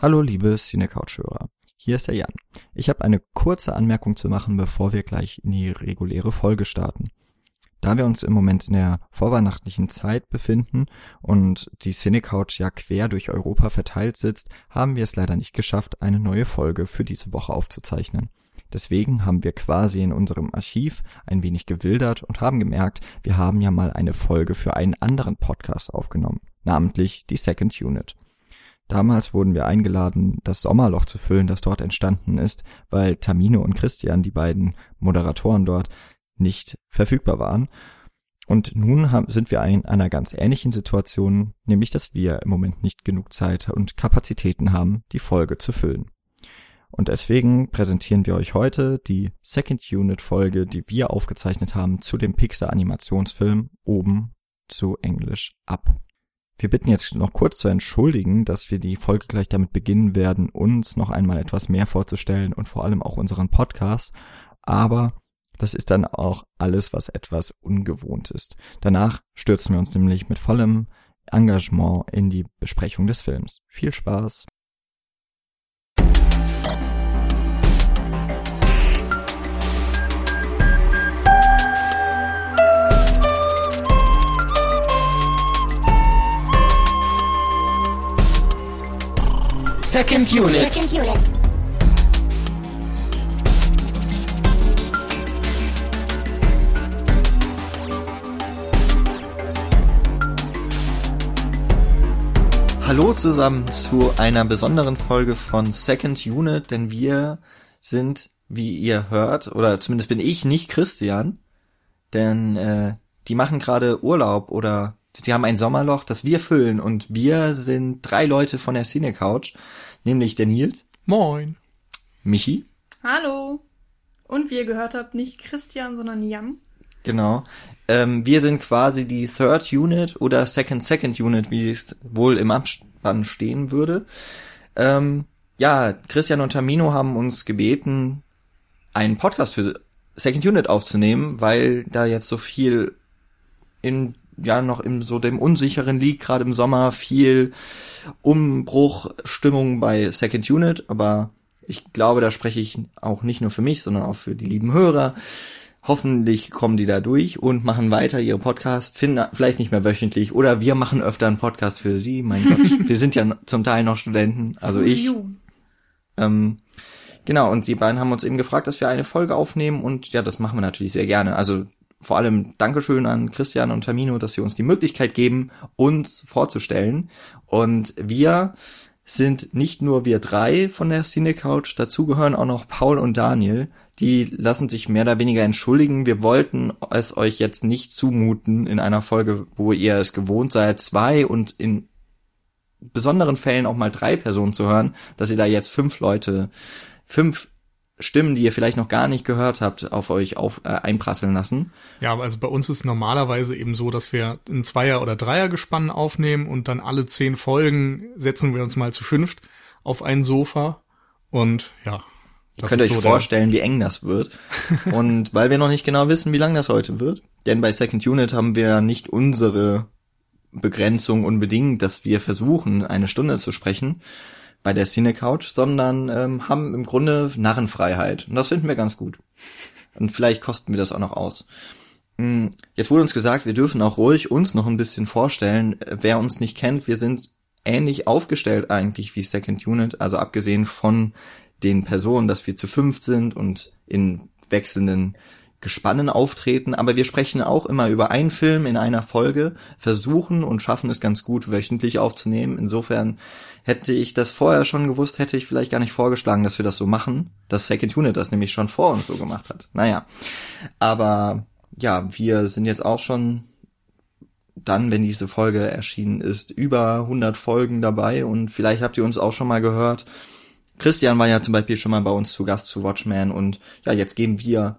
Hallo liebe Cinecouch-Hörer, hier ist der Jan. Ich habe eine kurze Anmerkung zu machen, bevor wir gleich in die reguläre Folge starten. Da wir uns im Moment in der vorweihnachtlichen Zeit befinden und die Cinecouch ja quer durch Europa verteilt sitzt, haben wir es leider nicht geschafft, eine neue Folge für diese Woche aufzuzeichnen. Deswegen haben wir quasi in unserem Archiv ein wenig gewildert und haben gemerkt, wir haben ja mal eine Folge für einen anderen Podcast aufgenommen, namentlich die Second Unit. Damals wurden wir eingeladen, das Sommerloch zu füllen, das dort entstanden ist, weil Tamino und Christian, die beiden Moderatoren dort, nicht verfügbar waren. Und nun haben, sind wir in einer ganz ähnlichen Situation, nämlich dass wir im Moment nicht genug Zeit und Kapazitäten haben, die Folge zu füllen. Und deswegen präsentieren wir euch heute die Second Unit Folge, die wir aufgezeichnet haben zu dem Pixar Animationsfilm oben zu Englisch ab. Wir bitten jetzt noch kurz zu entschuldigen, dass wir die Folge gleich damit beginnen werden, uns noch einmal etwas mehr vorzustellen und vor allem auch unseren Podcast. Aber das ist dann auch alles, was etwas ungewohnt ist. Danach stürzen wir uns nämlich mit vollem Engagement in die Besprechung des Films. Viel Spaß! Second Unit. Second unit. Hallo zusammen zu einer besonderen Folge von Second Unit, denn wir sind, wie ihr hört, oder zumindest bin ich nicht Christian, denn äh, die machen gerade Urlaub oder sie haben ein Sommerloch, das wir füllen und wir sind drei Leute von der Cine Couch, nämlich der Nils, Moin. Michi, Hallo. Und wie ihr gehört habt, nicht Christian, sondern Jan. Genau. Ähm, wir sind quasi die Third Unit oder Second Second Unit, wie es wohl im Abspann stehen würde. Ähm, ja, Christian und Tamino haben uns gebeten, einen Podcast für Second Unit aufzunehmen, weil da jetzt so viel in ja noch im so dem unsicheren liegt, gerade im Sommer viel Umbruchstimmung bei Second Unit, aber ich glaube, da spreche ich auch nicht nur für mich, sondern auch für die lieben Hörer. Hoffentlich kommen die da durch und machen weiter ihre Podcasts, finden vielleicht nicht mehr wöchentlich oder wir machen öfter einen Podcast für sie. Mein Gott, wir sind ja zum Teil noch Studenten, also ich. Ähm, genau, und die beiden haben uns eben gefragt, dass wir eine Folge aufnehmen und ja, das machen wir natürlich sehr gerne. Also vor allem Dankeschön an Christian und Tamino, dass sie uns die Möglichkeit geben, uns vorzustellen. Und wir sind nicht nur wir drei von der Cine Couch, dazu gehören auch noch Paul und Daniel. Die lassen sich mehr oder weniger entschuldigen. Wir wollten es euch jetzt nicht zumuten in einer Folge, wo ihr es gewohnt seid, zwei und in besonderen Fällen auch mal drei Personen zu hören, dass ihr da jetzt fünf Leute, fünf Stimmen, die ihr vielleicht noch gar nicht gehört habt, auf euch auf, äh, einprasseln lassen. Ja, aber also bei uns ist normalerweise eben so, dass wir ein Zweier- oder Dreiergespann aufnehmen und dann alle zehn Folgen setzen wir uns mal zu fünft auf ein Sofa und ja. Ihr könnt euch so vorstellen, wie eng das wird. Und weil wir noch nicht genau wissen, wie lang das heute wird, denn bei Second Unit haben wir nicht unsere Begrenzung unbedingt, dass wir versuchen, eine Stunde zu sprechen bei der Cine Couch, sondern ähm, haben im Grunde Narrenfreiheit. Und das finden wir ganz gut. Und vielleicht kosten wir das auch noch aus. Hm, Jetzt wurde uns gesagt, wir dürfen auch ruhig uns noch ein bisschen vorstellen. Äh, Wer uns nicht kennt, wir sind ähnlich aufgestellt eigentlich wie Second Unit, also abgesehen von den Personen, dass wir zu fünft sind und in wechselnden Gespannen auftreten, aber wir sprechen auch immer über einen Film in einer Folge, versuchen und schaffen es ganz gut wöchentlich aufzunehmen. Insofern hätte ich das vorher schon gewusst, hätte ich vielleicht gar nicht vorgeschlagen, dass wir das so machen, dass Second Unit das nämlich schon vor uns so gemacht hat. Naja, aber ja, wir sind jetzt auch schon dann, wenn diese Folge erschienen ist, über 100 Folgen dabei und vielleicht habt ihr uns auch schon mal gehört. Christian war ja zum Beispiel schon mal bei uns zu Gast zu Watchmen und ja, jetzt geben wir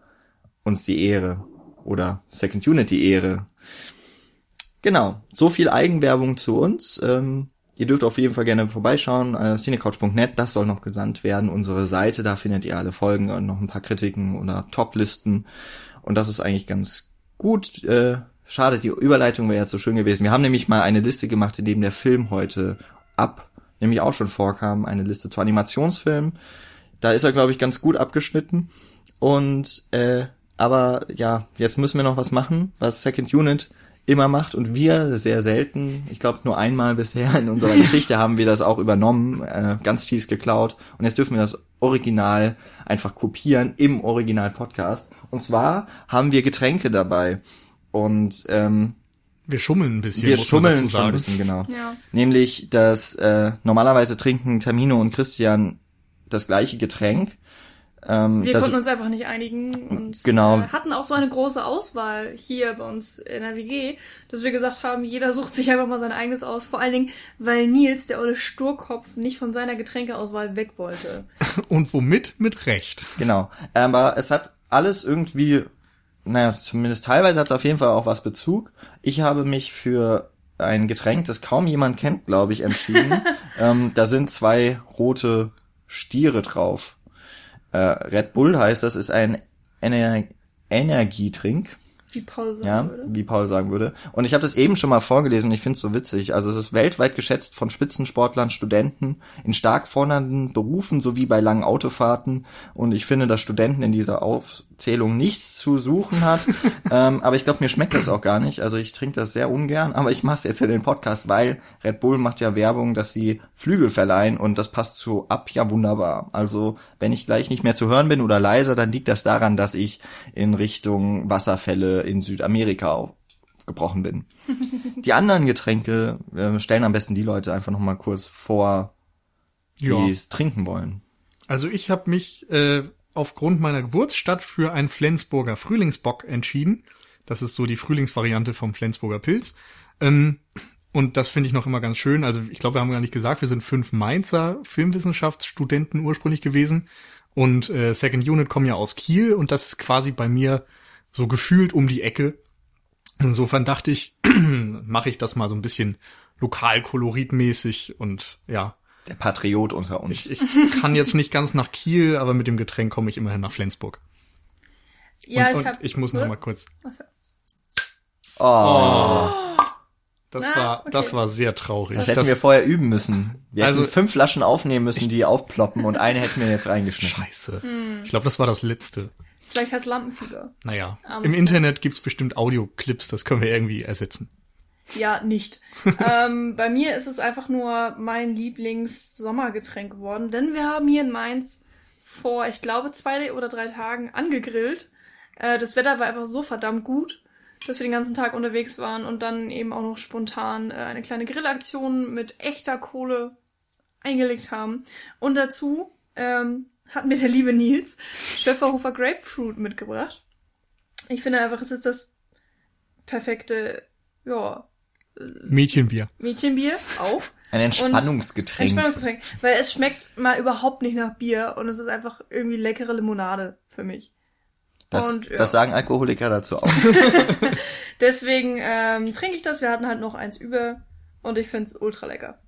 uns die Ehre oder Second Unit die Ehre. Genau, so viel Eigenwerbung zu uns. Ähm, ihr dürft auf jeden Fall gerne vorbeischauen. Äh, cinecouch.net, das soll noch genannt werden. Unsere Seite, da findet ihr alle Folgen und noch ein paar Kritiken oder Toplisten. Und das ist eigentlich ganz gut. Äh, schade, die Überleitung wäre jetzt so schön gewesen. Wir haben nämlich mal eine Liste gemacht, in dem der Film heute ab nämlich auch schon vorkam, eine Liste zu Animationsfilmen. Da ist er, glaube ich, ganz gut abgeschnitten. Und äh, aber ja, jetzt müssen wir noch was machen, was Second Unit immer macht und wir sehr selten, ich glaube nur einmal bisher in unserer Geschichte haben wir das auch übernommen, äh, ganz fies geklaut und jetzt dürfen wir das Original einfach kopieren im Original-Podcast. Und zwar haben wir Getränke dabei und ähm, wir schummeln ein bisschen. Wir schummeln schon ein bisschen, genau. Ja. Nämlich, dass äh, normalerweise trinken Tamino und Christian das gleiche Getränk. Ähm, Wir das, konnten uns einfach nicht einigen und Genau. äh, hatten auch so eine große Auswahl hier bei uns in der WG, dass wir gesagt haben, jeder sucht sich einfach mal sein eigenes aus. Vor allen Dingen, weil Nils, der olle Sturkopf, nicht von seiner Getränkeauswahl weg wollte. Und womit? Mit Recht. Genau. Aber es hat alles irgendwie, naja, zumindest teilweise hat es auf jeden Fall auch was Bezug. Ich habe mich für ein Getränk, das kaum jemand kennt, glaube ich, entschieden. ähm, da sind zwei rote Stiere drauf. Äh, Red Bull heißt, das ist ein Ener Energietrink. Wie Paul sagen Ja, würde. wie Paul sagen würde. Und ich habe das eben schon mal vorgelesen und ich finde es so witzig. Also es ist weltweit geschätzt von Spitzensportlern, Studenten in stark fordernden Berufen sowie bei langen Autofahrten. Und ich finde, dass Studenten in dieser Aufzählung nichts zu suchen hat. ähm, aber ich glaube, mir schmeckt das auch gar nicht. Also ich trinke das sehr ungern, aber ich mache es jetzt für den Podcast, weil Red Bull macht ja Werbung, dass sie Flügel verleihen und das passt zu ab ja wunderbar. Also wenn ich gleich nicht mehr zu hören bin oder leiser, dann liegt das daran, dass ich in Richtung Wasserfälle in Südamerika aufgebrochen bin. die anderen Getränke äh, stellen am besten die Leute einfach noch mal kurz vor, die Ja. es trinken wollen. Also ich habe mich äh, aufgrund meiner Geburtsstadt für einen Flensburger Frühlingsbock entschieden. Das ist so die Frühlingsvariante vom Flensburger Pilz. Ähm, und das finde ich noch immer ganz schön. Also ich glaube, wir haben gar nicht gesagt, wir sind fünf Mainzer Filmwissenschaftsstudenten ursprünglich gewesen. Und äh, Second Unit kommen ja aus Kiel und das ist quasi bei mir so gefühlt um die Ecke. Insofern dachte ich, mache ich das mal so ein bisschen lokalkoloritmäßig und ja, Der Patriot unter uns. ich, ich kann jetzt nicht ganz nach Kiel, aber mit dem Getränk komme ich immerhin nach Flensburg. Ja, und, ich und hab. ich muss noch mal kurz. Oh, Das Na, war, okay. das war sehr traurig. das hätten wir vorher üben müssen. Wir Also- hätten fünf Flaschen aufnehmen müssen, die aufploppen und eine hätten wir jetzt reingeschnitten. Scheiße. Hm. Ich glaube, das war das letzte. Vielleicht hat's Lampenfieber. Naja, Armes im. Internet gibt's bestimmt Audioclips, das können wir irgendwie ersetzen. Ja, nicht. ähm, bei mir ist es einfach nur mein Lieblings-Sommergetränk geworden, denn wir haben hier in Mainz vor, ich glaube, zwei oder drei Tagen angegrillt. Äh, das Wetter war einfach so verdammt gut, dass wir den ganzen Tag unterwegs waren und dann eben auch noch spontan äh, eine kleine Grillaktion mit echter Kohle eingelegt haben. Und dazu ähm, hat mir der liebe Nils Schöfferhofer Grapefruit mitgebracht. Ich finde einfach, es ist das perfekte, ja, Mädchenbier. Mädchenbier auch. Ein Entspannungsgetränk. Entspannungsgetränk. Weil es schmeckt mal überhaupt nicht nach Bier und es ist einfach irgendwie leckere Limonade für mich. Das, Und, ja. das sagen Alkoholiker dazu auch. Deswegen ähm, trinke ich das. Wir hatten halt noch eins über und ich find's ultra lecker.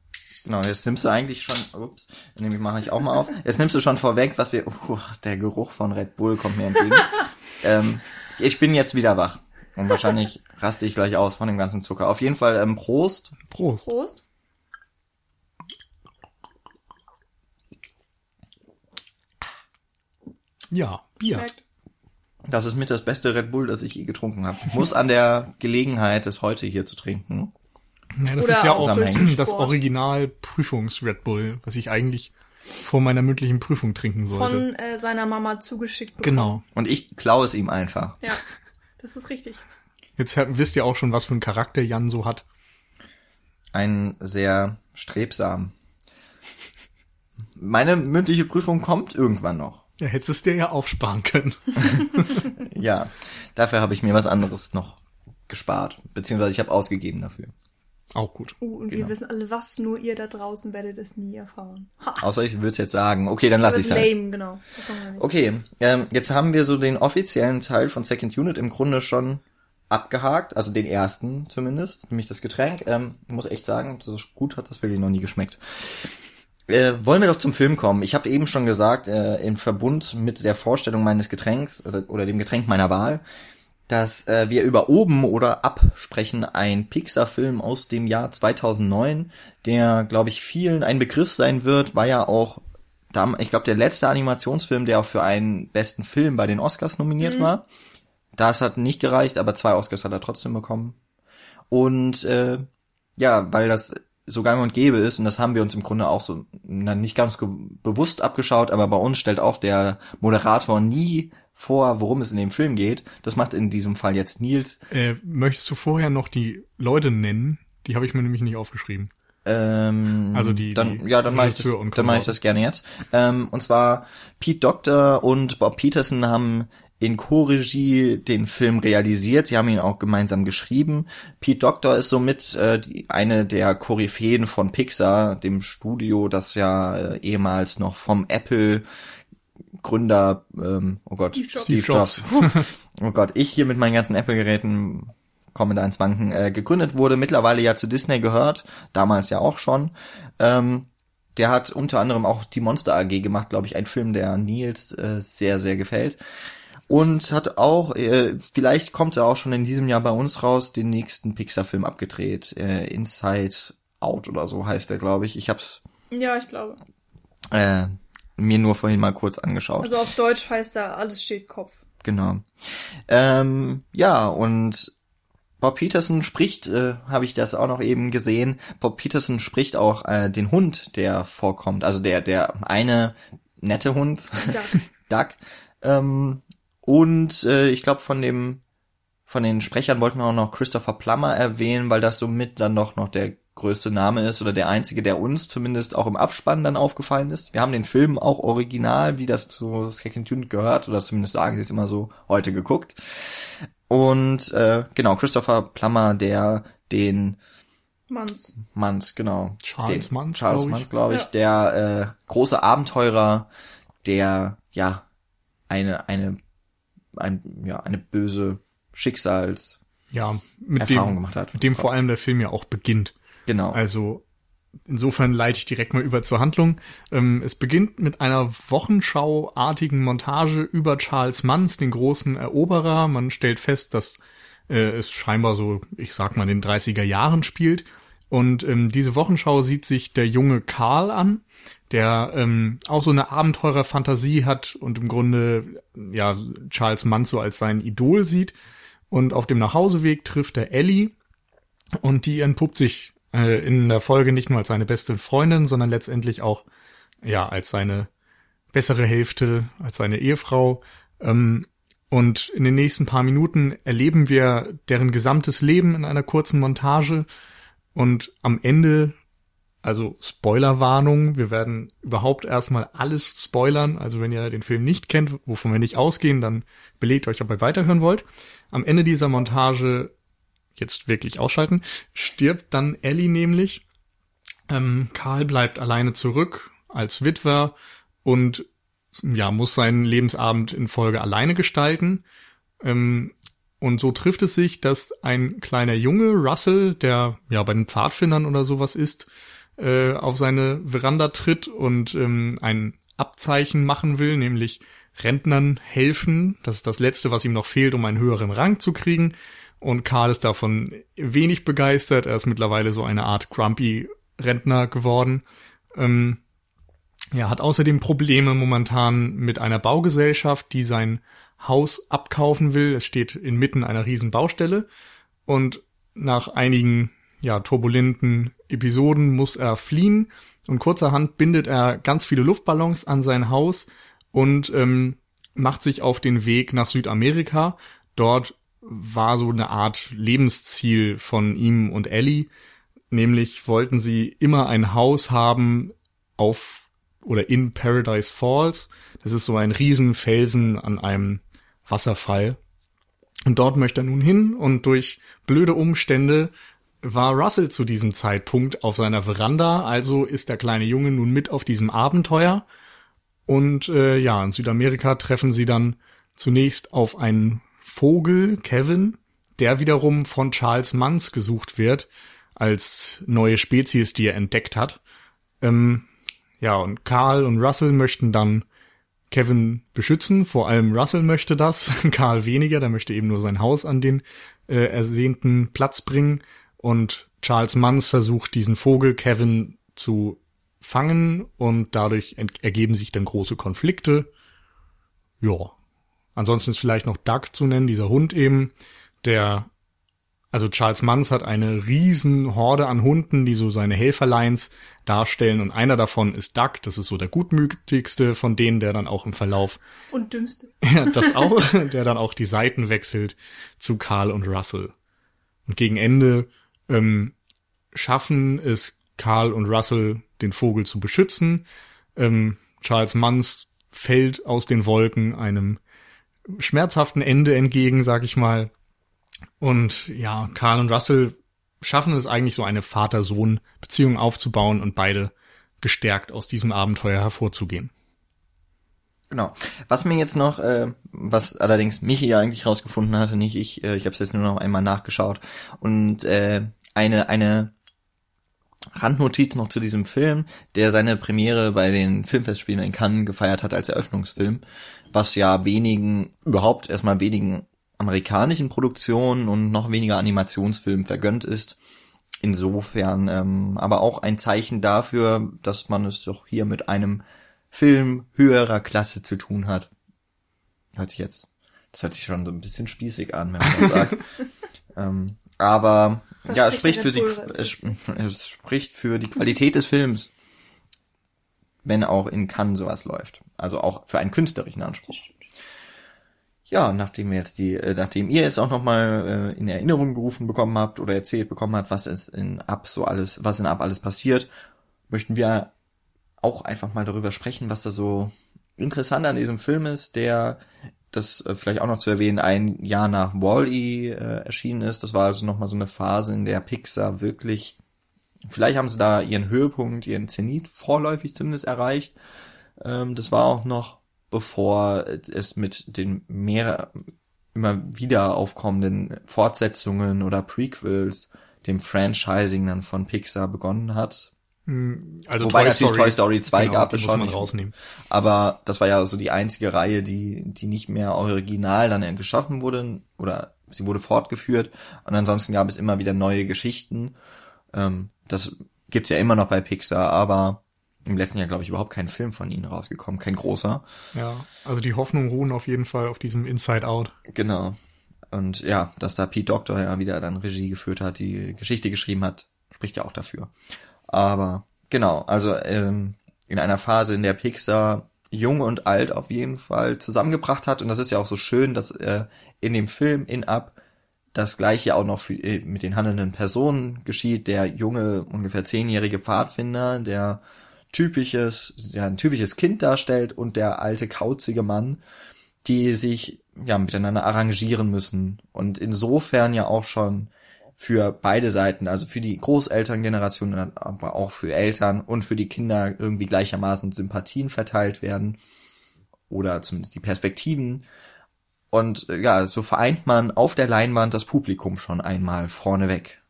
Genau, jetzt nimmst du eigentlich schon, ups, nämlich mache ich auch mal auf. Jetzt nimmst du schon vorweg, was wir, uh, der Geruch von Red Bull kommt mir entgegen. ähm, ich bin jetzt wieder wach. Und wahrscheinlich raste ich gleich aus von dem ganzen Zucker. Auf jeden Fall, ähm, Prost. Prost. Prost. Ja, Bier. Schmeckt. Das ist mit das beste Red Bull, das ich je getrunken habe. Muss an der Gelegenheit, es heute hier zu trinken. Ja, das Oder ist ja auch das. Original Prüfungs-Red Bull, was ich eigentlich vor meiner mündlichen Prüfung trinken sollte. Von äh, seiner Mama zugeschickt. bekommen. genau. Und ich klaue es ihm einfach. Ja, das ist richtig. Jetzt wisst ihr auch schon, was für einen Charakter Jan so hat. Ein sehr strebsam. Meine mündliche Prüfung kommt irgendwann noch. Ja, hättest es dir ja aufsparen können. Ja, dafür habe ich mir was anderes noch gespart. Beziehungsweise ich habe ausgegeben dafür. Auch gut. Uh, und wir Genau. wissen alle was, nur ihr da draußen werdet es nie erfahren. Ha, Außer ich würde es jetzt sagen. Okay, dann lass das ich es halt. lame, genau. Wir. Okay, ähm, jetzt haben wir so den offiziellen Teil von Second Unit im Grunde schon abgehakt, also den ersten zumindest, nämlich das Getränk. Ähm, ich muss echt sagen, so gut hat das wirklich noch nie geschmeckt. Äh, wollen wir doch zum Film kommen. Ich habe eben schon gesagt, äh, im Verbund mit der Vorstellung meines Getränks oder, oder dem Getränk meiner Wahl, dass äh, wir über oben oder ab sprechen, ein Pixar-Film aus dem Jahr 2009, der, glaube ich, vielen ein Begriff sein wird, war ja auch, ich glaube, der letzte Animationsfilm, der auch für einen besten Film bei den Oscars nominiert mhm. war. Das hat nicht gereicht, aber zwei Oscars hat er trotzdem bekommen. Und äh, ja, weil das so gang und gäbe ist, und das haben wir uns im Grunde auch so na, nicht ganz bewusst abgeschaut, aber bei uns stellt auch der Moderator nie vor, worum es in dem Film geht. Das macht in diesem Fall jetzt Nils. Äh, möchtest du vorher noch die Leute nennen? Die habe ich mir nämlich nicht aufgeschrieben. Ähm, also die, dann, die ja, dann mache ich das, dann mache ich das gerne jetzt. Ähm, und zwar Pete Doctor und Bob Peterson haben in Co-Regie den Film realisiert. Sie haben ihn auch gemeinsam geschrieben. Pete Doctor ist somit äh, die, eine der Koryphäen von Pixar, dem Studio, das ja äh, ehemals noch vom Apple Gründer, ähm, oh Gott, Steve Jobs. Steve Jobs. oh Gott, ich hier mit meinen ganzen Apple-Geräten komme da ins Wanken, äh, gegründet wurde, mittlerweile ja zu Disney gehört, damals ja auch schon. Ähm, der hat unter anderem auch die Monster AG gemacht, glaube ich, ein Film, der Nils äh, sehr, sehr gefällt. Und hat auch, äh, vielleicht kommt er auch schon in diesem Jahr bei uns raus, den nächsten Pixar-Film abgedreht. Äh, Inside Out oder so heißt er, glaube ich. Ich hab's. Ja, ich glaube. Äh, mir nur vorhin mal kurz angeschaut. Also auf Deutsch heißt da alles steht Kopf. Genau. Ähm, ja, und Bob Peterson spricht, äh, habe ich das auch noch eben gesehen, Bob Peterson spricht auch äh, den Hund, der vorkommt, also der, der eine nette Hund, Duck. Duck. Ähm, und äh, ich glaube von dem von den Sprechern wollten wir auch noch Christopher Plummer erwähnen, weil das somit dann doch noch der größte Name ist oder der einzige, der uns zumindest auch im Abspann dann aufgefallen ist. Wir haben den Film auch original, wie das zu Second Unit gehört, oder zumindest sagen sie es immer so, heute geguckt. Und äh, genau, Christopher Plummer, der den Manns. Manns, genau. Charles den, Manns, Charles glaub Manns, glaube ich. Ja. Der äh, große Abenteurer, der ja eine, eine, ein, ja, eine böse Schicksals Ja, mit Erfahrung dem, gemacht hat. mit dem vor allem der Film ja auch beginnt. Genau. Also insofern leite ich direkt mal über zur Handlung. Ähm, es beginnt mit einer Wochenschau-artigen Montage über Charles Manns, den großen Eroberer. Man stellt fest, dass äh, es scheinbar so, ich sag mal, in den 30er Jahren spielt. Und ähm, diese Wochenschau sieht sich der junge Karl an, der ähm, auch so eine Abenteurerfantasie hat und im Grunde ja Charles Mann so als sein Idol sieht. Und auf dem Nachhauseweg trifft er Ellie und die entpuppt sich äh, in der Folge nicht nur als seine beste Freundin, sondern letztendlich auch ja als seine bessere Hälfte, als seine Ehefrau. Ähm, und in den nächsten paar Minuten erleben wir deren gesamtes Leben in einer kurzen Montage. Und am Ende, also Spoilerwarnung, wir werden überhaupt erstmal alles spoilern. Also wenn ihr den Film nicht kennt, wovon wir nicht ausgehen, dann belegt euch, ob ihr weiterhören wollt. Am Ende dieser Montage, jetzt wirklich ausschalten, stirbt dann Ellie nämlich. Ähm, Karl bleibt alleine zurück als Witwer und ja, muss seinen Lebensabend in Folge alleine gestalten. Ähm, und so trifft es sich, dass ein kleiner Junge, Russell, der ja bei den Pfadfindern oder sowas ist, äh, auf seine Veranda tritt und ähm, ein Abzeichen machen will, nämlich Rentnern helfen. Das ist das Letzte, was ihm noch fehlt, um einen höheren Rang zu kriegen. Und Karl ist davon wenig begeistert. Er ist mittlerweile so eine Art grumpy Rentner geworden. Ähm, er hat außerdem Probleme momentan mit einer Baugesellschaft, die sein Haus abkaufen will. Es steht inmitten einer riesen Baustelle und nach einigen ja turbulenten Episoden muss er fliehen und kurzerhand bindet er ganz viele Luftballons an sein Haus und ähm, macht sich auf den Weg nach Südamerika. Dort war so eine Art Lebensziel von ihm und Ellie, nämlich wollten sie immer ein Haus haben auf oder in Paradise Falls. Das ist so ein Riesenfelsen an einem Wasserfall. Und dort möchte er nun hin und durch blöde Umstände war Russell zu diesem Zeitpunkt auf seiner Veranda, also ist der kleine Junge nun mit auf diesem Abenteuer. Und äh, ja, in Südamerika treffen sie dann zunächst auf einen Vogel, Kevin, der wiederum von Charles Manns gesucht wird als neue Spezies, die er entdeckt hat. Ähm, ja, und Karl und Russell möchten dann Kevin beschützen. Vor allem Russell möchte das, Karl weniger, der möchte eben nur sein Haus an den äh, ersehnten Platz bringen. Und Charles Manns versucht, diesen Vogel Kevin zu fangen und dadurch ergeben sich dann große Konflikte. Ja. Ansonsten ist vielleicht noch Duck zu nennen, dieser Hund eben, der also Charles Manns hat eine riesen Horde an Hunden, die so seine Helferlines darstellen und einer davon ist Duck, das ist so der gutmütigste von denen, der dann auch im Verlauf und dümmste. Ja, das auch, der dann auch die Seiten wechselt zu Carl und Russell. Und gegen Ende ähm, schaffen es Carl und Russell, den Vogel zu beschützen. Ähm, Charles Manns fällt aus den Wolken einem schmerzhaften Ende entgegen, sag ich mal. Und ja, Carl und Russell schaffen es eigentlich so eine Vater-Sohn-Beziehung aufzubauen und beide gestärkt aus diesem Abenteuer hervorzugehen. Genau. Was mir jetzt noch, äh, was allerdings Michi ja eigentlich rausgefunden hatte, nicht ich, äh, ich habe es jetzt nur noch einmal nachgeschaut und äh, eine eine Randnotiz noch zu diesem Film, der seine Premiere bei den Filmfestspielen in Cannes gefeiert hat als Eröffnungsfilm, was ja wenigen überhaupt erstmal wenigen amerikanischen Produktionen und noch weniger Animationsfilmen vergönnt ist. Insofern ähm, aber auch ein Zeichen dafür, dass man es doch hier mit einem Film höherer Klasse zu tun hat. Hört sich jetzt, das hört sich schon so ein bisschen spießig an, wenn man das sagt. ähm, aber das ja, es spricht für die, es, es spricht für die Qualität des Films, wenn auch in Cannes sowas läuft. Also auch für einen künstlerischen Anspruch ja, nachdem wir jetzt die, äh, nachdem ihr jetzt auch nochmal äh, in Erinnerung gerufen bekommen habt oder erzählt bekommen habt, was es in Ab so alles, was in Ab alles passiert, möchten wir auch einfach mal darüber sprechen, was da so interessant an diesem Film ist, der das äh, vielleicht auch noch zu erwähnen, ein Jahr nach Wall-E äh, erschienen ist. Das war also nochmal so eine Phase, in der Pixar wirklich, vielleicht haben sie da ihren Höhepunkt, ihren Zenit vorläufig zumindest erreicht. Ähm, das war auch noch bevor es mit den mehr immer wieder aufkommenden Fortsetzungen oder Prequels, dem Franchising dann von Pixar begonnen hat. Hm, also Wobei Toy natürlich Story, Toy Story 2 genau, gab es schon. rausnehmen. Aber das war ja so die einzige Reihe, die, die nicht mehr original dann geschaffen wurde oder sie wurde fortgeführt. Und ansonsten gab es immer wieder neue Geschichten. Ähm, das gibt's ja immer noch bei Pixar, aber im letzten Jahr, glaube ich, überhaupt kein Film von ihnen rausgekommen, kein großer. Ja, also die Hoffnungen ruhen auf jeden Fall auf diesem Inside Out. Genau. Und ja, dass da Pete Doctor ja wieder dann Regie geführt hat, die Geschichte geschrieben hat, spricht ja auch dafür. Aber genau, also ähm, in einer Phase, in der Pixar jung und alt auf jeden Fall zusammengebracht hat. Und das ist ja auch so schön, dass äh, in dem Film in Up das gleiche auch noch für, äh, mit den handelnden Personen geschieht. Der junge, ungefähr zehnjährige Pfadfinder, der typisches, ja, ein typisches Kind darstellt und der alte kauzige Mann, die sich ja miteinander arrangieren müssen und insofern ja auch schon für beide Seiten, also für die Großelterngeneration, aber auch für Eltern und für die Kinder irgendwie gleichermaßen Sympathien verteilt werden oder zumindest die Perspektiven. Und ja, so vereint man auf der Leinwand das Publikum schon einmal vorneweg.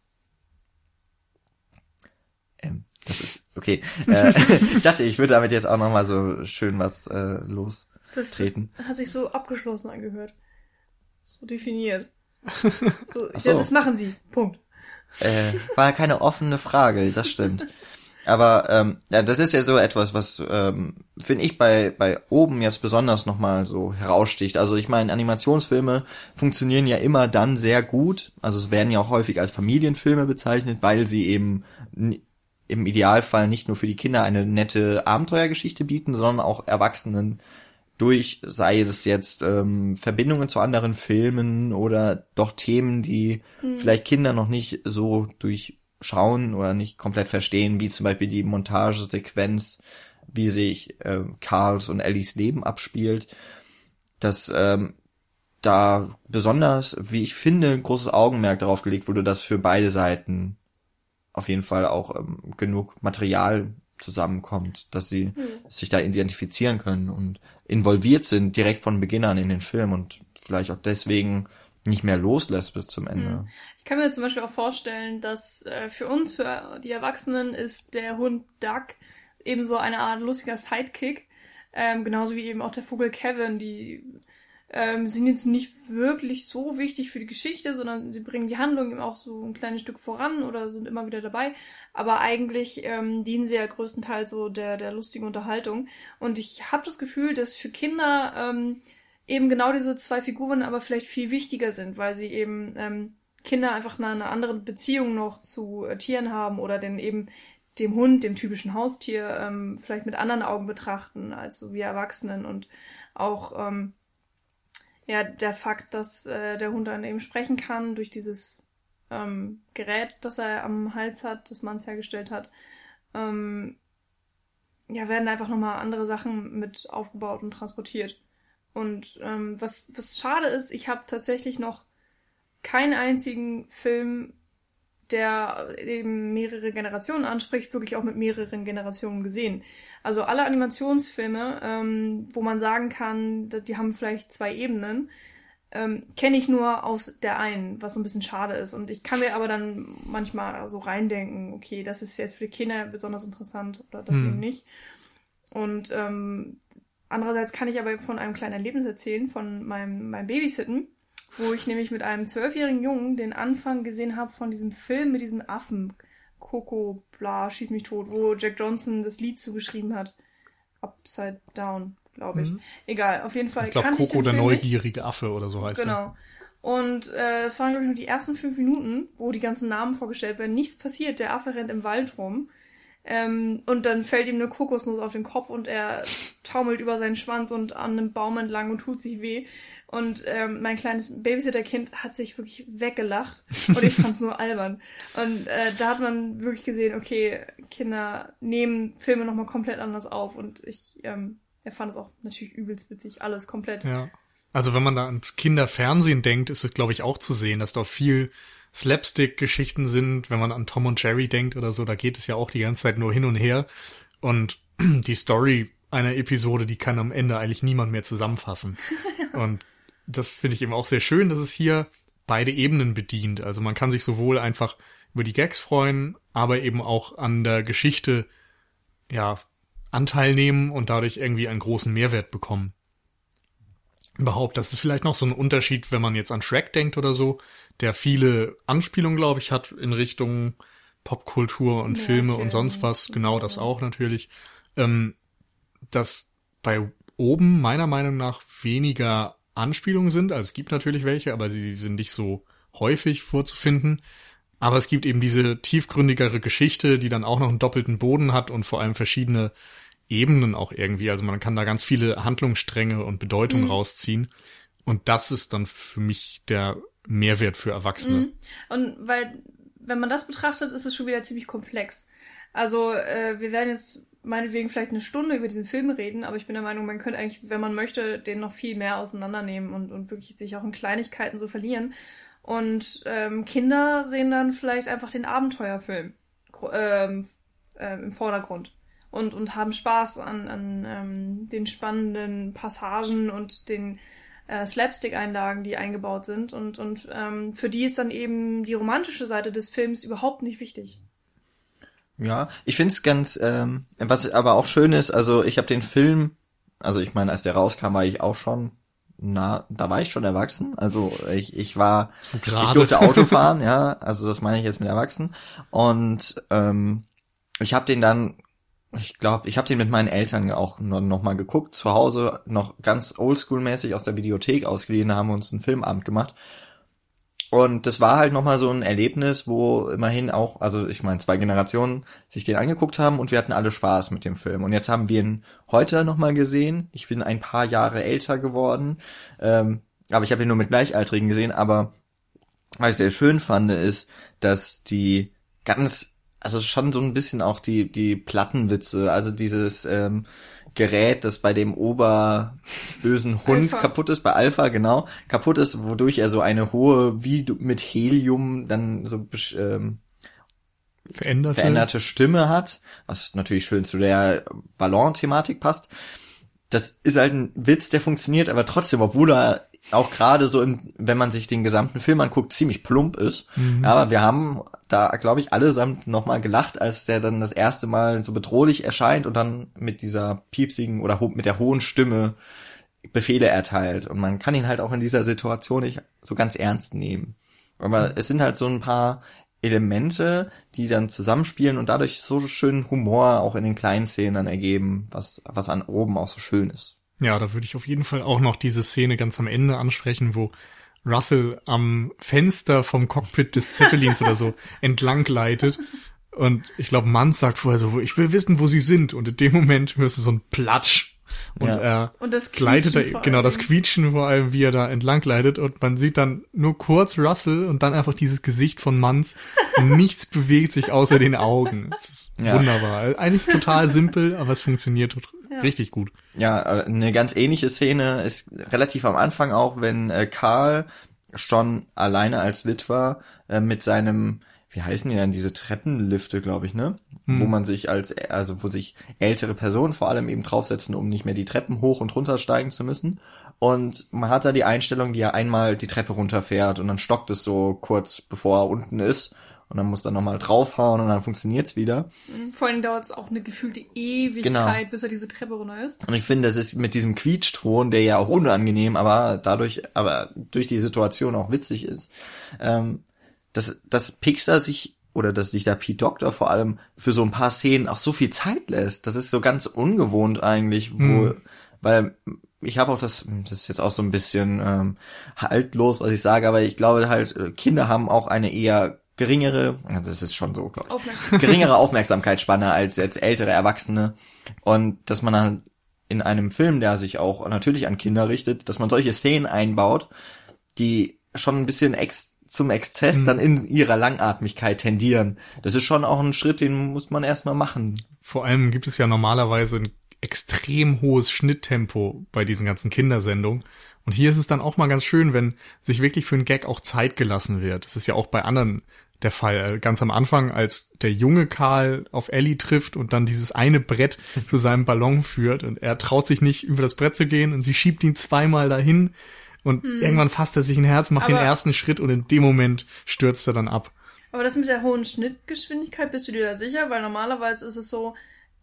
Ähm, das ist okay. Äh, ich dachte, ich würde damit jetzt auch noch mal so schön was äh, lostreten. Das, das hat sich so abgeschlossen angehört. So definiert. So, so. das machen sie. Punkt. Äh, war keine offene Frage, das stimmt. Aber ähm, ja, das ist ja so etwas, was ähm, finde ich bei bei oben jetzt besonders nochmal so heraussticht. Also ich meine, Animationsfilme funktionieren ja immer dann sehr gut. Also es werden ja auch häufig als Familienfilme bezeichnet, weil sie eben im Idealfall nicht nur für die Kinder eine nette Abenteuergeschichte bieten, sondern auch Erwachsenen durch, sei es jetzt ähm, Verbindungen zu anderen Filmen oder doch Themen, die mhm. vielleicht Kinder noch nicht so durchschauen oder nicht komplett verstehen, wie zum Beispiel die Montagesequenz, wie sich äh, Karls und Ellies Leben abspielt, dass ähm, da besonders, wie ich finde, ein großes Augenmerk darauf gelegt wurde, dass für beide Seiten auf jeden Fall auch ähm, genug Material zusammenkommt, dass sie mhm. sich da identifizieren können und involviert sind direkt von Beginn an in den Film und vielleicht auch deswegen nicht mehr loslässt bis zum Ende. Hm. Ich kann mir zum Beispiel auch vorstellen, dass äh, für uns, für die Erwachsenen, ist der Hund Duck ebenso eine Art lustiger Sidekick, Ähm, genauso wie eben auch der Vogel Kevin, die ähm, sind jetzt nicht wirklich so wichtig für die Geschichte, sondern sie bringen die Handlung eben auch so ein kleines Stück voran oder sind immer wieder dabei. Aber eigentlich ähm, dienen sie ja größtenteils so der, der lustigen Unterhaltung. Und ich habe das Gefühl, dass für Kinder ähm, eben genau diese zwei Figuren aber vielleicht viel wichtiger sind, weil sie eben ähm, Kinder einfach eine, eine andere Beziehung noch zu äh, Tieren haben oder den eben dem Hund, dem typischen Haustier, ähm, vielleicht mit anderen Augen betrachten als so wie Erwachsenen und auch ähm, ja der Fakt, dass äh, der Hund dann eben sprechen kann durch dieses ähm, Gerät, das er am Hals hat, das man es hergestellt hat, ähm, ja werden einfach nochmal andere Sachen mit aufgebaut und transportiert. Und ähm, was was schade ist, ich habe tatsächlich noch keinen einzigen Film der eben mehrere Generationen anspricht, wirklich auch mit mehreren Generationen gesehen. Also alle Animationsfilme, ähm, wo man sagen kann, die haben vielleicht zwei Ebenen, ähm, kenne ich nur aus der einen, was so ein bisschen schade ist. Und ich kann mir aber dann manchmal so reindenken, okay, das ist jetzt für die Kinder besonders interessant oder das hm. eben nicht. Und ähm, andererseits kann ich aber von einem kleinen Erlebnis erzählen, von meinem, meinem Babysitten wo ich nämlich mit einem zwölfjährigen Jungen den Anfang gesehen habe von diesem Film mit diesem Affen, Coco, bla, schieß mich tot, wo Jack Johnson das Lied zugeschrieben hat. Upside Down, glaube ich. Mhm. Egal, auf jeden Fall. Ich glaube, Coco der neugierige Affe oder so heißt genau. er. Genau. Und äh, das waren, glaube ich, nur die ersten fünf Minuten, wo die ganzen Namen vorgestellt werden. Nichts passiert, der Affe rennt im Wald rum. Ähm, und dann fällt ihm eine Kokosnuss auf den Kopf und er taumelt über seinen Schwanz und an einem Baum entlang und tut sich weh. Und ähm, mein kleines Babysitter-Kind hat sich wirklich weggelacht und ich fand's nur albern. Und äh, da hat man wirklich gesehen, okay, Kinder nehmen Filme nochmal komplett anders auf und ich ähm, er fand es auch natürlich übelst witzig, alles komplett. Ja. Also wenn man da ans Kinderfernsehen denkt, ist es, glaube ich, auch zu sehen, dass dort viel Slapstick-Geschichten sind. Wenn man an Tom und Jerry denkt oder so, da geht es ja auch die ganze Zeit nur hin und her. Und die Story einer Episode, die kann am Ende eigentlich niemand mehr zusammenfassen. und das finde ich eben auch sehr schön, dass es hier beide Ebenen bedient. Also man kann sich sowohl einfach über die Gags freuen, aber eben auch an der Geschichte, ja, Anteil nehmen und dadurch irgendwie einen großen Mehrwert bekommen. Überhaupt, das ist vielleicht noch so ein Unterschied, wenn man jetzt an Shrek denkt oder so, der viele Anspielungen, glaube ich, hat in Richtung Popkultur und ja, Filme und sonst was. Genau das auch natürlich. Ähm, dass bei oben meiner Meinung nach weniger Anspielungen sind. Also es gibt natürlich welche, aber sie sind nicht so häufig vorzufinden. Aber es gibt eben diese tiefgründigere Geschichte, die dann auch noch einen doppelten Boden hat und vor allem verschiedene Ebenen auch irgendwie. Also man kann da ganz viele Handlungsstränge und Bedeutung mhm. rausziehen. Und das ist dann für mich der Mehrwert für Erwachsene. Mhm. Und weil, wenn man das betrachtet, ist es schon wieder ziemlich komplex. Also äh, wir werden jetzt meinetwegen vielleicht eine Stunde über diesen Film reden, aber ich bin der Meinung, man könnte eigentlich, wenn man möchte, den noch viel mehr auseinandernehmen und, und wirklich sich auch in Kleinigkeiten so verlieren. Und ähm, Kinder sehen dann vielleicht einfach den Abenteuerfilm ähm, äh, im Vordergrund und, und haben Spaß an, an ähm, den spannenden Passagen und den äh, Slapstick-Einlagen, die eingebaut sind. Und, und ähm, für die ist dann eben die romantische Seite des Films überhaupt nicht wichtig. Ja, ich find's ganz, ähm, was aber auch schön ist, also ich habe den Film, also ich meine, als der rauskam, war ich auch schon, na, da war ich schon erwachsen, also ich, ich war, Gerade. ich durfte Auto fahren, ja, also das meine ich jetzt mit erwachsen und ähm, ich habe den dann, ich glaube, ich habe den mit meinen Eltern auch noch, noch mal geguckt, zu Hause noch ganz oldschool-mäßig aus der Videothek ausgeliehen, haben uns einen Filmabend gemacht und das war halt nochmal so ein Erlebnis, wo immerhin auch, also ich meine, zwei Generationen sich den angeguckt haben und wir hatten alle Spaß mit dem Film. Und jetzt haben wir ihn heute nochmal gesehen. Ich bin ein paar Jahre älter geworden, ähm, aber ich habe ihn nur mit Gleichaltrigen gesehen. Aber was ich sehr schön fand, ist, dass die ganz, also schon so ein bisschen auch die, die Plattenwitze, also dieses, ähm, Gerät, das bei dem oberbösen Hund Alpha. kaputt ist, bei Alpha, genau, kaputt ist, wodurch er so eine hohe, wie mit Helium dann so ähm, veränderte. veränderte Stimme hat, was natürlich schön zu der Ballon-Thematik passt. Das ist halt ein Witz, der funktioniert, aber trotzdem, obwohl er auch gerade so, im, wenn man sich den gesamten Film anguckt, ziemlich plump ist. Mhm. Aber wir haben da, glaube ich, allesamt nochmal gelacht, als der dann das erste Mal so bedrohlich erscheint und dann mit dieser piepsigen oder mit der hohen Stimme Befehle erteilt. Und man kann ihn halt auch in dieser Situation nicht so ganz ernst nehmen. Aber mhm. es sind halt so ein paar Elemente, die dann zusammenspielen und dadurch so schönen Humor auch in den kleinen Szenen dann ergeben, was, was an oben auch so schön ist. Ja, da würde ich auf jeden Fall auch noch diese Szene ganz am Ende ansprechen, wo Russell am Fenster vom Cockpit des Zeppelins oder so entlang gleitet. Und ich glaube, Mann sagt vorher so, ich will wissen, wo sie sind. Und in dem Moment hörst du so ein Platsch und ja. er und das gleitet da, genau das Quietschen vor allem, wie er da entlang gleitet und man sieht dann nur kurz Russell und dann einfach dieses Gesicht von Manns und nichts bewegt sich außer den Augen. Das ist ja. wunderbar. Eigentlich total simpel, aber es funktioniert ja. richtig gut. Ja, eine ganz ähnliche Szene ist relativ am Anfang auch, wenn äh, Karl schon alleine als Witwer äh, mit seinem wie heißen die denn, diese Treppenlifte, glaube ich, ne? Hm. Wo man sich als, also wo sich ältere Personen vor allem eben draufsetzen, um nicht mehr die Treppen hoch und runter steigen zu müssen. Und man hat da die Einstellung, die er einmal die Treppe runterfährt und dann stockt es so kurz bevor er unten ist. Und dann muss er nochmal draufhauen und dann funktioniert's wieder. Mhm. Vor allem dauert es auch eine gefühlte Ewigkeit, genau. bis er diese Treppe runter ist. Und ich finde, das ist mit diesem Quietschton, der ja auch unangenehm, aber dadurch, aber durch die Situation auch witzig ist, ähm, dass, dass Pixar sich oder dass sich da Pete Doctor vor allem für so ein paar Szenen auch so viel Zeit lässt. Das ist so ganz ungewohnt eigentlich, wo, hm. weil ich habe auch das, das ist jetzt auch so ein bisschen ähm, haltlos, was ich sage, aber ich glaube halt, äh, Kinder haben auch eine eher geringere, also das ist schon so, glaube ich, Aufmerksam. geringere Aufmerksamkeitsspanne als jetzt ältere Erwachsene. Und dass man dann in einem Film, der sich auch natürlich an Kinder richtet, dass man solche Szenen einbaut, die schon ein bisschen ex zum Exzess hm. dann in ihrer Langatmigkeit tendieren. Das ist schon auch ein Schritt, den muss man erstmal machen. Vor allem gibt es ja normalerweise ein extrem hohes Schnitttempo bei diesen ganzen Kindersendungen. Und hier ist es dann auch mal ganz schön, wenn sich wirklich für einen Gag auch Zeit gelassen wird. Das ist ja auch bei anderen der Fall. Ganz am Anfang, als der junge Karl auf Ellie trifft und dann dieses eine Brett zu seinem Ballon führt und er traut sich nicht über das Brett zu gehen und sie schiebt ihn zweimal dahin und hm. irgendwann fasst er sich ein Herz, macht aber, den ersten Schritt und in dem Moment stürzt er dann ab. Aber das mit der hohen Schnittgeschwindigkeit, bist du dir da sicher? Weil normalerweise ist es so,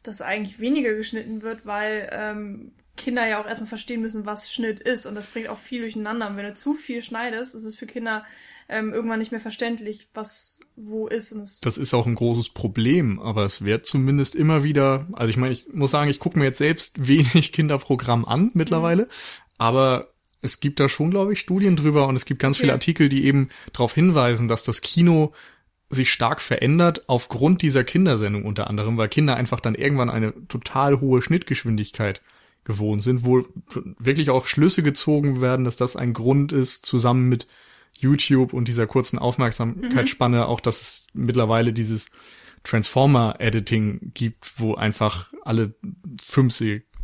dass eigentlich weniger geschnitten wird, weil ähm, Kinder ja auch erstmal verstehen müssen, was Schnitt ist. Und das bringt auch viel durcheinander. Und wenn du zu viel schneidest, ist es für Kinder ähm, irgendwann nicht mehr verständlich, was wo ist. Und das ist auch ein großes Problem, aber es wird zumindest immer wieder, also ich meine, ich muss sagen, ich gucke mir jetzt selbst wenig Kinderprogramm an mittlerweile, mhm. aber es gibt da schon, glaube ich, Studien drüber und es gibt ganz viele Artikel, die eben darauf hinweisen, dass das Kino sich stark verändert aufgrund dieser Kindersendung unter anderem, weil Kinder einfach dann irgendwann eine total hohe Schnittgeschwindigkeit gewohnt sind, wo wirklich auch Schlüsse gezogen werden, dass das ein Grund ist, zusammen mit YouTube und dieser kurzen Aufmerksamkeitsspanne, mhm. auch dass es mittlerweile dieses Transformer-Editing gibt, wo einfach alle fünf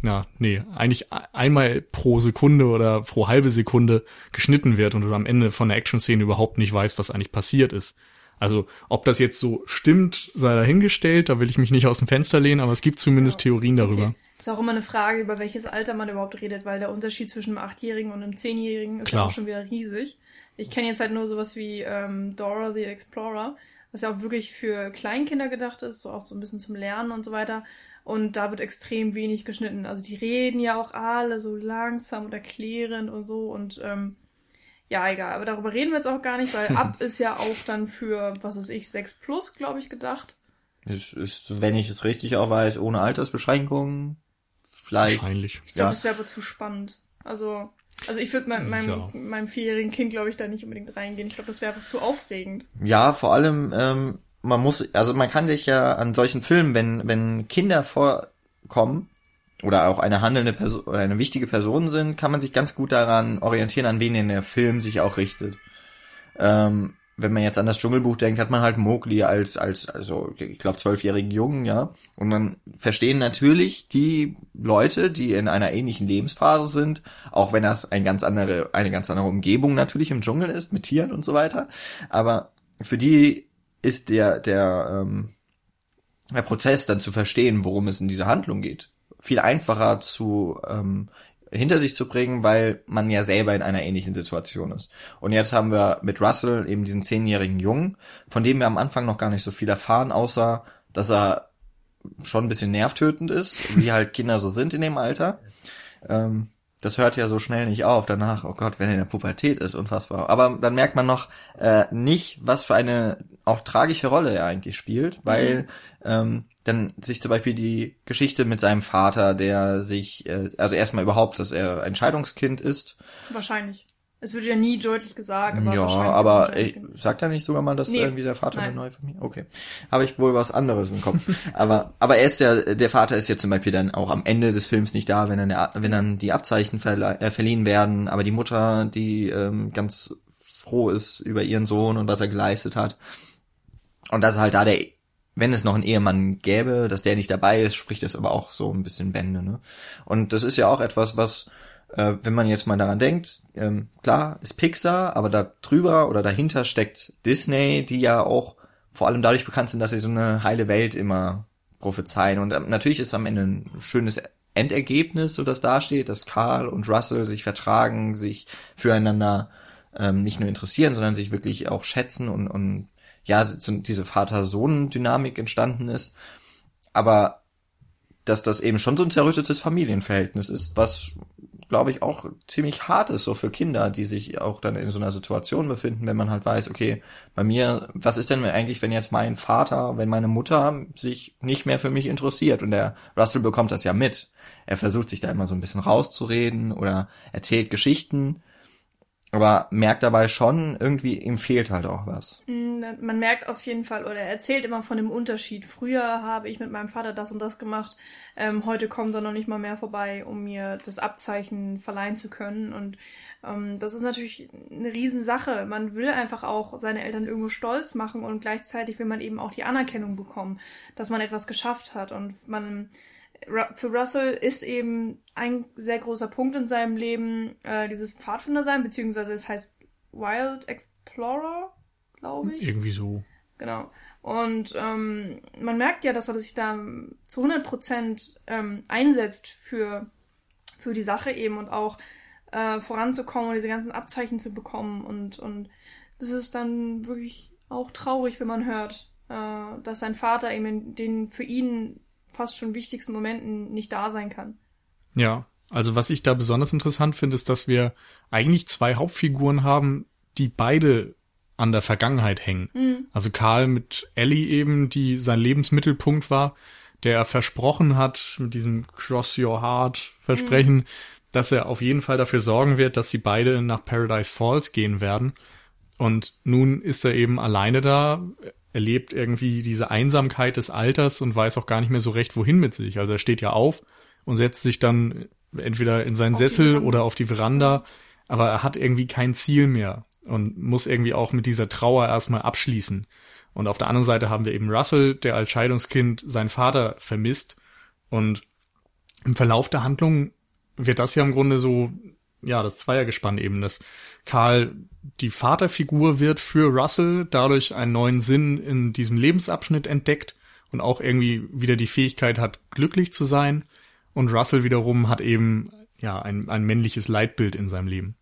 ja, nee, eigentlich einmal pro Sekunde oder pro halbe Sekunde geschnitten wird und du am Ende von der Action-Szene überhaupt nicht weißt, was eigentlich passiert ist. Also, ob das jetzt so stimmt, sei dahingestellt, da will ich mich nicht aus dem Fenster lehnen, aber es gibt zumindest ja. Theorien darüber. Okay. Ist auch immer eine Frage, über welches Alter man überhaupt redet, weil der Unterschied zwischen einem Achtjährigen und einem Zehnjährigen ist ja auch schon wieder riesig. Ich kenne jetzt halt nur sowas wie ähm, Dora the Explorer, was ja auch wirklich für Kleinkinder gedacht ist, so auch so ein bisschen zum Lernen und so weiter. Und da wird extrem wenig geschnitten. Also die reden ja auch alle so langsam und erklärend und so. Und ähm, ja, egal. Aber darüber reden wir jetzt auch gar nicht, weil ab ist ja auch dann für, was ist ich, 6 Plus, glaube ich, gedacht. Ist, ist, wenn ich es richtig auch weiß, ohne Altersbeschränkungen. Vielleicht. Wahrscheinlich. Ich glaube, ja. das wäre aber zu spannend. Also, also ich würde mein, meinem, ja. meinem vierjährigen Kind, glaube ich, da nicht unbedingt reingehen. Ich glaube, das wäre einfach zu aufregend. Ja, vor allem, ähm, man muss, also man kann sich ja an solchen Filmen, wenn, wenn Kinder vorkommen oder auch eine handelnde Person oder eine wichtige Person sind, kann man sich ganz gut daran orientieren, an wen denn der Film sich auch richtet. Ähm, wenn man jetzt an das Dschungelbuch denkt, hat man halt Mowgli als, als, also, ich glaube, zwölfjährigen Jungen, ja. Und dann verstehen natürlich die Leute, die in einer ähnlichen Lebensphase sind, auch wenn das ein ganz andere, eine ganz andere Umgebung natürlich im Dschungel ist, mit Tieren und so weiter. Aber für die ist der, der, ähm, der Prozess dann zu verstehen, worum es in dieser Handlung geht. Viel einfacher zu ähm, hinter sich zu bringen, weil man ja selber in einer ähnlichen Situation ist. Und jetzt haben wir mit Russell eben diesen zehnjährigen Jungen, von dem wir am Anfang noch gar nicht so viel erfahren, außer dass er schon ein bisschen nervtötend ist, wie halt Kinder so sind in dem Alter. Ähm, das hört ja so schnell nicht auf. Danach, oh Gott, wenn er in der Pubertät ist, unfassbar. Aber dann merkt man noch äh, nicht, was für eine auch tragische Rolle er eigentlich spielt, weil mhm. ähm, dann sich zum Beispiel die Geschichte mit seinem Vater, der sich, äh, also erstmal überhaupt, dass er ein Scheidungskind ist. Wahrscheinlich. Es wird ja nie deutlich gesagt. Aber ja, aber ich, sagt er nicht sogar mal, dass nee. irgendwie der Vater Nein. eine neue Familie? Okay, habe ich wohl was anderes im Kopf. aber aber er ist ja, der Vater ist ja zum Beispiel dann auch am Ende des Films nicht da, wenn dann der, wenn dann die Abzeichen verle äh, verliehen werden. Aber die Mutter, die ähm, ganz froh ist über ihren Sohn und was er geleistet hat. Und das ist halt da der wenn es noch einen Ehemann gäbe, dass der nicht dabei ist, spricht das aber auch so ein bisschen Bände. Ne? Und das ist ja auch etwas, was, äh, wenn man jetzt mal daran denkt, ähm, klar ist Pixar, aber da drüber oder dahinter steckt Disney, die ja auch vor allem dadurch bekannt sind, dass sie so eine heile Welt immer prophezeien. Und ähm, natürlich ist am Ende ein schönes Endergebnis, so das dasteht, dass Carl und Russell sich vertragen, sich füreinander ähm, nicht nur interessieren, sondern sich wirklich auch schätzen und, und ja, diese Vater-Sohn-Dynamik entstanden ist. Aber dass das eben schon so ein zerrüttetes Familienverhältnis ist, was glaube ich auch ziemlich hart ist so für Kinder, die sich auch dann in so einer Situation befinden, wenn man halt weiß, okay, bei mir, was ist denn eigentlich, wenn jetzt mein Vater, wenn meine Mutter sich nicht mehr für mich interessiert und der Russell bekommt das ja mit. Er versucht sich da immer so ein bisschen rauszureden oder erzählt Geschichten aber merkt dabei schon, irgendwie ihm fehlt halt auch was. Mm, man merkt auf jeden Fall, oder er erzählt immer von dem Unterschied. Früher habe ich mit meinem Vater das und das gemacht. Ähm, heute kommt er noch nicht mal mehr vorbei, um mir das Abzeichen verleihen zu können. Und ähm, das ist natürlich eine Riesensache. Man will einfach auch seine Eltern irgendwo stolz machen und gleichzeitig will man eben auch die Anerkennung bekommen, dass man etwas geschafft hat. Und man für Russell ist eben ein sehr großer Punkt in seinem Leben äh, dieses Pfadfinder sein, beziehungsweise es heißt Wild Explorer, glaube ich. Irgendwie so. Genau. Und ähm, man merkt ja, dass er sich da zu 100 Prozent ähm, einsetzt für, für die Sache eben und auch äh, voranzukommen und diese ganzen Abzeichen zu bekommen. Und, und das ist dann wirklich auch traurig, wenn man hört, äh, dass sein Vater eben den für ihn fast schon wichtigsten Momenten nicht da sein kann. Ja, also was ich da besonders interessant finde, ist, dass wir eigentlich zwei Hauptfiguren haben, die beide an der Vergangenheit hängen. Mhm. Also Karl mit Ellie eben, die sein Lebensmittelpunkt war, der versprochen hat, mit diesem Cross Your Heart Versprechen, mhm. dass er auf jeden Fall dafür sorgen wird, dass sie beide nach Paradise Falls gehen werden. Und nun ist er eben alleine da, erlebt irgendwie diese Einsamkeit des Alters und weiß auch gar nicht mehr so recht, wohin mit sich. Also er steht ja auf und setzt sich dann entweder in seinen auf Sessel oder auf die Veranda, aber er hat irgendwie kein Ziel mehr und muss irgendwie auch mit dieser Trauer erstmal abschließen. Und auf der anderen Seite haben wir eben Russell, der als Scheidungskind seinen Vater vermisst und im Verlauf der Handlung wird das ja im Grunde so, ja, das Zweiergespann eben, dass Karl die Vaterfigur wird für Russell, dadurch einen neuen Sinn in diesem Lebensabschnitt entdeckt und auch irgendwie wieder die Fähigkeit hat, glücklich zu sein. Und Russell wiederum hat eben ja ein, ein männliches Leitbild in seinem Leben.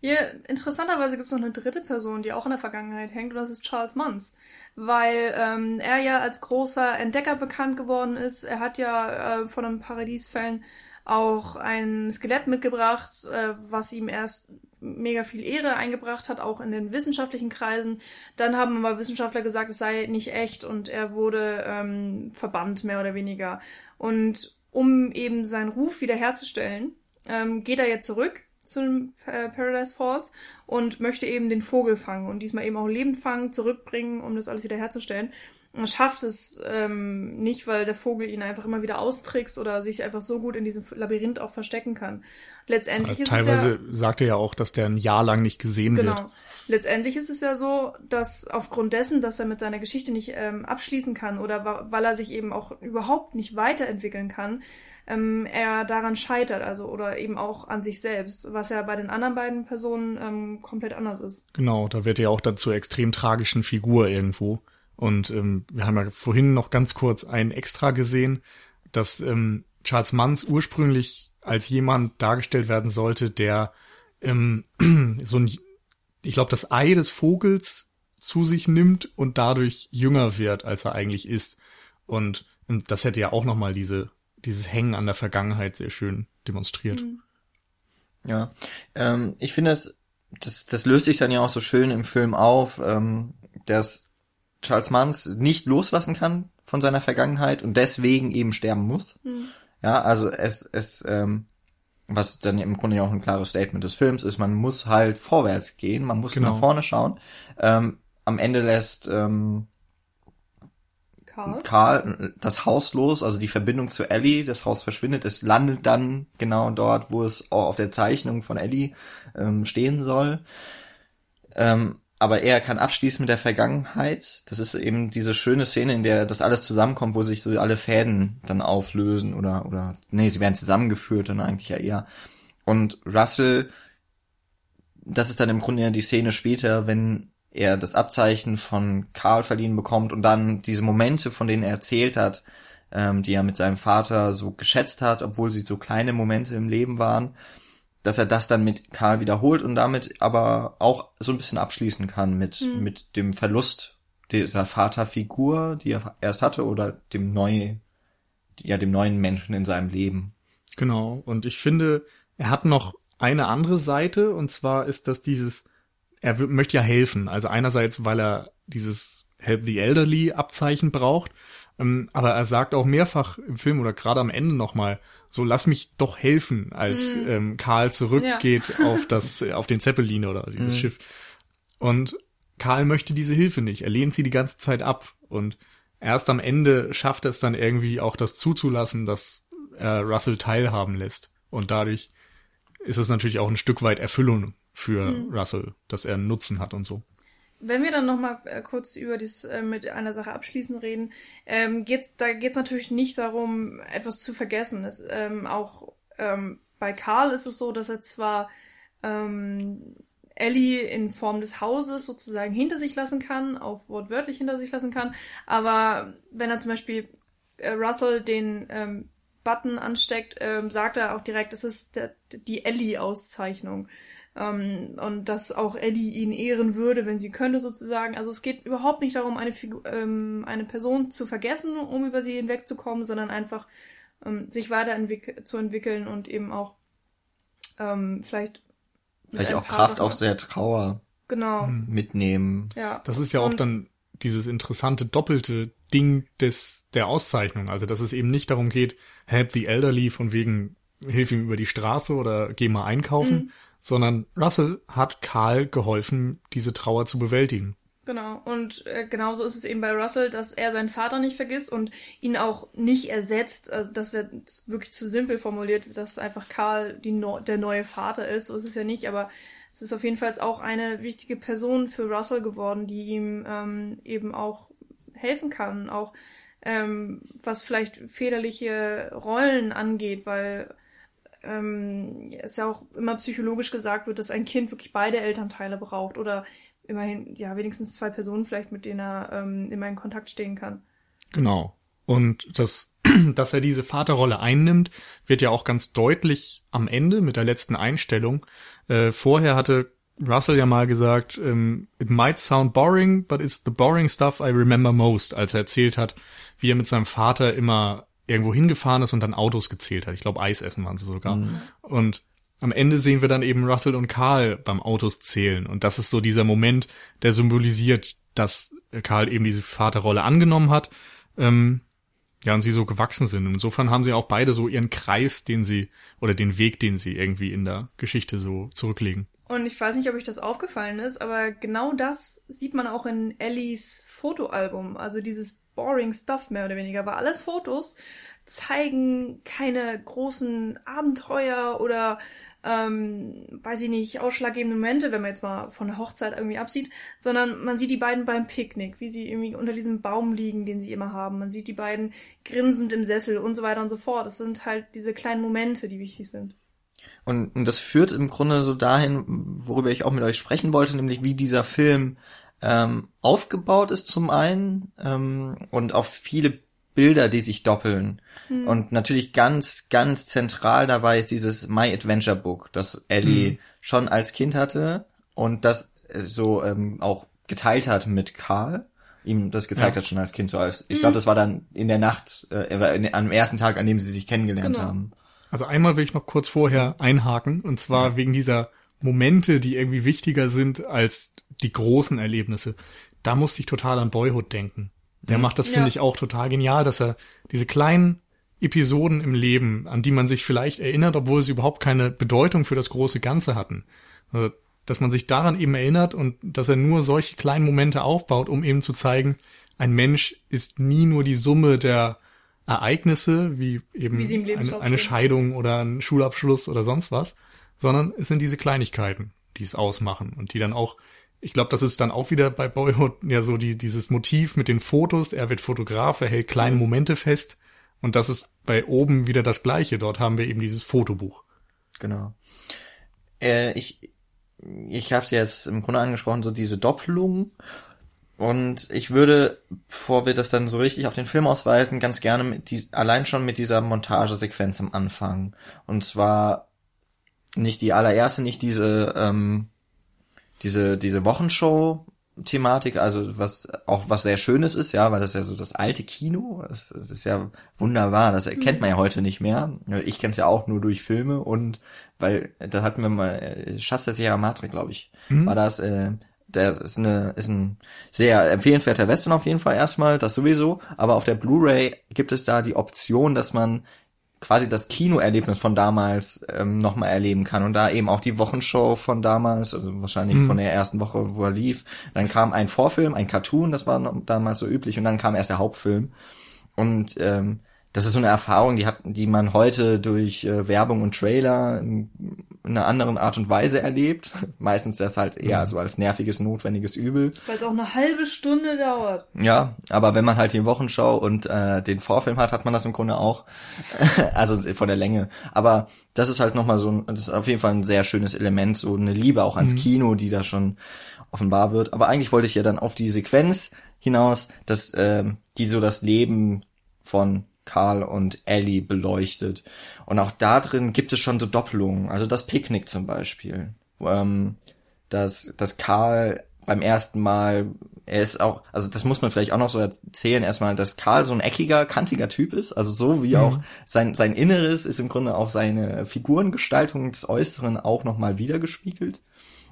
Hier, interessanterweise gibt es noch eine dritte Person, die auch in der Vergangenheit hängt, und das ist Charles Munns. Weil ähm, er ja als großer Entdecker bekannt geworden ist. Er hat ja äh, von den Paradiesfällen auch ein Skelett mitgebracht, äh, was ihm erst mega viel Ehre eingebracht hat, auch in den wissenschaftlichen Kreisen. Dann haben aber Wissenschaftler gesagt, es sei nicht echt und er wurde ähm, verbannt, mehr oder weniger. Und um eben seinen Ruf wiederherzustellen, ähm, geht er jetzt zurück zu äh, Paradise Falls und möchte eben den Vogel fangen und diesmal eben auch lebend fangen, zurückbringen, um das alles wiederherzustellen. Er schafft es ähm, nicht, weil der Vogel ihn einfach immer wieder austrickst oder sich einfach so gut in diesem Labyrinth auch verstecken kann. Letztendlich ist teilweise es ja, sagt er ja auch, dass der ein Jahr lang nicht gesehen genau. wird. Letztendlich ist es ja so, dass aufgrund dessen, dass er mit seiner Geschichte nicht ähm, abschließen kann oder weil er sich eben auch überhaupt nicht weiterentwickeln kann, ähm, er daran scheitert, also oder eben auch an sich selbst, was ja bei den anderen beiden Personen ähm, komplett anders ist. Genau, da wird er auch dann zur extrem tragischen Figur irgendwo. Und ähm, wir haben ja vorhin noch ganz kurz ein Extra gesehen, dass ähm, Charles Manns ursprünglich als jemand dargestellt werden sollte, der ähm, so ein, ich glaube, das Ei des Vogels zu sich nimmt und dadurch jünger wird, als er eigentlich ist. Und, und das hätte ja auch nochmal diese, dieses Hängen an der Vergangenheit sehr schön demonstriert. Mhm. Ja, ähm, ich finde, das, das, das löst sich dann ja auch so schön im Film auf, ähm, dass Charles Manns nicht loslassen kann von seiner Vergangenheit und deswegen eben sterben muss. Mhm. Ja, also es, es, ähm, was dann im Grunde ja auch ein klares Statement des Films ist, man muss halt vorwärts gehen, man muss genau. nach vorne schauen. Ähm, am Ende lässt ähm, Karl. Karl das Haus los, also die Verbindung zu Ellie, das Haus verschwindet, es landet dann genau dort, wo es auf der Zeichnung von Ellie ähm, stehen soll. Ähm, aber er kann abschließen mit der Vergangenheit. Das ist eben diese schöne Szene, in der das alles zusammenkommt, wo sich so alle Fäden dann auflösen oder, oder, nee, sie werden zusammengeführt dann eigentlich ja eher. Und Russell, das ist dann im Grunde ja die Szene später, wenn er das Abzeichen von Karl verliehen bekommt und dann diese Momente, von denen er erzählt hat, ähm, die er mit seinem Vater so geschätzt hat, obwohl sie so kleine Momente im Leben waren, dass er das dann mit Karl wiederholt und damit aber auch so ein bisschen abschließen kann mit, mhm. mit dem Verlust dieser Vaterfigur, die er erst hatte, oder dem neu, ja, dem neuen Menschen in seinem Leben. Genau. Und ich finde, er hat noch eine andere Seite, und zwar ist das dieses, er möchte ja helfen. Also einerseits, weil er dieses Help the Elderly Abzeichen braucht, ähm, aber er sagt auch mehrfach im Film oder gerade am Ende nochmal, so lass mich doch helfen, als mhm. ähm, Karl zurückgeht ja. auf das, auf den Zeppelin oder dieses mhm. Schiff. Und Karl möchte diese Hilfe nicht. Er lehnt sie die ganze Zeit ab. Und erst am Ende schafft er es dann irgendwie auch das zuzulassen, dass er Russell teilhaben lässt. Und dadurch ist es natürlich auch ein Stück weit Erfüllung für mhm. Russell, dass er einen Nutzen hat und so. Wenn wir dann nochmal äh, kurz über das äh, mit einer Sache abschließen reden, ähm, geht's, da geht es natürlich nicht darum, etwas zu vergessen. Es, ähm, auch ähm, bei Karl ist es so, dass er zwar ähm, Ellie in Form des Hauses sozusagen hinter sich lassen kann, auch wortwörtlich hinter sich lassen kann, aber wenn er zum Beispiel äh, Russell den ähm, Button ansteckt, ähm, sagt er auch direkt, es ist der, die Ellie-Auszeichnung. Ähm, und dass auch Ellie ihn ehren würde, wenn sie könnte, sozusagen. Also es geht überhaupt nicht darum, eine, Figur, ähm, eine Person zu vergessen, um über sie hinwegzukommen, sondern einfach ähm, sich weiterzuentwickeln und eben auch ähm, vielleicht. Vielleicht auch Kraft aus der Trauer genau. mitnehmen. Ja. Das ist ja auch dann dieses interessante doppelte Ding des der Auszeichnung, also dass es eben nicht darum geht, help the elderly von wegen hilf ihm über die Straße oder geh mal einkaufen, mhm sondern Russell hat Karl geholfen, diese Trauer zu bewältigen. Genau, und äh, genauso ist es eben bei Russell, dass er seinen Vater nicht vergisst und ihn auch nicht ersetzt. Also das wird wirklich zu simpel formuliert, dass einfach Karl no der neue Vater ist. So ist es ja nicht, aber es ist auf jeden Fall auch eine wichtige Person für Russell geworden, die ihm ähm, eben auch helfen kann, auch ähm, was vielleicht väterliche Rollen angeht, weil ähm, es ja auch immer psychologisch gesagt wird, dass ein Kind wirklich beide Elternteile braucht oder immerhin, ja, wenigstens zwei Personen vielleicht, mit denen er ähm, immer in Kontakt stehen kann. Genau. Und das, dass er diese Vaterrolle einnimmt, wird ja auch ganz deutlich am Ende mit der letzten Einstellung. Äh, vorher hatte Russell ja mal gesagt, ähm, it might sound boring, but it's the boring stuff I remember most, als er erzählt hat, wie er mit seinem Vater immer irgendwo hingefahren ist und dann Autos gezählt hat. Ich glaube, Eis essen waren sie sogar. Mhm. Und am Ende sehen wir dann eben Russell und Karl beim Autos zählen. Und das ist so dieser Moment, der symbolisiert, dass Karl eben diese Vaterrolle angenommen hat. Ähm, ja, und sie so gewachsen sind. Insofern haben sie auch beide so ihren Kreis, den sie, oder den Weg, den sie irgendwie in der Geschichte so zurücklegen. Und ich weiß nicht, ob euch das aufgefallen ist, aber genau das sieht man auch in Ellies Fotoalbum. Also dieses boring Stuff mehr oder weniger, weil alle Fotos zeigen keine großen Abenteuer oder ähm, weiß ich nicht, ausschlaggebende Momente, wenn man jetzt mal von der Hochzeit irgendwie absieht, sondern man sieht die beiden beim Picknick, wie sie irgendwie unter diesem Baum liegen, den sie immer haben. Man sieht die beiden grinsend im Sessel und so weiter und so fort. Das sind halt diese kleinen Momente, die wichtig sind. Und, und das führt im Grunde so dahin, worüber ich auch mit euch sprechen wollte, nämlich wie dieser Film ähm, aufgebaut ist zum einen ähm, und auf viele Bilder, die sich doppeln. Und natürlich ganz, ganz zentral dabei ist dieses My Adventure Book, das Ellie Mhm. schon als Kind hatte und das äh, so ähm, auch geteilt hat mit Karl. Ihm das gezeigt Ja. hat schon als Kind so als ich glaube das war dann in der Nacht äh, oder in, am ersten Tag an dem sie sich kennengelernt Genau. haben Also einmal will ich noch kurz vorher einhaken, und zwar wegen dieser Momente, die irgendwie wichtiger sind als die großen Erlebnisse. Da musste ich total an Boyhood denken. Der macht das, finde Ja. ich, auch total genial, dass er diese kleinen Episoden im Leben, an die man sich vielleicht erinnert, obwohl sie überhaupt keine Bedeutung für das große Ganze hatten. Also, dass man sich daran eben erinnert und dass er nur solche kleinen Momente aufbaut, um eben zu zeigen, ein Mensch ist nie nur die Summe der Ereignisse, wie eben Wie eine, eine. Scheidung oder ein Schulabschluss oder sonst was, sondern es sind diese Kleinigkeiten, die es ausmachen und die dann auch, ich glaube, das ist dann auch wieder bei Boyhood ja so die, dieses Motiv mit den Fotos, er wird Fotograf, er hält Mhm. kleine Momente fest und das ist bei oben wieder das Gleiche. Dort haben wir eben dieses Fotobuch. Genau. Äh, ich ich habe jetzt im Grunde angesprochen, so diese Doppelung. Und ich würde, bevor wir das dann so richtig auf den Film ausweiten, ganz gerne mit dies, allein schon mit dieser Montagesequenz am Anfang. Und zwar nicht die allererste, nicht diese, ähm, diese, diese Wochenshow, Thematik, also was auch was sehr Schönes ist, ja, weil das ja so das alte Kino, das, das ist ja wunderbar, das kennt man ja heute nicht mehr. Ich kenne es ja auch nur durch Filme und weil da hatten wir mal äh, Schatz der Sierra Madre, glaube ich, war das äh, der ist eine ist ein sehr empfehlenswerter Western auf jeden Fall erstmal, das sowieso, aber auf der Blu-ray gibt es da die Option, dass man quasi das Kinoerlebnis von damals ähm, nochmal erleben kann und da eben auch die Wochenshow von damals, also wahrscheinlich von der ersten Woche, wo er lief. Dann kam ein Vorfilm, ein Cartoon, das war noch damals so üblich und dann kam erst der Hauptfilm. Und ähm, das ist so eine Erfahrung, die hat, die man heute durch äh, Werbung und Trailer in, in einer anderen Art und Weise erlebt. Meistens das halt eher so als nerviges, notwendiges Übel. Weil es auch eine halbe Stunde dauert. Ja, aber wenn man halt die Wochenschau und äh, den Vorfilm hat, hat man das im Grunde auch. also von der Länge. Aber das ist halt nochmal so ein, das ist auf jeden Fall ein sehr schönes Element, so eine Liebe auch ans Kino, die da schon offenbar wird. Aber eigentlich wollte ich ja dann auf die Sequenz hinaus, dass ähm, die so das Leben von Karl und Ellie beleuchtet. Und auch da drin gibt es schon so Doppelungen. Also das Picknick zum Beispiel. Ähm, dass, dass Karl beim ersten Mal, er ist auch, also das muss man vielleicht auch noch so erzählen, erstmal, dass Karl so ein eckiger, kantiger Typ ist, also so wie auch sein, sein Inneres ist im Grunde auch seine Figurengestaltung des Äußeren auch nochmal wiedergespiegelt.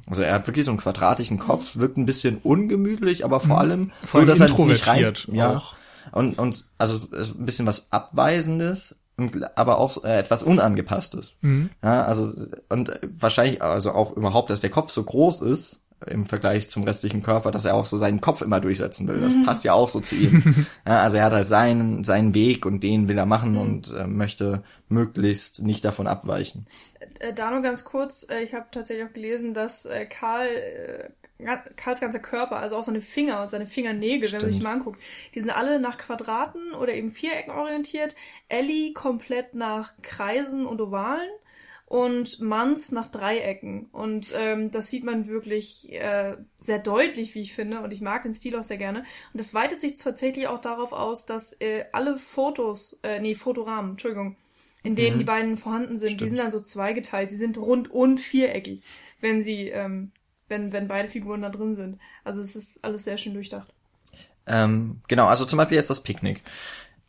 Also er hat wirklich so einen quadratischen Kopf, wirkt ein bisschen ungemütlich, aber vor allem Vor so, allem dass er nicht rein, introvertiert ja, auch. Und, und also ein bisschen was Abweisendes, und, aber auch äh, etwas Unangepasstes. Mhm. Ja, also und wahrscheinlich also auch überhaupt, dass der Kopf so groß ist im Vergleich zum restlichen Körper, dass er auch so seinen Kopf immer durchsetzen will. Das passt ja auch so zu ihm. ja, also er hat halt seinen seinen Weg und den will er machen und äh, möchte möglichst nicht davon abweichen. Äh, da nur ganz kurz, äh, ich habe tatsächlich auch gelesen, dass äh, Karl, äh, Karls ganzer Körper, also auch seine Finger und seine Fingernägel, wenn man sich Stimmt. mal anguckt, die sind alle nach Quadraten oder eben Vierecken orientiert. Ellie komplett nach Kreisen und Ovalen und Mans nach Dreiecken. Und ähm, das sieht man wirklich äh, sehr deutlich, wie ich finde. Und ich mag den Stil auch sehr gerne. Und das weitet sich tatsächlich auch darauf aus, dass äh, alle Fotos, äh, nee, Fotorahmen, Entschuldigung, in denen die beiden vorhanden sind, die Stimmt. sind dann so zweigeteilt. Sie sind rund und viereckig, wenn sie, ähm, wenn, wenn beide Figuren da drin sind. Also es ist alles sehr schön durchdacht. Ähm, genau, also zum Beispiel jetzt das Picknick.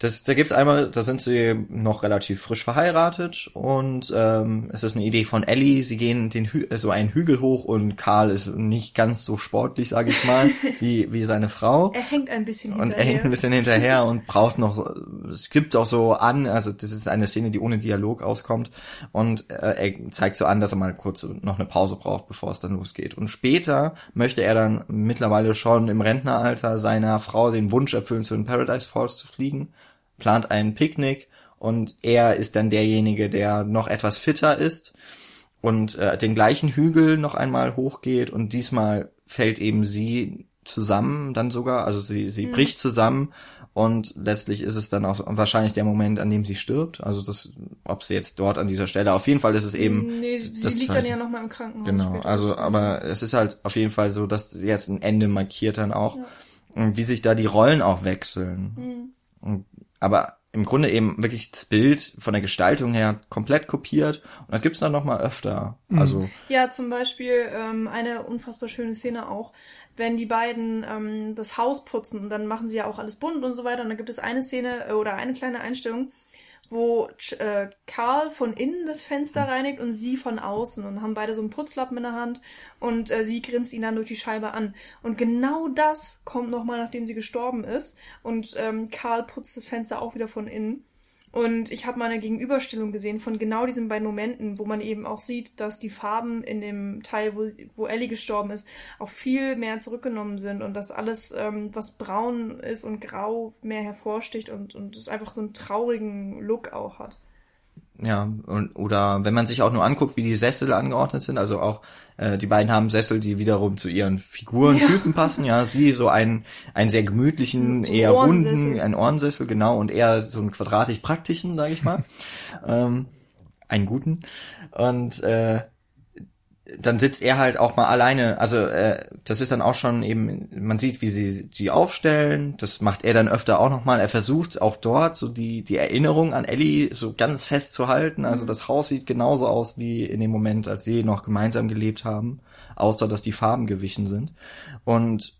Das, da gibt's einmal, da sind sie noch relativ frisch verheiratet und ähm, es ist eine Idee von Ellie. Sie gehen den Hü so einen Hügel hoch und Karl ist nicht ganz so sportlich, sage ich mal, wie wie seine Frau. Er hängt ein bisschen Und er hinterher. hängt ein bisschen hinterher und braucht noch, es gibt auch so an, also das ist eine Szene, die ohne Dialog auskommt und äh, er zeigt so an, dass er mal kurz noch eine Pause braucht, bevor es dann losgeht. Und später möchte er dann mittlerweile schon im Rentneralter seiner Frau den Wunsch erfüllen, zu den Paradise Falls zu fliegen, plant ein Picknick und er ist dann derjenige, der noch etwas fitter ist und äh, den gleichen Hügel noch einmal hochgeht und diesmal fällt eben sie zusammen dann sogar, also sie, sie bricht zusammen und letztlich ist es dann auch wahrscheinlich der Moment, an dem sie stirbt. Also das, ob sie jetzt dort an dieser Stelle, auf jeden Fall ist es eben. Nee, sie das liegt dann Zeichen. ja nochmal im Krankenhaus. Genau, später. also aber es ist halt auf jeden Fall so, dass jetzt ein Ende markiert dann auch. Und wie sich da die Rollen auch wechseln. Mhm. Und aber im Grunde eben wirklich das Bild von der Gestaltung her komplett kopiert. Und das gibt's dann noch mal öfter. Mhm. Also Ja, zum Beispiel ähm, eine unfassbar schöne Szene auch, wenn die beiden ähm, das Haus putzen und dann machen sie ja auch alles bunt und so weiter. Und dann gibt es eine Szene äh, oder eine kleine Einstellung, wo äh, Karl von innen das Fenster reinigt und sie von außen und haben beide so einen Putzlappen in der Hand und äh, sie grinst ihn dann durch die Scheibe an. Und genau das kommt nochmal, nachdem sie gestorben ist und ähm, Karl putzt das Fenster auch wieder von innen. Und ich habe mal eine Gegenüberstellung gesehen von genau diesen beiden Momenten, wo man eben auch sieht, dass die Farben in dem Teil, wo, wo Ellie gestorben ist, auch viel mehr zurückgenommen sind und dass alles, ähm, was braun ist und grau, mehr hervorsticht und, und es einfach so einen traurigen Look auch hat. Ja, und, oder wenn man sich auch nur anguckt, wie die Sessel angeordnet sind, also auch äh, die beiden haben Sessel, die wiederum zu ihren Figurentypen passen, ja, sie so einen, einen sehr gemütlichen, eher runden, einen Ohrensessel, genau, und eher so einen quadratisch praktischen, sage ich mal, ähm, einen guten. Und äh, dann sitzt er halt auch mal alleine. Also äh, das ist dann auch schon eben, man sieht, wie sie die aufstellen. Das macht er dann öfter auch nochmal. Er versucht auch dort so die die Erinnerung an Ellie so ganz fest zu halten. Also das Haus sieht genauso aus wie in dem Moment, als sie noch gemeinsam gelebt haben, außer dass die Farben gewichen sind. Und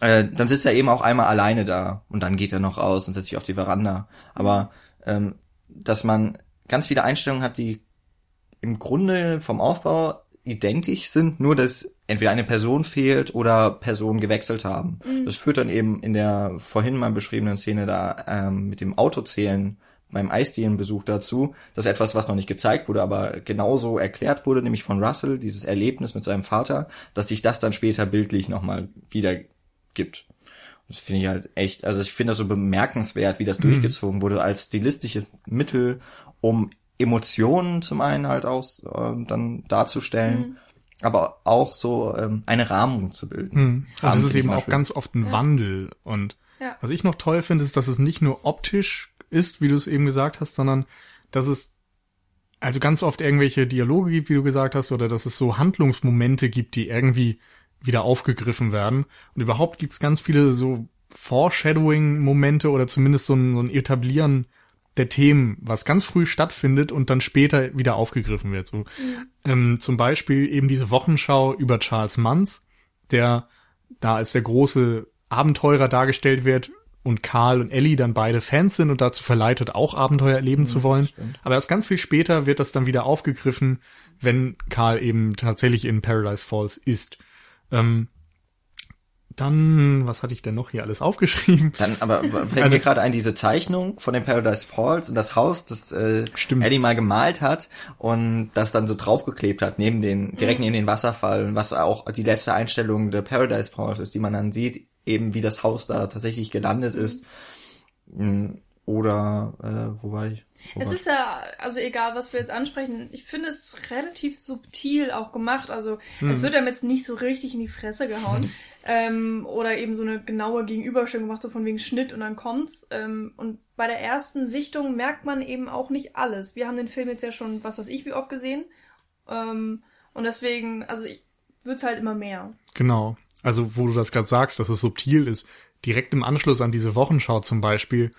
äh, dann sitzt er eben auch einmal alleine da und dann geht er noch raus und setzt sich auf die Veranda. Aber ähm, dass man ganz viele Einstellungen hat, die im Grunde vom Aufbau identisch sind, nur dass entweder eine Person fehlt oder Personen gewechselt haben. Das führt dann eben in der vorhin mal beschriebenen Szene da ähm, mit dem Autozählen beim Eisdielenbesuch dazu, dass etwas, was noch nicht gezeigt wurde, aber genauso erklärt wurde, nämlich von Russell, dieses Erlebnis mit seinem Vater, dass sich das dann später bildlich nochmal wieder gibt. Das finde ich halt echt, also ich finde das so bemerkenswert, wie das durchgezogen wurde als stilistische Mittel, um Emotionen zum einen halt aus ähm, dann darzustellen, aber auch so ähm, eine Rahmung zu bilden. Mhm. Also es ist eben auch ganz oft ein Wandel. Und Ja. was ich noch toll finde, ist, dass es nicht nur optisch ist, wie du es eben gesagt hast, sondern dass es also ganz oft irgendwelche Dialoge gibt, wie du gesagt hast, oder dass es so Handlungsmomente gibt, die irgendwie wieder aufgegriffen werden. Und überhaupt gibt es ganz viele so Foreshadowing-Momente oder zumindest so ein, so ein Etablieren der Themen, was ganz früh stattfindet und dann später wieder aufgegriffen wird. So, ähm, zum Beispiel eben diese Wochenschau über Charles Manns, der da als der große Abenteurer dargestellt wird und Karl und Ellie dann beide Fans sind und dazu verleitet, auch Abenteuer erleben zu wollen. Aber erst ganz viel später wird das dann wieder aufgegriffen, wenn Karl eben tatsächlich in Paradise Falls ist. Ähm, dann, was hatte ich denn noch hier alles aufgeschrieben? Dann, aber fällt Also- mir gerade ein, diese Zeichnung von den Paradise Falls und das Haus, das äh, Stimmt. Eddie mal gemalt hat und das dann so draufgeklebt hat, neben den, direkt neben den Wasserfall, was auch die letzte Einstellung der Paradise Falls ist, die man dann sieht, eben wie das Haus da tatsächlich gelandet ist. Mm, Oder, äh, wo war ich? Wo Es war ist ja, also egal, was wir jetzt ansprechen, ich finde es relativ subtil auch gemacht. Also es wird einem jetzt nicht so richtig in die Fresse gehauen. Ähm, oder eben so eine genaue Gegenüberstellung gemacht, so von wegen Schnitt und dann kommt's. Ähm, und bei der ersten Sichtung merkt man eben auch nicht alles. Wir haben den Film jetzt ja schon, was weiß ich, wie oft gesehen. Ähm, und deswegen, also wird's halt immer mehr. Genau. Also, wo du das gerade sagst, dass es subtil ist. Direkt im Anschluss an diese Wochenschau zum Beispiel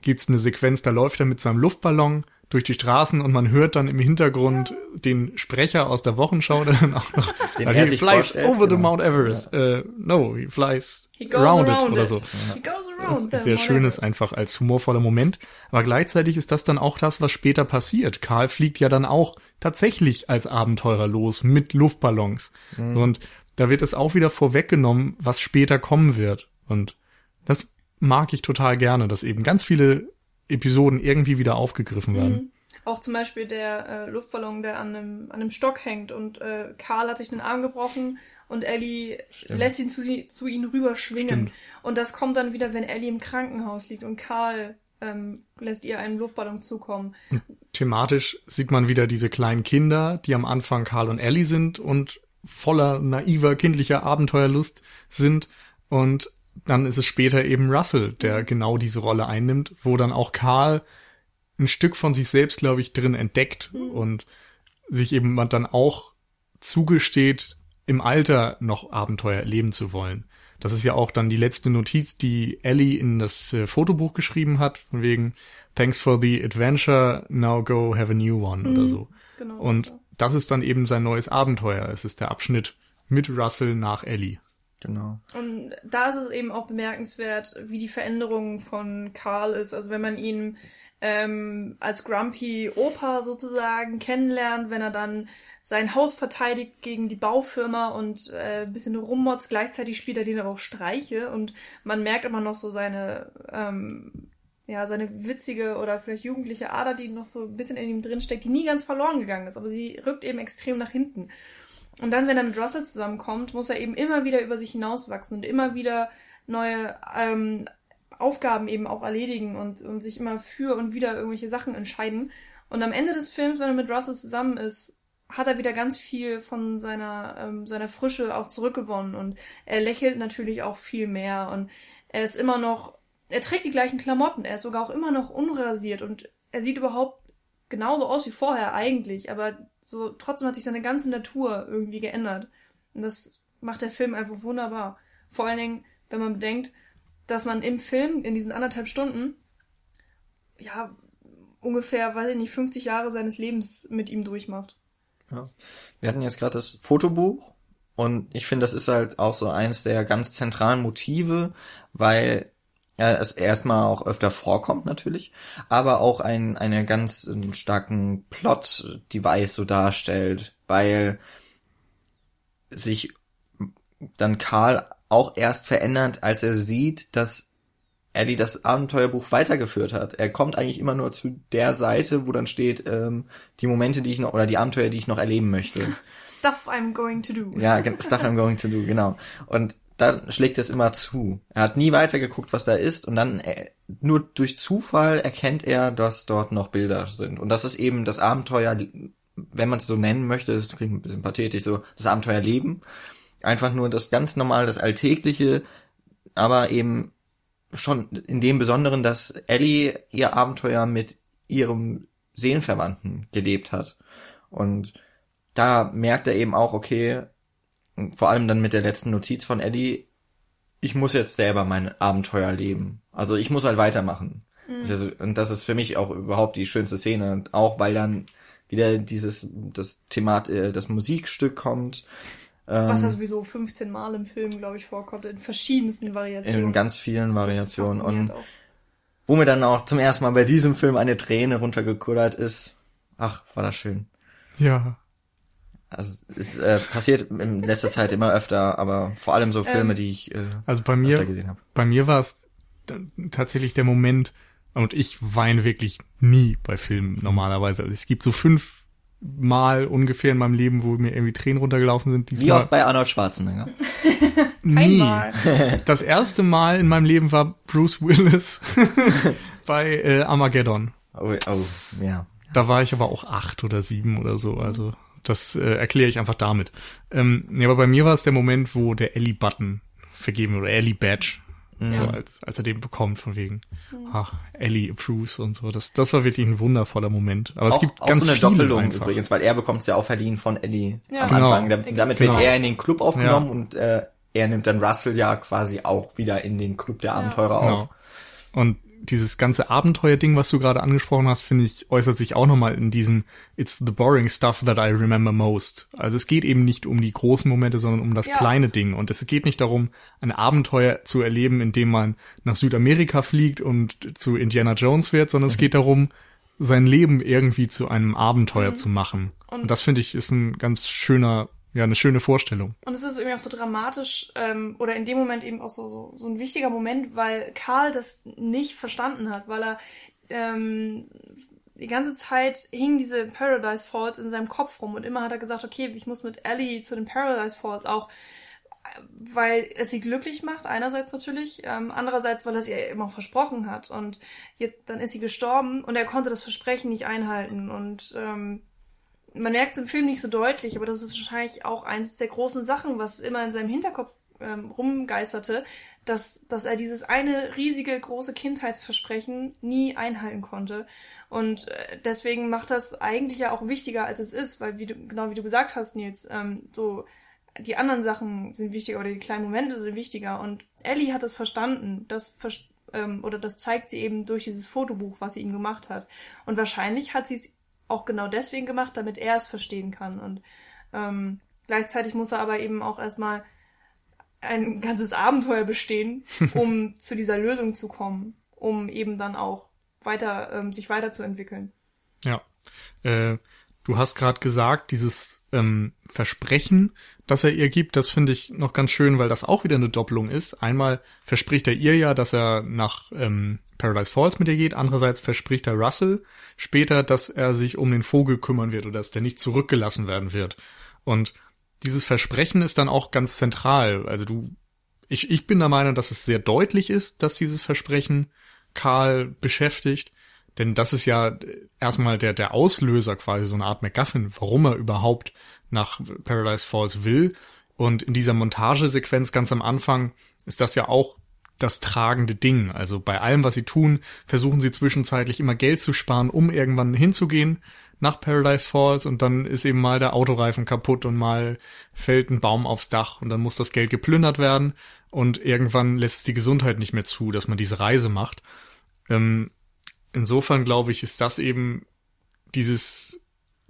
gibt's eine Sequenz, da läuft er mit seinem Luftballon durch die Straßen und man hört dann im Hintergrund den Sprecher aus der Wochenschau, der dann auch noch Den er he flies over the genau. Mount Everest. Äh, no, he flies He goes around, around, it oder so. He goes Das ist the sehr schönes einfach als humorvoller Moment. Aber gleichzeitig ist das dann auch das, was später passiert. Karl fliegt ja dann auch tatsächlich als Abenteurer los mit Luftballons. Und da wird es auch wieder vorweggenommen, was später kommen wird. Und das mag ich total gerne, dass eben ganz viele Episoden irgendwie wieder aufgegriffen werden. Mhm. Auch zum Beispiel der äh, Luftballon, der an einem, an einem Stock hängt und äh, Karl hat sich den Arm gebrochen und Ellie lässt ihn zu, sie, zu ihnen rüberschwingen. Stimmt. Und das kommt dann wieder, wenn Ellie im Krankenhaus liegt und Karl ähm, lässt ihr einen Luftballon zukommen. Thematisch sieht man wieder diese kleinen Kinder, die am Anfang Karl und Ellie sind und voller naiver kindlicher Abenteuerlust sind und dann ist es später eben Russell, der genau diese Rolle einnimmt, wo dann auch Karl ein Stück von sich selbst, glaube ich, drin entdeckt und sich eben dann auch zugesteht, im Alter noch Abenteuer erleben zu wollen. Das ist ja auch dann die letzte Notiz, die Ellie in das äh, Fotobuch geschrieben hat, von wegen Thanks for the adventure, now go have a new one oder so. Genau. Und so. das ist dann eben sein neues Abenteuer. Es ist der Abschnitt mit Russell nach Ellie. Genau. Und da ist es eben auch bemerkenswert, wie die Veränderung von Karl ist. Also wenn man ihn ähm, als Grumpy Opa sozusagen kennenlernt, wenn er dann sein Haus verteidigt gegen die Baufirma und äh, ein bisschen rummotzt, gleichzeitig spielt er den aber auch Streiche und man merkt immer noch so seine, ähm, ja, seine witzige oder vielleicht jugendliche Ader, die noch so ein bisschen in ihm drinsteckt, die nie ganz verloren gegangen ist, aber sie rückt eben extrem nach hinten. Und dann, wenn er mit Russell zusammenkommt, muss er eben immer wieder über sich hinauswachsen und immer wieder neue ähm, Aufgaben eben auch erledigen und, und sich immer für und wieder irgendwelche Sachen entscheiden. Und am Ende des Films, wenn er mit Russell zusammen ist, hat er wieder ganz viel von seiner, ähm, seiner Frische auch zurückgewonnen und er lächelt natürlich auch viel mehr und er ist immer noch, er trägt die gleichen Klamotten, er ist sogar auch immer noch unrasiert und er sieht überhaupt genauso aus wie vorher eigentlich, aber so trotzdem hat sich seine ganze Natur irgendwie geändert. Und das macht der Film einfach wunderbar. Vor allen Dingen, wenn man bedenkt, dass man im Film in diesen anderthalb Stunden ja ungefähr, weiß ich nicht, 50 Jahre seines Lebens mit ihm durchmacht. Ja. Wir hatten jetzt gerade das Fotobuch und ich finde, das ist halt auch so eines der ganz zentralen Motive, weil ja, es erstmal auch öfter vorkommt natürlich, aber auch ein, eine ganz einen starken Plot-Device so darstellt, weil sich dann Karl auch erst verändert, als er sieht, dass Ellie das Abenteuerbuch weitergeführt hat. Er kommt eigentlich immer nur zu der Seite, wo dann steht, ähm, die Momente, die ich noch, oder die Abenteuer, die ich noch erleben möchte. Stuff I'm going to do. Ja, Stuff I'm going to do, genau. Und dann schlägt es immer zu. Er hat nie weitergeguckt, was da ist, und dann äh, nur durch Zufall erkennt er, dass dort noch Bilder sind. Und das ist eben das Abenteuer, wenn man es so nennen möchte, das klingt ein bisschen pathetisch, so das Abenteuerleben. Einfach nur das ganz normal, das Alltägliche, aber eben schon in dem Besonderen, dass Ellie ihr Abenteuer mit ihrem Seelenverwandten gelebt hat. Und da merkt er eben auch, okay, vor allem dann mit der letzten Notiz von Ellie, ich muss jetzt selber mein Abenteuer leben. Also ich muss halt weitermachen. Mhm. Also, und das ist für mich auch überhaupt die schönste Szene. Auch weil dann wieder dieses, das Themat, äh, das Musikstück kommt. Was ja Ähm, sowieso 15 Mal im Film, glaube ich, vorkommt, in verschiedensten Variationen. in ganz vielen Variationen. Und auch. wo mir dann auch zum ersten Mal bei diesem Film eine Träne runtergekullert ist. Ach, war das schön. Ja. Also es äh, passiert in letzter Zeit immer öfter, aber vor allem so Filme, Ähm, die ich äh, Also bei mir, öfter gesehen habe. bei mir war es tatsächlich der Moment, und ich weine wirklich nie bei Filmen normalerweise. Also es gibt so fünf Mal ungefähr in meinem Leben, wo mir irgendwie Tränen runtergelaufen sind. Wie Diesmal auch bei Arnold Schwarzenegger. nie. Einmal. Das erste Mal in meinem Leben war Bruce Willis bei äh, Armageddon. Oh, oh, ja. Da war ich aber auch acht oder sieben oder so. Also das äh, erkläre ich einfach damit. Ähm, nee, aber bei mir war es der Moment, wo der Ellie-Button vergeben wurde, Ellie-Badge. Ja. So, als, als er den bekommt, von wegen, ach, Ellie approves und so. Das, das war wirklich ein wundervoller Moment. Aber es auch, gibt auch ganz so eine viele Doppelung einfach. übrigens, weil er bekommt es ja auch verliehen von Ellie Ja. am Genau. Anfang. Da, damit wird Genau. er in den Club aufgenommen und äh, er nimmt dann Russell ja quasi auch wieder in den Club der Abenteurer Genau. auf. Und dieses ganze Abenteuer-Ding, was du gerade angesprochen hast, finde ich, äußert sich auch nochmal in diesem It's the boring stuff that I remember most. Also es geht eben nicht um die großen Momente, sondern um das Ja. kleine Ding. Und es geht nicht darum, ein Abenteuer zu erleben, indem man nach Südamerika fliegt und zu Indiana Jones wird, sondern es geht darum, sein Leben irgendwie zu einem Abenteuer zu machen. Und, Und- das finde ich ist ein ganz schöner, ja, eine schöne Vorstellung. Und es ist irgendwie auch so dramatisch, ähm, oder in dem Moment eben auch so, so, so ein wichtiger Moment, weil Karl das nicht verstanden hat, weil er ähm, die ganze Zeit hingen diese Paradise Falls in seinem Kopf rum und immer hat er gesagt, okay, ich muss mit Ellie zu den Paradise Falls auch, weil es sie glücklich macht, einerseits natürlich, ähm, andererseits, weil er es ihr immer versprochen hat und jetzt, dann ist sie gestorben und er konnte das Versprechen nicht einhalten und ähm, man merkt es im Film nicht so deutlich, aber das ist wahrscheinlich auch eines der großen Sachen, was immer in seinem Hinterkopf ähm, rumgeisterte, dass, dass er dieses eine riesige, große Kindheitsversprechen nie einhalten konnte. Und äh, deswegen macht das eigentlich ja auch wichtiger, als es ist, weil, wie du, genau wie du gesagt hast, Nils, ähm, so die anderen Sachen sind wichtiger oder die kleinen Momente sind wichtiger. Und Ellie hat es verstanden, das ähm, oder das zeigt sie eben durch dieses Fotobuch, was sie ihm gemacht hat. Und wahrscheinlich hat sie es auch genau deswegen gemacht, damit er es verstehen kann. Und ähm, gleichzeitig muss er aber eben auch erstmal ein ganzes Abenteuer bestehen, um zu dieser Lösung zu kommen, um eben dann auch weiter ähm, sich weiterzuentwickeln. Ja. Äh, du hast gerade gesagt, dieses ähm, Versprechen, das er ihr gibt, das finde ich noch ganz schön, weil das auch wieder eine Doppelung ist. Einmal verspricht er ihr ja, dass er nach ähm, Paradise Falls mit ihr geht. Andererseits verspricht er Russell später, dass er sich um den Vogel kümmern wird oder dass der nicht zurückgelassen werden wird. Und dieses Versprechen ist dann auch ganz zentral. Also du, ich, ich bin der Meinung, dass es sehr deutlich ist, dass dieses Versprechen Karl beschäftigt. Denn das ist ja erstmal der, der Auslöser quasi, so eine Art MacGuffin, warum er überhaupt nach Paradise Falls will. Und in dieser Montagesequenz ganz am Anfang ist das ja auch das tragende Ding. Also bei allem, was sie tun, versuchen sie zwischenzeitlich immer Geld zu sparen, um irgendwann hinzugehen nach Paradise Falls und dann ist eben mal der Autoreifen kaputt und mal fällt ein Baum aufs Dach und dann muss das Geld geplündert werden und irgendwann lässt es die Gesundheit nicht mehr zu, dass man diese Reise macht. Ähm, insofern glaube ich, ist das eben dieses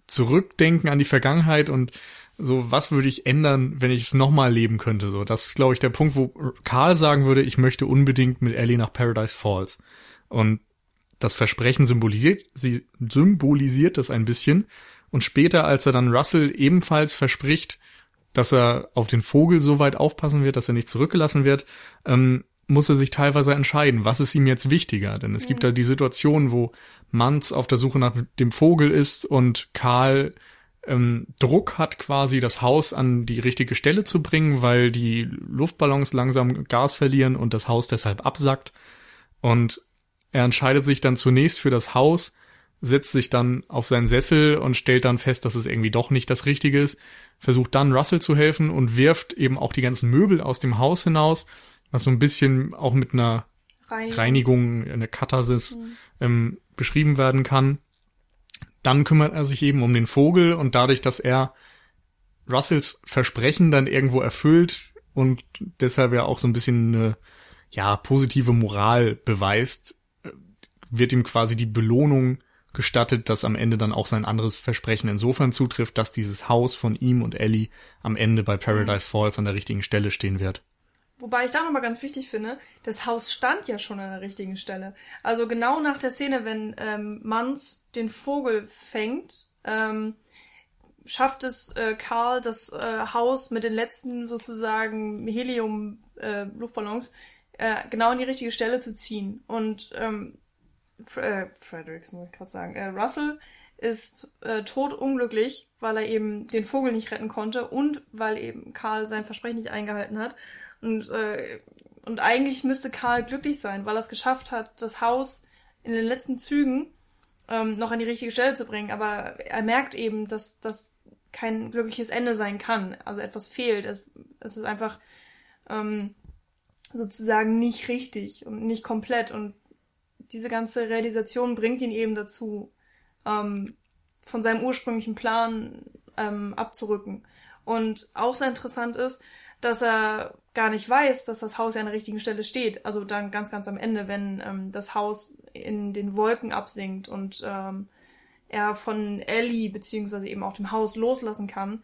Zurückdenken an die Vergangenheit und so, was würde ich ändern, wenn ich es nochmal leben könnte? So, das ist, glaube ich, der Punkt, wo Karl sagen würde, ich möchte unbedingt mit Ellie nach Paradise Falls. Und das Versprechen symbolisiert, sie symbolisiert das ein bisschen. Und später, als er dann Russell ebenfalls verspricht, dass er auf den Vogel so weit aufpassen wird, dass er nicht zurückgelassen wird, ähm, muss er sich teilweise entscheiden, was ist ihm jetzt wichtiger. Denn es mhm. gibt da die Situation, wo Manz auf der Suche nach dem Vogel ist und Karl ähm, Druck hat, quasi das Haus an die richtige Stelle zu bringen, weil die Luftballons langsam Gas verlieren und das Haus deshalb absackt. Und er entscheidet sich dann zunächst für das Haus, setzt sich dann auf seinen Sessel und stellt dann fest, dass es irgendwie doch nicht das Richtige ist, versucht dann Russell zu helfen und wirft eben auch die ganzen Möbel aus dem Haus hinaus, was so ein bisschen auch mit einer Reinigung, Reinigung eine Katharsis mhm. ähm, beschrieben werden kann. Dann kümmert er sich eben um den Vogel und dadurch, dass er Russells Versprechen dann irgendwo erfüllt und deshalb ja auch so ein bisschen eine ja, positive Moral beweist, wird ihm quasi die Belohnung gestattet, dass am Ende dann auch sein anderes Versprechen insofern zutrifft, dass dieses Haus von ihm und Ellie am Ende bei Paradise Falls an der richtigen Stelle stehen wird. Wobei ich da nochmal ganz wichtig finde, das Haus stand ja schon an der richtigen Stelle. Also genau nach der Szene, wenn ähm, Mans den Vogel fängt, ähm, schafft es äh, Karl, das äh, Haus mit den letzten sozusagen Helium-Luftballons äh, äh, genau an die richtige Stelle zu ziehen. Und ähm, F äh, Fredericks muss ich gerade sagen, äh, Russell ist äh, totunglücklich, weil er eben den Vogel nicht retten konnte und weil eben Karl sein Versprechen nicht eingehalten hat. Und, äh, und eigentlich müsste Karl glücklich sein, weil er es geschafft hat, das Haus in den letzten Zügen ähm, noch an die richtige Stelle zu bringen. Aber er merkt eben, dass das kein glückliches Ende sein kann. Also etwas fehlt. Es, es ist einfach ähm, sozusagen nicht richtig und nicht komplett. Und diese ganze Realisation bringt ihn eben dazu, ähm, von seinem ursprünglichen Plan ähm, abzurücken. Und auch sehr interessant ist, dass er gar nicht weiß, dass das Haus ja an der richtigen Stelle steht. Also dann ganz, ganz am Ende, wenn ähm, das Haus in den Wolken absinkt und ähm, er von Ellie beziehungsweise eben auch dem Haus loslassen kann,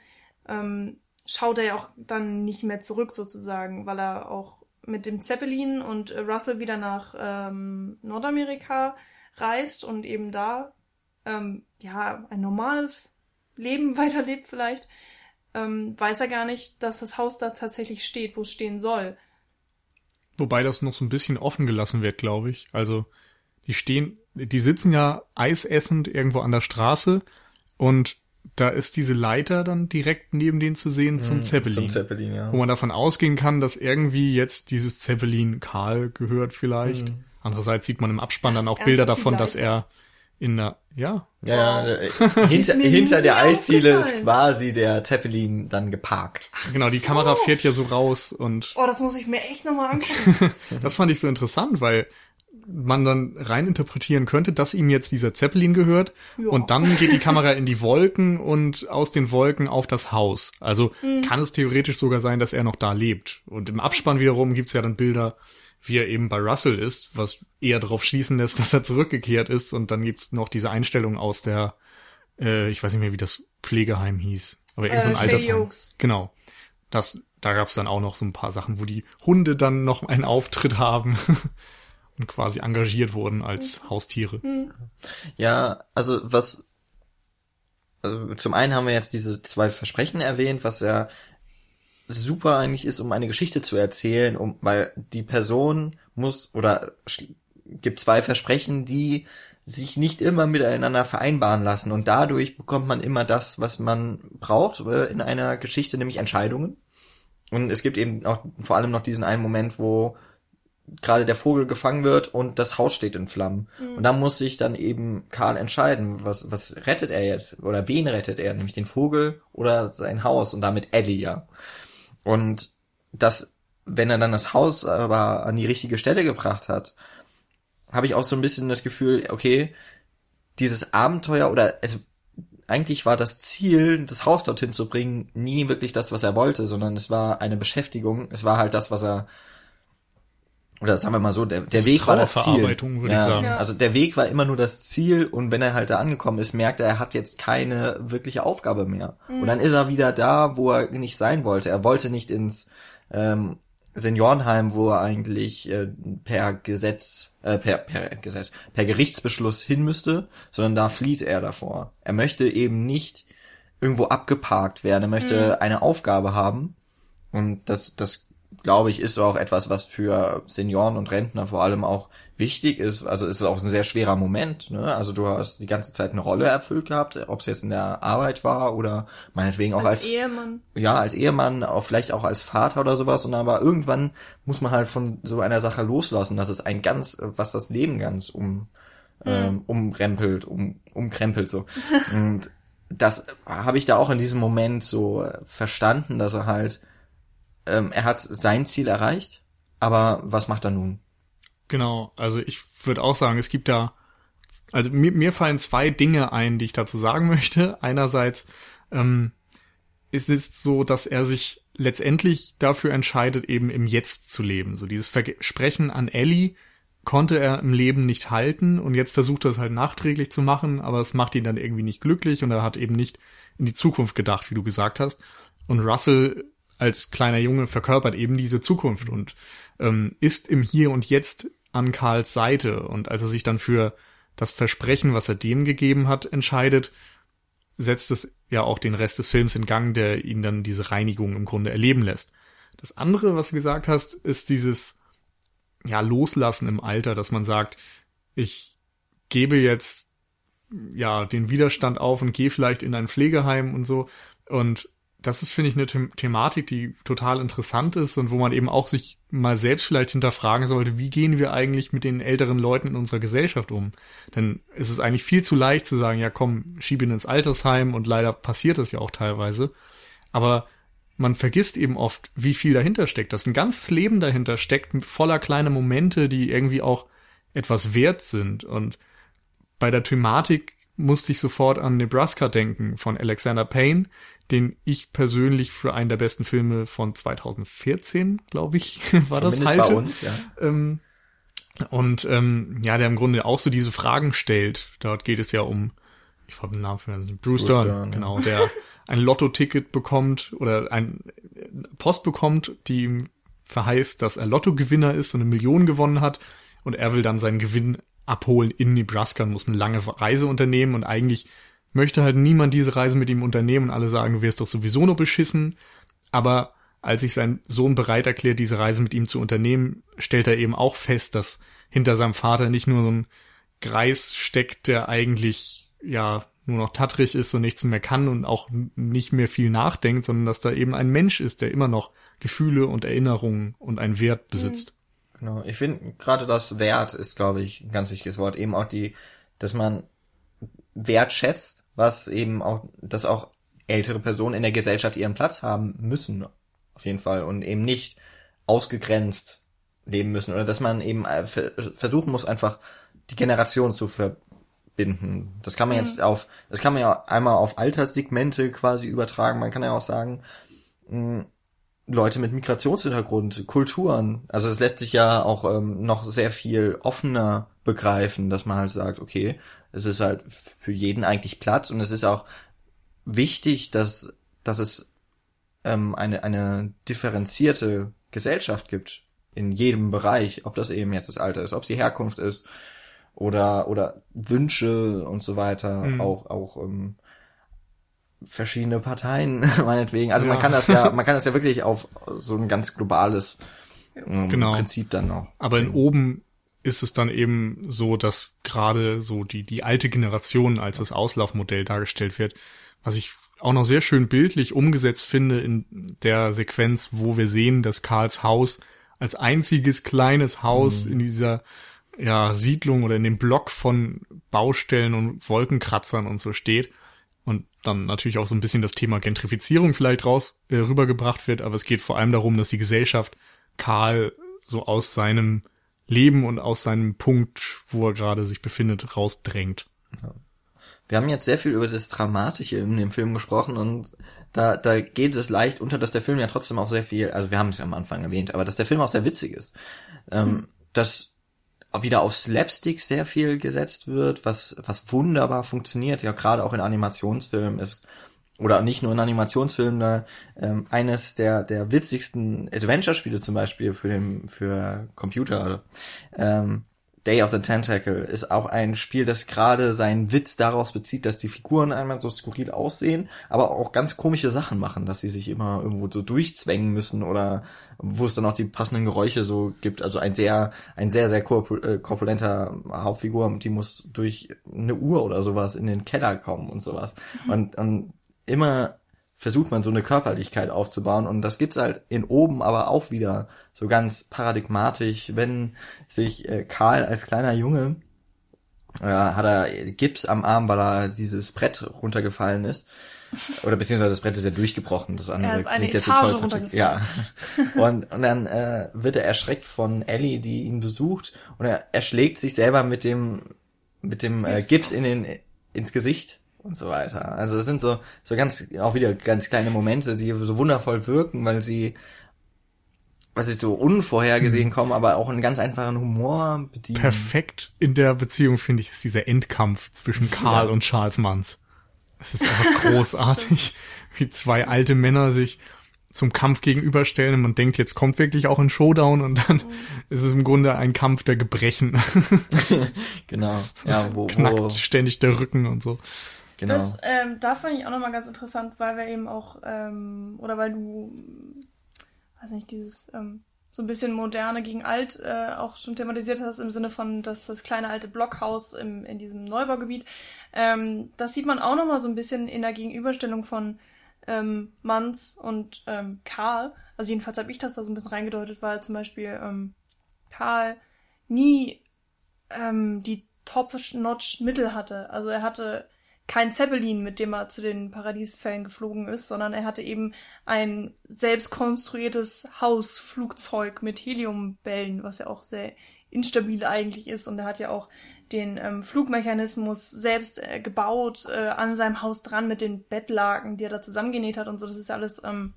ähm, schaut er ja auch dann nicht mehr zurück sozusagen, weil er auch mit dem Zeppelin und Russell wieder nach ähm, Nordamerika reist und eben da ähm, ja ein normales Leben weiterlebt vielleicht ähm, weiß er gar nicht, dass das Haus da tatsächlich steht, wo es stehen soll. Wobei das noch so ein bisschen offen gelassen wird, glaube ich. Also die stehen, die sitzen ja eisessend irgendwo an der Straße und da ist diese Leiter dann direkt neben denen zu sehen zum mm, Zeppelin. Zum Zeppelin, ja. Wo man davon ausgehen kann, dass irgendwie jetzt dieses Zeppelin Karl gehört vielleicht. Mm. Andererseits sieht man im Abspann das dann auch Bilder davon, dass er in der, ja. Ja, wow. ja hinter, hinter der Eisdiele ist quasi der Zeppelin dann geparkt. Ach genau, die so. Kamera fährt ja so raus und. Oh, das muss ich mir echt nochmal angucken. das fand ich so interessant, weil man dann rein interpretieren könnte, dass ihm jetzt dieser Zeppelin gehört Ja. und dann geht die Kamera in die Wolken und aus den Wolken auf das Haus. Also Mhm. kann es theoretisch sogar sein, dass er noch da lebt. Und im Abspann wiederum gibt's ja dann Bilder, wie er eben bei Russell ist, was eher darauf schließen lässt, dass er zurückgekehrt ist. Und dann gibt's noch diese Einstellung aus der, äh, ich weiß nicht mehr, wie das Pflegeheim hieß, aber irgend so ein Äh, Altersheim. Genau. Das, da gab's dann auch noch so ein paar Sachen, wo die Hunde dann noch einen Auftritt haben und quasi engagiert wurden als Haustiere. Ja, also was also zum einen haben wir jetzt diese zwei Versprechen erwähnt, was ja super eigentlich ist, um eine Geschichte zu erzählen, um weil die Person muss oder gibt zwei Versprechen, die sich nicht immer miteinander vereinbaren lassen und dadurch bekommt man immer das, was man braucht äh, in einer Geschichte, nämlich Entscheidungen. Und es gibt eben auch vor allem noch diesen einen Moment, wo gerade der Vogel gefangen wird und das Haus steht in Flammen. Und da muss sich dann eben Karl entscheiden, was, was rettet er jetzt? Oder wen rettet er? Nämlich den Vogel oder sein Haus und damit Ellie, ja. Und das, wenn er dann das Haus aber an die richtige Stelle gebracht hat, habe ich auch so ein bisschen das Gefühl, okay, dieses Abenteuer oder also eigentlich war das Ziel, das Haus dorthin zu bringen, nie wirklich das, was er wollte, sondern es war eine Beschäftigung. Es war halt das, was er oder sagen wir mal so, der, der Weg war das Ziel. Würde ich sagen. Ja. Also der Weg war immer nur das Ziel und wenn er halt da angekommen ist, merkt er, er hat jetzt keine wirkliche Aufgabe mehr. Und dann ist er wieder da, wo er nicht sein wollte. Er wollte nicht ins ähm, Seniorenheim, wo er eigentlich äh, per Gesetz, äh, per, per Gesetz, per Gerichtsbeschluss hin müsste, sondern da flieht er davor. Er möchte eben nicht irgendwo abgeparkt werden, er möchte eine Aufgabe haben. Und das, das glaube ich, ist auch etwas, was für Senioren und Rentner vor allem auch wichtig ist. Also es ist auch ein sehr schwerer Moment. Ne? Also du hast die ganze Zeit eine Rolle erfüllt gehabt, ob es jetzt in der Arbeit war oder meinetwegen auch Als als, Ehemann. ja als Ehemann, auch vielleicht auch als Vater oder sowas. Und aber irgendwann muss man halt von so einer Sache loslassen. Das ist ein ganz, was das Leben ganz um ähm, umrempelt, um umkrempelt so. Und das habe ich da auch in diesem Moment so verstanden, dass er halt ähm, er hat sein Ziel erreicht, aber was macht er nun? Genau, also ich würde auch sagen, es gibt da, also mir, mir fallen zwei Dinge ein, die ich dazu sagen möchte. Einerseits ähm, ist es so, dass er sich letztendlich dafür entscheidet, eben im Jetzt zu leben. So dieses Versprechen an Ellie konnte er im Leben nicht halten und jetzt versucht er es halt nachträglich zu machen, aber es macht ihn dann irgendwie nicht glücklich und er hat eben nicht in die Zukunft gedacht, wie du gesagt hast. Und Russell als kleiner Junge verkörpert eben diese Zukunft und ähm, ist im Hier und Jetzt an Karls Seite. Und als er sich dann für das Versprechen, was er dem gegeben hat, entscheidet, setzt es ja auch den Rest des Films in Gang, der ihn dann diese Reinigung im Grunde erleben lässt. Das andere, was du gesagt hast, ist dieses ja Loslassen im Alter, dass man sagt, ich gebe jetzt ja den Widerstand auf und gehe vielleicht in ein Pflegeheim und so. Und das ist, finde ich, eine The Thematik, die total interessant ist und wo man eben auch sich mal selbst vielleicht hinterfragen sollte, wie gehen wir eigentlich mit den älteren Leuten in unserer Gesellschaft um? Denn es ist eigentlich viel zu leicht zu sagen, ja komm, schieb ihn ins Altersheim und leider passiert das ja auch teilweise. Aber man vergisst eben oft, wie viel dahinter steckt, dass ein ganzes Leben dahinter steckt, voller kleiner Momente, die irgendwie auch etwas wert sind. Und bei der Thematik musste ich sofort an Nebraska denken von Alexander Payne, den ich persönlich für einen der besten Filme von 2014, glaube ich, war das Zumindest halte. bei uns, ja. Ähm, und ähm, ja, der im Grunde auch so diese Fragen stellt. Dort geht es ja um, ich habe den Namen für Bruce, Bruce Dern, Dern, ja. genau, der ein Lotto-Ticket bekommt oder ein Post bekommt, die ihm verheißt, dass er Lottogewinner ist und eine Million gewonnen hat. Und er will dann seinen Gewinn abholen in Nebraska und muss eine lange Reise unternehmen und eigentlich möchte halt niemand diese Reise mit ihm unternehmen und alle sagen, du wirst doch sowieso nur beschissen. Aber als sich sein Sohn bereit erklärt, diese Reise mit ihm zu unternehmen, stellt er eben auch fest, dass hinter seinem Vater nicht nur so ein Greis steckt, der eigentlich ja nur noch tattrig ist und nichts mehr kann und auch nicht mehr viel nachdenkt, sondern dass da eben ein Mensch ist, der immer noch Gefühle und Erinnerungen und einen Wert besitzt. Genau. Ich finde gerade das Wert ist, glaube ich, ein ganz wichtiges Wort. Eben auch die, dass man wertschätzt, was eben auch, dass auch ältere Personen in der Gesellschaft ihren Platz haben müssen, auf jeden Fall, und eben nicht ausgegrenzt leben müssen oder dass man eben äh, versuchen muss, einfach die Generation zu verbinden. Das kann man mhm. jetzt auf, das kann man ja einmal auf Alterssegmente quasi übertragen. Man kann ja auch sagen, mh, Leute mit Migrationshintergrund, Kulturen. Also es lässt sich ja auch ähm, noch sehr viel offener begreifen, dass man halt sagt, okay, es ist halt für jeden eigentlich Platz und es ist auch wichtig, dass, dass es ähm, eine, eine differenzierte Gesellschaft gibt in jedem Bereich, ob das eben jetzt das Alter ist, ob es die Herkunft ist oder oder Wünsche und so weiter, mhm. auch auch ähm, verschiedene Parteien meinetwegen. Also ja. man kann das ja, man kann das ja wirklich auf so ein ganz globales ähm, genau. Prinzip dann noch. Aber in oben ist es dann eben so, dass gerade so die die alte Generation als das Auslaufmodell dargestellt wird, was ich auch noch sehr schön bildlich umgesetzt finde in der Sequenz, wo wir sehen, dass Karls Haus als einziges kleines Haus mhm. in dieser ja, Siedlung oder in dem Block von Baustellen und Wolkenkratzern und so steht. Und dann natürlich auch so ein bisschen das Thema Gentrifizierung vielleicht drauf äh, rübergebracht wird, aber es geht vor allem darum, dass die Gesellschaft Karl so aus seinem Leben und aus seinem Punkt, wo er gerade sich befindet, rausdrängt. Ja. Wir haben jetzt sehr viel über das Dramatische in dem Film gesprochen und da, da geht es leicht unter, dass der Film ja trotzdem auch sehr viel, also wir haben es ja am Anfang erwähnt, aber dass der Film auch sehr witzig ist. Ähm, mhm. Dass wieder auf Slapstick sehr viel gesetzt wird, was, was wunderbar funktioniert, ja gerade auch in Animationsfilmen ist, oder nicht nur in Animationsfilmen, da, ähm, eines der, der witzigsten Adventure-Spiele zum Beispiel für den, für Computer, ähm, Day of the Tentacle ist auch ein Spiel, das gerade seinen Witz daraus bezieht, dass die Figuren einmal so skurril aussehen, aber auch ganz komische Sachen machen, dass sie sich immer irgendwo so durchzwängen müssen oder wo es dann auch die passenden Geräusche so gibt. Also ein sehr, ein sehr, sehr äh, korpulenter Hauptfigur, die muss durch eine Uhr oder sowas in den Keller kommen und sowas. Mhm. Und, und immer versucht man so eine Körperlichkeit aufzubauen und das gibt's halt in oben aber auch wieder so ganz paradigmatisch, wenn sich äh, Karl als kleiner Junge äh, hat er Gips am Arm, weil er dieses Brett runtergefallen ist. Oder beziehungsweise das Brett ist ja durchgebrochen, das andere ja, klingt jetzt so toll. Ja. Und, und dann äh, wird er erschreckt von Ellie, die ihn besucht, und er erschlägt sich selber mit dem mit dem äh, Gips in den ins Gesicht und so weiter. Also es sind so, so ganz, auch wieder ganz kleine Momente, die so wundervoll wirken, weil sie, was ist so unvorhergesehen mhm. kommen, aber auch einen ganz einfachen Humor bedienen. Perfekt in der Beziehung, finde ich, ist dieser Endkampf zwischen Karl ja. und Charles Manns. Es ist einfach großartig, wie zwei alte Männer sich zum Kampf gegenüberstellen und man denkt, jetzt kommt wirklich auch ein Showdown und dann mhm. ist es im Grunde ein Kampf der Gebrechen. genau. Ja, wo, Knackt wo ständig der Rücken und so. Genau. Das, ähm, da fand ich auch nochmal ganz interessant, weil wir eben auch, ähm, oder weil du, weiß nicht, dieses ähm, so ein bisschen moderne gegen alt äh, auch schon thematisiert hast, im Sinne von dass das kleine alte Blockhaus im, in diesem Neubaugebiet. Ähm, das sieht man auch nochmal so ein bisschen in der Gegenüberstellung von ähm, Manns und ähm, Karl. Also jedenfalls habe ich das da so ein bisschen reingedeutet, weil zum Beispiel ähm, Karl nie ähm, die Top-Notch-Mittel hatte. Also er hatte kein Zeppelin, mit dem er zu den Paradiesfällen geflogen ist, sondern er hatte eben ein selbst konstruiertes Hausflugzeug mit Heliumbällen, was ja auch sehr instabil eigentlich ist. Und er hat ja auch den ähm, Flugmechanismus selbst äh, gebaut, äh, an seinem Haus dran mit den Bettlaken, die er da zusammengenäht hat und so. Das ist alles ähm,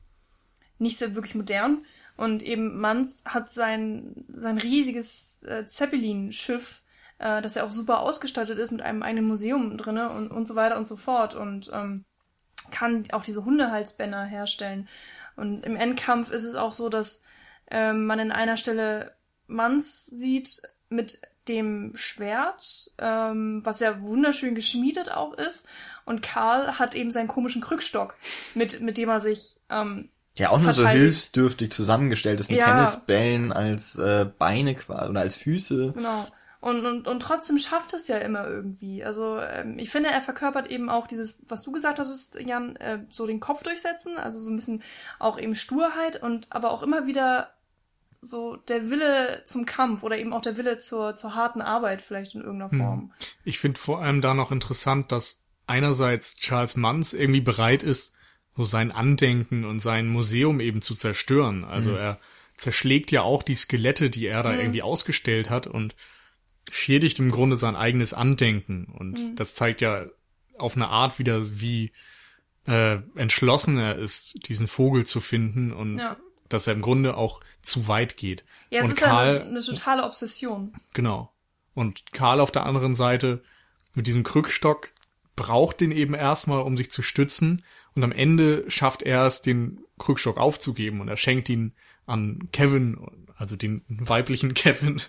nicht sehr wirklich modern. Und eben Manz hat sein, sein riesiges äh, Zeppelin-Schiff äh, dass er auch super ausgestattet ist mit einem eigenen Museum drinne und, und so weiter und so fort und ähm, kann auch diese Hundehalsbänder herstellen. Und im Endkampf ist es auch so, dass ähm, man in einer Stelle Manns sieht mit dem Schwert, ähm, was ja wunderschön geschmiedet auch ist. Und Karl hat eben seinen komischen Krückstock, mit, mit dem er sich ähm, ja, auch nur so hilfsdürftig zusammengestellt ist mit ja. Tennisbällen als äh, Beine quasi oder als Füße. Genau. Und, und, und trotzdem schafft es ja immer irgendwie. Also ähm, ich finde, er verkörpert eben auch dieses, was du gesagt hast, Jan, äh, so den Kopf durchsetzen, also so ein bisschen auch eben Sturheit und aber auch immer wieder so der Wille zum Kampf oder eben auch der Wille zur, zur harten Arbeit vielleicht in irgendeiner hm. Form. Ich finde vor allem da noch interessant, dass einerseits Charles Manns irgendwie bereit ist, so sein Andenken und sein Museum eben zu zerstören. Also mhm. er zerschlägt ja auch die Skelette, die er da Mhm. irgendwie ausgestellt hat und schädigt im Grunde sein eigenes Andenken. Und Mhm. das zeigt ja auf eine Art wieder, wie äh, entschlossen er ist, diesen Vogel zu finden und Ja. dass er im Grunde auch zu weit geht. Ja, es und ist Karl, eine, eine totale Obsession. Genau. Und Karl auf der anderen Seite mit diesem Krückstock braucht den eben erstmal, um sich zu stützen. Und am Ende schafft er es, den Krückstock aufzugeben und er schenkt ihn an Kevin, also den weiblichen Kevin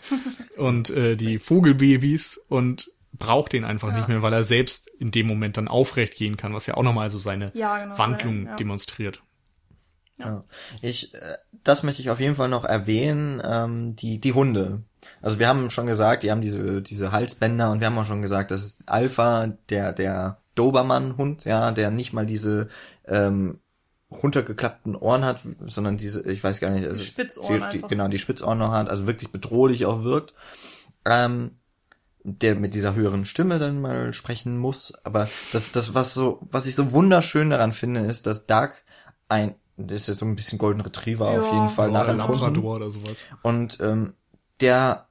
und äh, die Vogelbabys und braucht den einfach Ja. nicht mehr, weil er selbst in dem Moment dann aufrecht gehen kann, was ja auch nochmal so seine Ja, genau. Wandlung ja. demonstriert. Ja. Ich, äh, das möchte ich auf jeden Fall noch erwähnen, ähm, die, die Hunde. Also wir haben schon gesagt, die haben diese, diese Halsbänder und wir haben auch schon gesagt, das ist Alpha, der, der Dobermann-Hund, ja, der nicht mal diese, ähm, runtergeklappten Ohren hat, sondern diese, ich weiß gar nicht, also Spitzohren die, die, genau, die Spitzohren noch hat, also wirklich bedrohlich auch wirkt. Ähm, der mit dieser höheren Stimme dann mal sprechen muss. Aber das, das, was so, was ich so wunderschön daran finde, ist, dass Doug ein, das ist jetzt so ein bisschen Golden Retriever auf Ja. jeden Fall Oder nachempfunden. Labrador oder sowas. Und ähm, der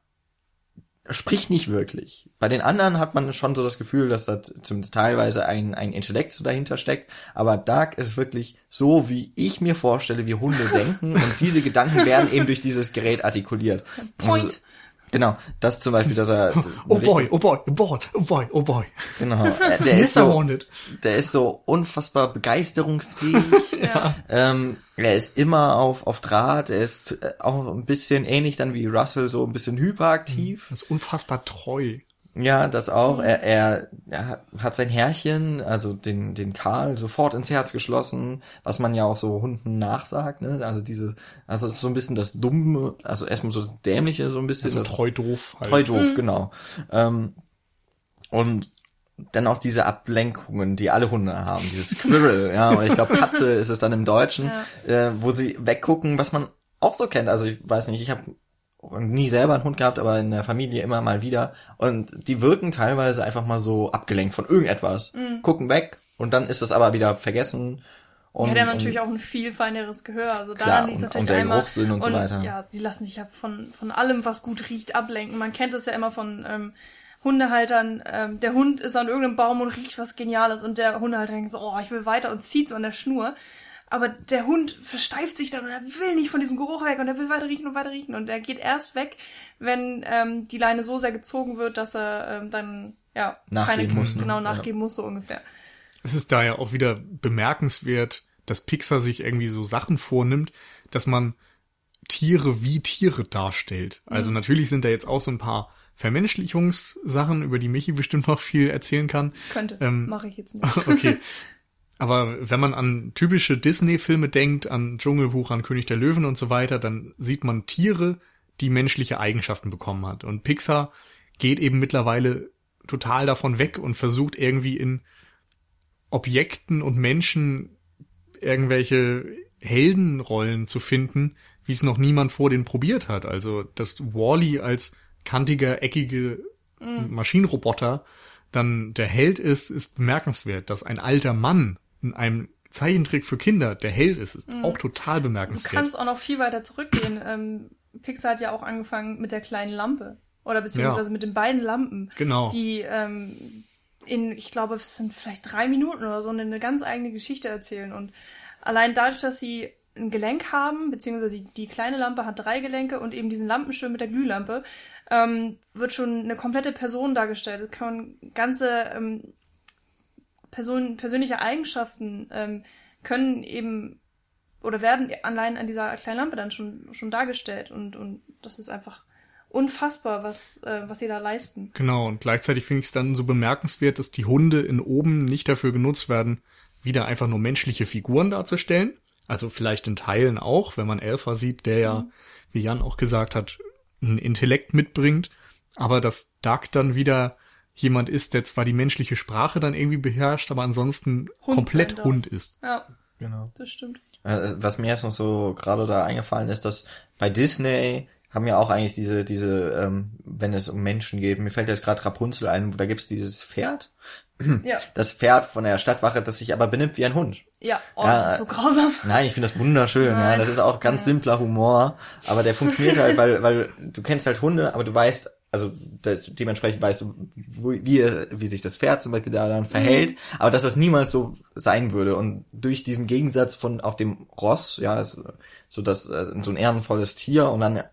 spricht nicht wirklich. Bei den anderen hat man schon so das Gefühl, dass da zumindest teilweise ein, ein Intellekt so dahinter steckt. Aber Doug ist wirklich so, wie ich mir vorstelle, wie Hunde denken. Und diese Gedanken werden eben durch dieses Gerät artikuliert. Point. Also, genau, das zum Beispiel, dass er... Oh boy, oh boy, oh boy, oh boy, oh boy. Genau, äh, der ist so, der ist so unfassbar begeisterungsfähig. Ja. ähm, er ist immer auf, auf Draht, er ist äh, auch ein bisschen ähnlich dann wie Russell, so ein bisschen hyperaktiv. Das ist unfassbar treu. Ja, das auch. Er, er, er hat- sein Herrchen, also den, den Karl, sofort ins Herz geschlossen, was man ja auch so Hunden nachsagt, ne? Also diese, also es ist so ein bisschen das Dumme, also erstmal so das Dämliche, so ein bisschen. Also das, treu doof halt. Treu doof, genau. Ähm, und dann auch diese Ablenkungen, die alle Hunde haben, dieses Squirrel, ja, und ich glaube Katze ist es dann im Deutschen, äh, wo sie weggucken, was man auch so kennt. Also ich weiß nicht, ich habe nie selber einen Hund gehabt, aber in der Familie immer mal wieder. Und die wirken teilweise einfach mal so abgelenkt von irgendetwas, gucken weg und dann ist das aber wieder vergessen. Und, ja, der hat natürlich und, auch ein viel feineres Gehör. Also Klar, daran liegt und- natürlich und der einmal. Geruchssinn und so weiter. Ja, die lassen sich ja von, von allem, was gut riecht, ablenken. Man kennt das ja immer von ähm, Hundehaltern. Ähm, der Hund ist an irgendeinem Baum und riecht was Geniales und der Hundehalter denkt so, oh, ich will weiter und zieht so an der Schnur. Aber der Hund versteift sich dann und er will nicht von diesem Geruch weg und er will weiter riechen und weiter riechen und er geht erst weg, wenn ähm, die Leine so sehr gezogen wird, dass er ähm, dann ja Nachgeben keine, muss, ne? genau Ja. nachgeben muss so ungefähr. Es ist da ja auch wieder bemerkenswert, dass Pixar sich irgendwie so Sachen vornimmt, dass man Tiere wie Tiere darstellt. Also natürlich sind da jetzt auch so ein paar Vermenschlichungssachen, über die Michi bestimmt noch viel erzählen kann. Könnte, Ähm, mache ich jetzt nicht. Okay. Aber wenn man an typische Disney-Filme denkt, an Dschungelbuch, an König der Löwen und so weiter, dann sieht man Tiere, die menschliche Eigenschaften bekommen hat. Und Pixar geht eben mittlerweile total davon weg und versucht irgendwie in Objekten und Menschen irgendwelche Heldenrollen zu finden, wie es noch niemand vor denen probiert hat. Also, dass Wally als kantiger, eckige Maschinenroboter dann der Held ist, ist bemerkenswert. Dass ein alter Mann in einem Zeichentrick für Kinder der Held ist, ist auch total Du bemerkenswert. kannst auch noch viel weiter zurückgehen. ähm, Pixar hat ja auch angefangen mit der kleinen Lampe. Oder beziehungsweise mit den beiden Lampen, Genau. die ähm, in, ich glaube, es sind vielleicht drei Minuten oder so, eine ganz eigene Geschichte erzählen. Und allein dadurch, dass sie ein Gelenk haben, beziehungsweise die, die kleine Lampe hat drei Gelenke und eben diesen Lampenschirm mit der Glühlampe, ähm, wird schon eine komplette Person dargestellt. Es kann man ganze ähm, Person, persönliche Eigenschaften ähm, können eben oder werden allein an dieser kleinen Lampe dann schon, schon dargestellt. Und, und das ist einfach unfassbar, was, äh, was sie da leisten. Genau, und gleichzeitig finde ich es dann so bemerkenswert, dass die Hunde in oben nicht dafür genutzt werden, wieder einfach nur menschliche Figuren darzustellen. Also vielleicht in Teilen auch, wenn man Elfa sieht, der ja, wie Jan auch gesagt hat, ein Intellekt mitbringt, aber dass Duck dann wieder jemand ist, der zwar die menschliche Sprache dann irgendwie beherrscht, aber ansonsten Hund komplett. Hund ist. Ja, Genau. das stimmt. Äh, Was mir jetzt noch so gerade da eingefallen ist, dass bei Disney haben ja auch eigentlich diese, diese, ähm, wenn es um Menschen geht, mir fällt jetzt gerade Rapunzel ein, da gibt's dieses Pferd, Ja. das Pferd von der Stadtwache, das sich aber benimmt wie ein Hund. Ja, oh, Ja, das ist so grausam. Nein, ich finde das wunderschön, ja. Das ist auch ganz simpler Humor, aber der funktioniert halt, weil, weil du kennst halt Hunde, aber du weißt, also das, dementsprechend weißt du, wo, wie, wie sich das Pferd zum Beispiel da dann verhält, aber dass das niemals so sein würde. Und durch diesen Gegensatz von auch dem Ross, ja, so das äh, so ein ehrenvolles Tier und dann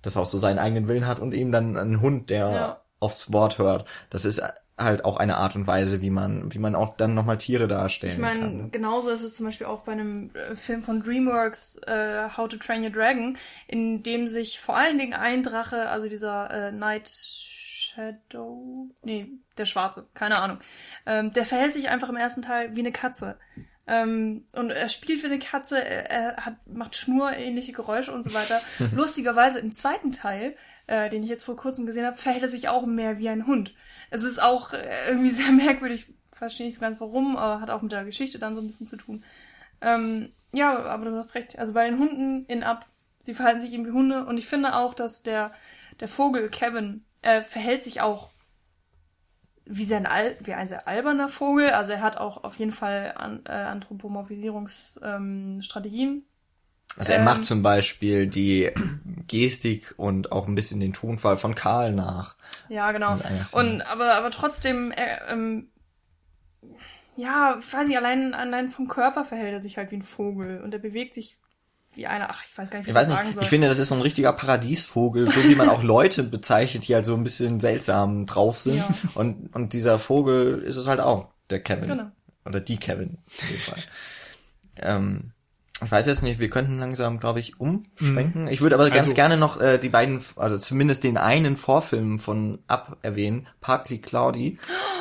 das auch so seinen eigenen Willen hat und eben dann ein Hund, der Ja. Aufs Wort hört. Das ist halt auch eine Art und Weise, wie man, wie man auch dann nochmal Tiere darstellen Ich meine, kann. genauso ist es zum Beispiel auch bei einem äh, Film von DreamWorks, äh, How to Train Your Dragon, in dem sich vor allen Dingen ein Drache, also dieser äh, Night Shadow, nee, der Schwarze, keine Ahnung, ähm, der verhält sich einfach im ersten Teil wie eine Katze. Ähm, und er spielt wie eine Katze, er, er hat, macht schnurähnliche Geräusche und so weiter. Lustigerweise im zweiten Teil, äh, den ich jetzt vor kurzem gesehen habe, verhält er sich auch mehr wie ein Hund. Es ist auch äh, irgendwie sehr merkwürdig, verstehe nicht so ganz warum, aber hat auch mit der Geschichte dann so ein bisschen zu tun. Ähm, ja, aber du hast recht. Also bei den Hunden in Up, sie verhalten sich eben wie Hunde und ich finde auch, dass der, der Vogel Kevin äh, verhält sich auch wie, sein Al wie ein sehr alberner Vogel. Also er hat auch auf jeden Fall an, äh, Anthropomorphisierungsstrategien. Ähm. Also er Ähm, macht zum Beispiel die Gestik und auch ein bisschen den Tonfall von Karl nach. Ja, genau. Und aber aber trotzdem, er, ähm, ja, ich weiß nicht, allein allein vom Körper verhält er sich halt wie ein Vogel und er bewegt sich wie einer. Ach, ich weiß gar nicht, wie Ich ich weiß das sagen nicht, soll. ich finde, das ist so ein richtiger Paradiesvogel, so wie man auch Leute bezeichnet, die halt so ein bisschen seltsam drauf sind. Ja. Und, und dieser Vogel ist es halt auch, der Kevin. Genau. Oder die Kevin, in dem Fall. ähm, ich weiß jetzt nicht, wir könnten langsam, glaube ich, umschwenken. Ich würde aber ganz Also- gerne noch äh, die beiden, also zumindest den einen Vorfilm von Up erwähnen, Partly Cloudy.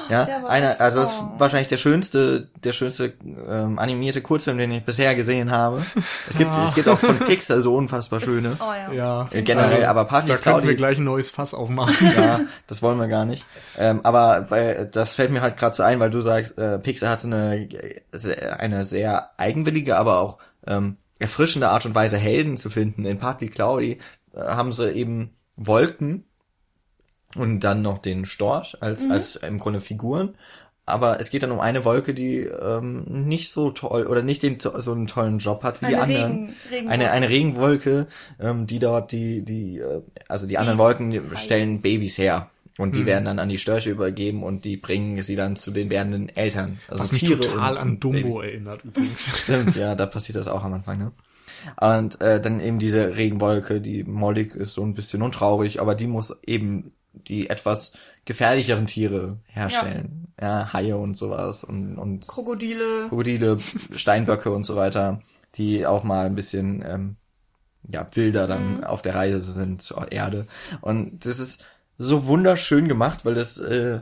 Ja, Der war einer, das- also das ist oh. wahrscheinlich der schönste, der schönste ähm, animierte Kurzfilm, den ich bisher gesehen habe. Es gibt, Ah. es gibt auch von Pixar so unfassbar schöne. Oh ja. Ja. Äh, generell, aber Partly Da könnten wir Cloudy, gleich ein neues Fass aufmachen. ja, das wollen wir gar nicht. Ähm, aber bei, das fällt mir halt gerade so ein, weil du sagst, äh, Pixar hatte eine, äh, eine sehr eigenwillige, aber auch ähm, erfrischende Art und Weise, Helden zu finden. In Partly Cloudy äh, haben sie eben Wolken und dann noch den Storch als, als im Grunde Figuren. Aber es geht dann um eine Wolke, die ähm, nicht so toll oder nicht den, so einen tollen Job hat wie die Eine anderen. Regen, Regenwolke. Eine, eine Regenwolke, ähm, die dort die, die, äh, also die anderen Wolken die stellen Babys her. Und die werden dann an die Störche übergeben und die bringen sie dann zu den werdenden Eltern. Also Was mich Tiere total und, an Dumbo Babys. erinnert übrigens. Stimmt, ja, da passiert das auch am Anfang, ne? Und äh, dann eben diese Regenwolke, die mollig ist so ein bisschen und traurig, aber die muss eben die etwas gefährlicheren Tiere herstellen. Ja, Haie und sowas und, und Krokodile. Krokodile, Steinböcke und so weiter, die auch mal ein bisschen ähm, ja, wilder dann Mhm. auf der Reise sind zur Erde. Und das ist so wunderschön gemacht, weil das, äh,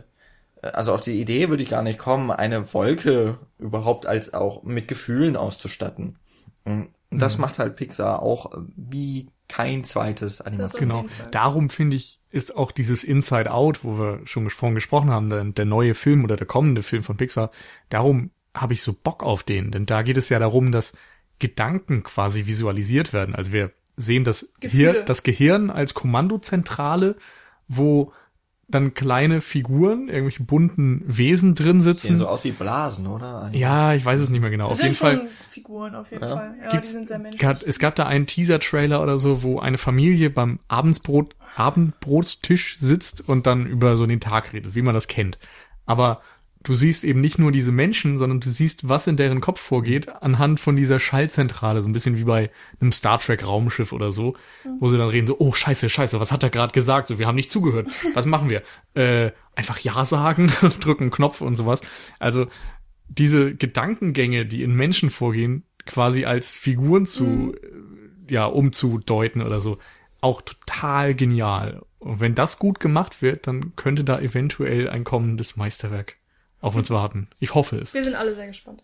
also auf die Idee würde ich gar nicht kommen, eine Wolke überhaupt als auch mit Gefühlen auszustatten. Und das Mhm. macht halt Pixar auch wie kein zweites Animation. Genau. Darum finde ich, ist auch dieses Inside Out, wo wir schon gesprochen gesprochen haben, der, der neue Film oder der kommende Film von Pixar, darum habe ich so Bock auf den, denn da geht es ja darum, dass Gedanken quasi visualisiert werden. Also wir sehen das, Gefühle. Das Gehirn als Kommandozentrale, wo dann kleine Figuren, irgendwelche bunten Wesen drin Sehen sitzen. so aus wie Blasen, oder? Eigentlich. ja, ich weiß es nicht mehr genau. Das Auf sind jeden Fall. Figuren, auf jeden Ja. Fall. Ja, Gibt's- die sind sehr menschlich. Gab- Es gab da einen Teaser-Trailer oder so, wo eine Familie beim Abendsbrot, Abendbrotstisch sitzt und dann über so den Tag redet, wie man das kennt. Aber du siehst eben nicht nur diese Menschen, sondern du siehst, was in deren Kopf vorgeht, anhand von dieser Schallzentrale, so ein bisschen wie bei einem Star Trek Raumschiff oder so, wo sie dann reden so, oh scheiße, scheiße, was hat er gerade gesagt? So, wir haben nicht zugehört. Was machen wir? Äh, einfach Ja sagen, drücken Knopf und sowas. Also diese Gedankengänge, die in Menschen vorgehen, quasi als Figuren zu, äh, ja, umzudeuten oder so, auch total genial. Und wenn das gut gemacht wird, dann könnte da eventuell ein kommendes Meisterwerk auf uns warten. Ich hoffe es. Wir sind alle sehr gespannt.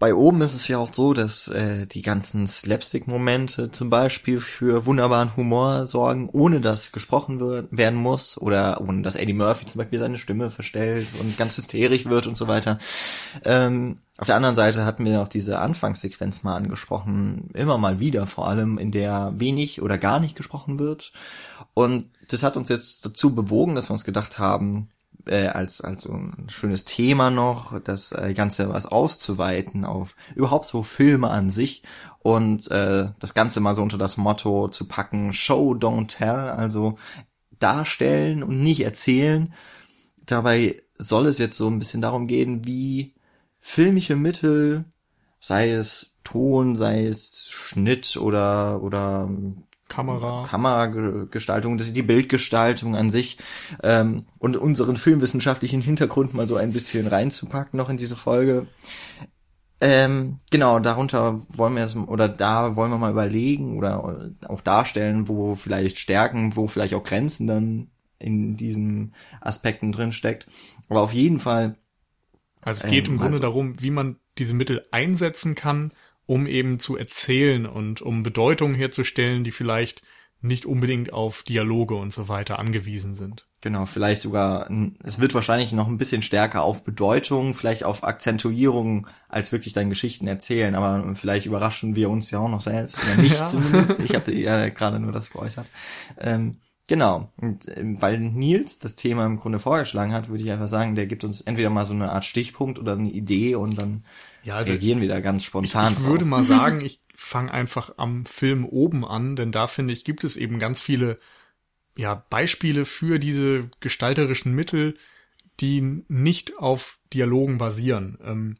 Bei oben ist es ja auch so, dass äh, die ganzen Slapstick-Momente zum Beispiel für wunderbaren Humor sorgen, ohne dass gesprochen wird, werden muss oder ohne dass Eddie Murphy zum Beispiel seine Stimme verstellt und ganz hysterisch wird und so weiter. Ähm, Auf der anderen Seite hatten wir noch diese Anfangssequenz mal angesprochen, immer mal wieder, vor allem in der wenig oder gar nicht gesprochen wird. Und das hat uns jetzt dazu bewogen, dass wir uns gedacht haben, äh, als, als so ein schönes Thema noch, das äh, Ganze was auszuweiten auf überhaupt so Filme an sich und äh, das Ganze mal so unter das Motto zu packen, Show, don't tell, also darstellen und nicht erzählen. Dabei soll es jetzt so ein bisschen darum gehen, wie filmische Mittel, sei es Ton, sei es Schnitt oder, oder Kamera. Kameragestaltung, die Bildgestaltung an sich ähm, und unseren filmwissenschaftlichen Hintergrund mal so ein bisschen reinzupacken noch in diese Folge. Ähm, genau, darunter wollen wir es, oder da wollen wir mal überlegen oder auch darstellen, wo vielleicht Stärken, wo vielleicht auch Grenzen dann in diesen Aspekten drin steckt. Aber auf jeden Fall. Also es geht ähm, im Grunde also, darum, wie man diese Mittel einsetzen kann, um eben zu erzählen und um Bedeutungen herzustellen, die vielleicht nicht unbedingt auf Dialoge und so weiter angewiesen sind. Genau, vielleicht sogar, es wird wahrscheinlich noch ein bisschen stärker auf Bedeutung, vielleicht auf Akzentuierung, als wirklich deine Geschichten erzählen, aber vielleicht überraschen wir uns ja auch noch selbst, oder nicht ja. zumindest. Ich habe ja gerade nur das geäußert. Ähm, genau, und ähm, weil Nils das Thema im Grunde vorgeschlagen hat, würde ich einfach sagen, der gibt uns entweder mal so eine Art Stichpunkt oder eine Idee und dann ja, also reagieren wir da ganz spontan. Ich, ich würde mal sagen, ich fange einfach am Film oben an, denn da finde ich, gibt es eben ganz viele ja, Beispiele für diese gestalterischen Mittel, die nicht auf Dialogen basieren. Ähm,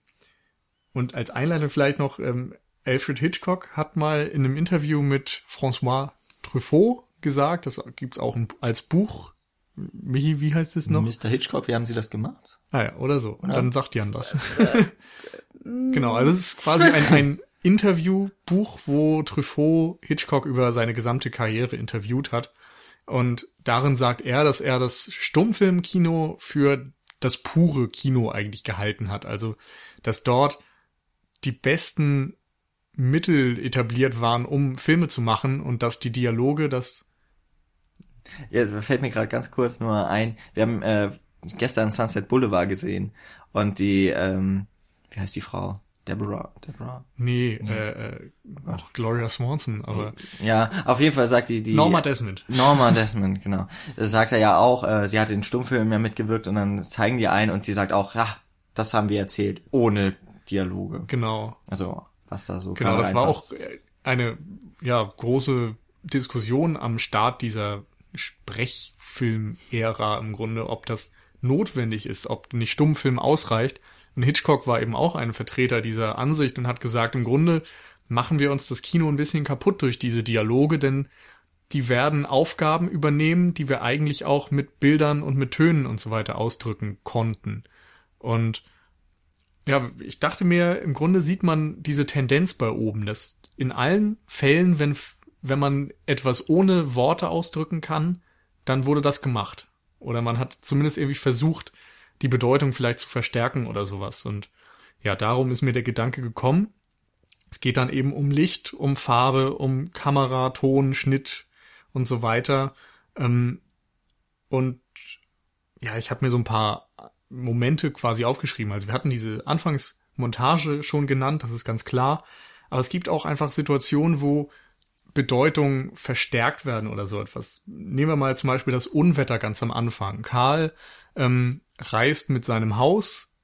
und als Einleitung vielleicht noch, ähm, Alfred Hitchcock hat mal in einem Interview mit François Truffaut gesagt, das gibt's auch als Buch. Michi, wie heißt es noch? Mr. Hitchcock, wie haben Sie das gemacht? Ah ja, oder so. Oder? Dann sagt Jan das. Genau, also es ist quasi ein, ein Interviewbuch, wo Truffaut Hitchcock über seine gesamte Karriere interviewt hat. Und darin sagt er, dass er das Stummfilmkino für das pure Kino eigentlich gehalten hat. Also, dass dort die besten Mittel etabliert waren, um Filme zu machen und dass die Dialoge, das ja, da fällt mir gerade ganz kurz nur ein. Wir haben äh, gestern Sunset Boulevard gesehen und die, ähm, wie heißt die Frau? Deborah, Deborah? Nee, nee. Äh, äh, oh, Gloria Swanson, aber. Ja, auf jeden Fall sagt die, die. Norma Desmond. Norma Desmond, genau. Das sagt er ja auch, äh, sie hat den Stummfilm ja mitgewirkt und dann zeigen die ein und sie sagt auch, ja, das haben wir erzählt, ohne Dialoge. Genau. Also, was da so Genau, das war auch eine, ja, große Diskussion am Start dieser Sprechfilm-Ära im Grunde, ob das notwendig ist, ob nicht Stummfilm ausreicht. Und Hitchcock war eben auch ein Vertreter dieser Ansicht und hat gesagt, im Grunde machen wir uns das Kino ein bisschen kaputt durch diese Dialoge, denn die werden Aufgaben übernehmen, die wir eigentlich auch mit Bildern und mit Tönen und so weiter ausdrücken konnten. Und ja, ich dachte mir, im Grunde sieht man diese Tendenz bei oben, dass in allen Fällen, wenn, wenn man etwas ohne Worte ausdrücken kann, dann wurde das gemacht. Oder man hat zumindest irgendwie versucht, die Bedeutung vielleicht zu verstärken oder sowas. Und ja, darum ist mir der Gedanke gekommen. Es geht dann eben um Licht, um Farbe, um Kamera, Ton, Schnitt und so weiter. Ähm, und ja, ich habe mir so ein paar Momente quasi aufgeschrieben. Also wir hatten diese Anfangsmontage schon genannt, das ist ganz klar. Aber es gibt auch einfach Situationen, wo Bedeutung verstärkt werden oder so etwas. Nehmen wir mal zum Beispiel das Unwetter ganz am Anfang. Karl ähm, reist mit seinem Haus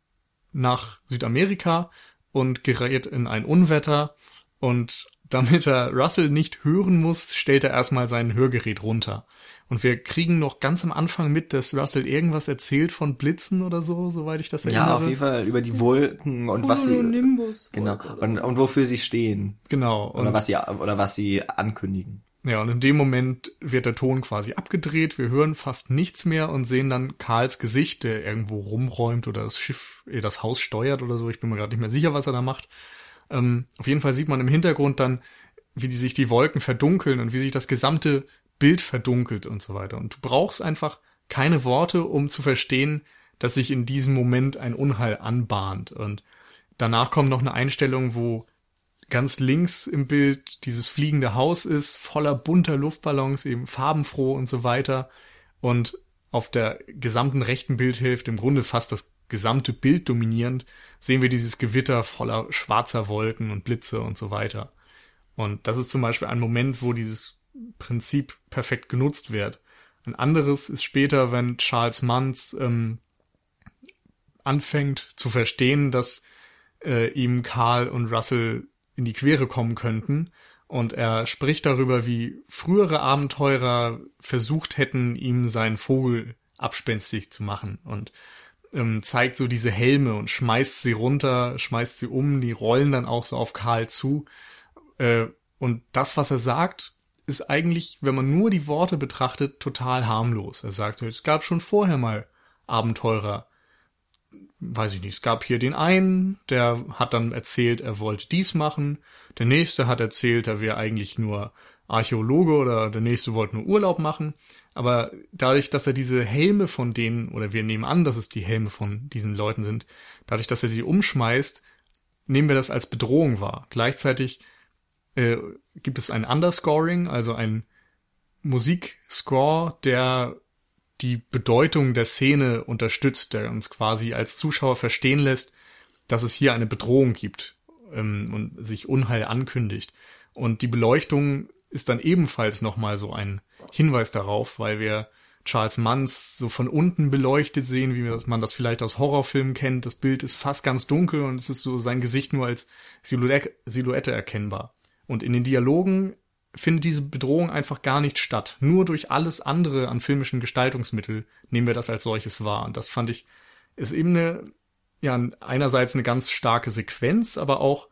nach Südamerika und gerät in ein Unwetter und damit er Russell nicht hören muss, stellt er erstmal sein Hörgerät runter. Und wir kriegen noch ganz am Anfang mit, dass Russell irgendwas erzählt von Blitzen oder so, soweit ich das erinnere. Ja, auf jeden Fall über die Wolken und was sie Nimbus genau und, und wofür sie stehen. Genau. Oder was sie oder was sie ankündigen. Ja, und in dem Moment wird der Ton quasi abgedreht, wir hören fast nichts mehr und sehen dann Karls Gesicht, der irgendwo rumräumt oder das Schiff, äh, das Haus steuert oder so. Ich bin mir gerade nicht mehr sicher, was er da macht. Ähm, auf jeden Fall sieht man im Hintergrund dann, wie die sich die Wolken verdunkeln und wie sich das gesamte Bild verdunkelt und so weiter. Und du brauchst einfach keine Worte, um zu verstehen, dass sich in diesem Moment ein Unheil anbahnt. Und danach kommt noch eine Einstellung, wo ganz links im Bild dieses fliegende Haus ist, voller bunter Luftballons, eben farbenfroh und so weiter. Und auf der gesamten rechten Bildhälfte im Grunde fast das gesamte Bild dominierend, sehen wir dieses Gewitter voller schwarzer Wolken und Blitze und so weiter. Und das ist zum Beispiel ein Moment, wo dieses Prinzip perfekt genutzt wird. Ein anderes ist später, wenn Charles Manns ähm, anfängt zu verstehen, dass äh, ihm Karl und Russell in die Quere kommen könnten. Und er spricht darüber, wie frühere Abenteurer versucht hätten, ihm seinen Vogel abspenstig zu machen. Und ähm, zeigt so diese Helme und schmeißt sie runter, schmeißt sie um, die rollen dann auch so auf Karl zu. Äh, und das, was er sagt, ist eigentlich, wenn man nur die Worte betrachtet, total harmlos. Er sagt, es gab schon vorher mal Abenteurer. Weiß ich nicht, es gab hier den einen, der hat dann erzählt, er wollte dies machen. Der nächste hat erzählt, er wäre eigentlich nur Archäologe oder der nächste wollte nur Urlaub machen. Aber dadurch, dass er diese Helme von denen, oder wir nehmen an, dass es die Helme von diesen Leuten sind, dadurch, dass er sie umschmeißt, nehmen wir das als Bedrohung wahr. Gleichzeitig äh, gibt es ein Underscoring, also ein Musikscore, der die Bedeutung der Szene unterstützt, der uns quasi als Zuschauer verstehen lässt, dass es hier eine Bedrohung gibt ähm, und sich Unheil ankündigt. Und die Beleuchtung ist dann ebenfalls nochmal so ein Hinweis darauf, weil wir Charles Manns so von unten beleuchtet sehen, wie man das vielleicht aus Horrorfilmen kennt. Das Bild ist fast ganz dunkel und es ist so sein Gesicht nur als Silhouette, Silhouette erkennbar. Und in den Dialogen findet diese Bedrohung einfach gar nicht statt. Nur durch alles andere an filmischen Gestaltungsmittel nehmen wir das als solches wahr. Und das fand ich, ist eben eine, ja, einerseits eine ganz starke Sequenz, aber auch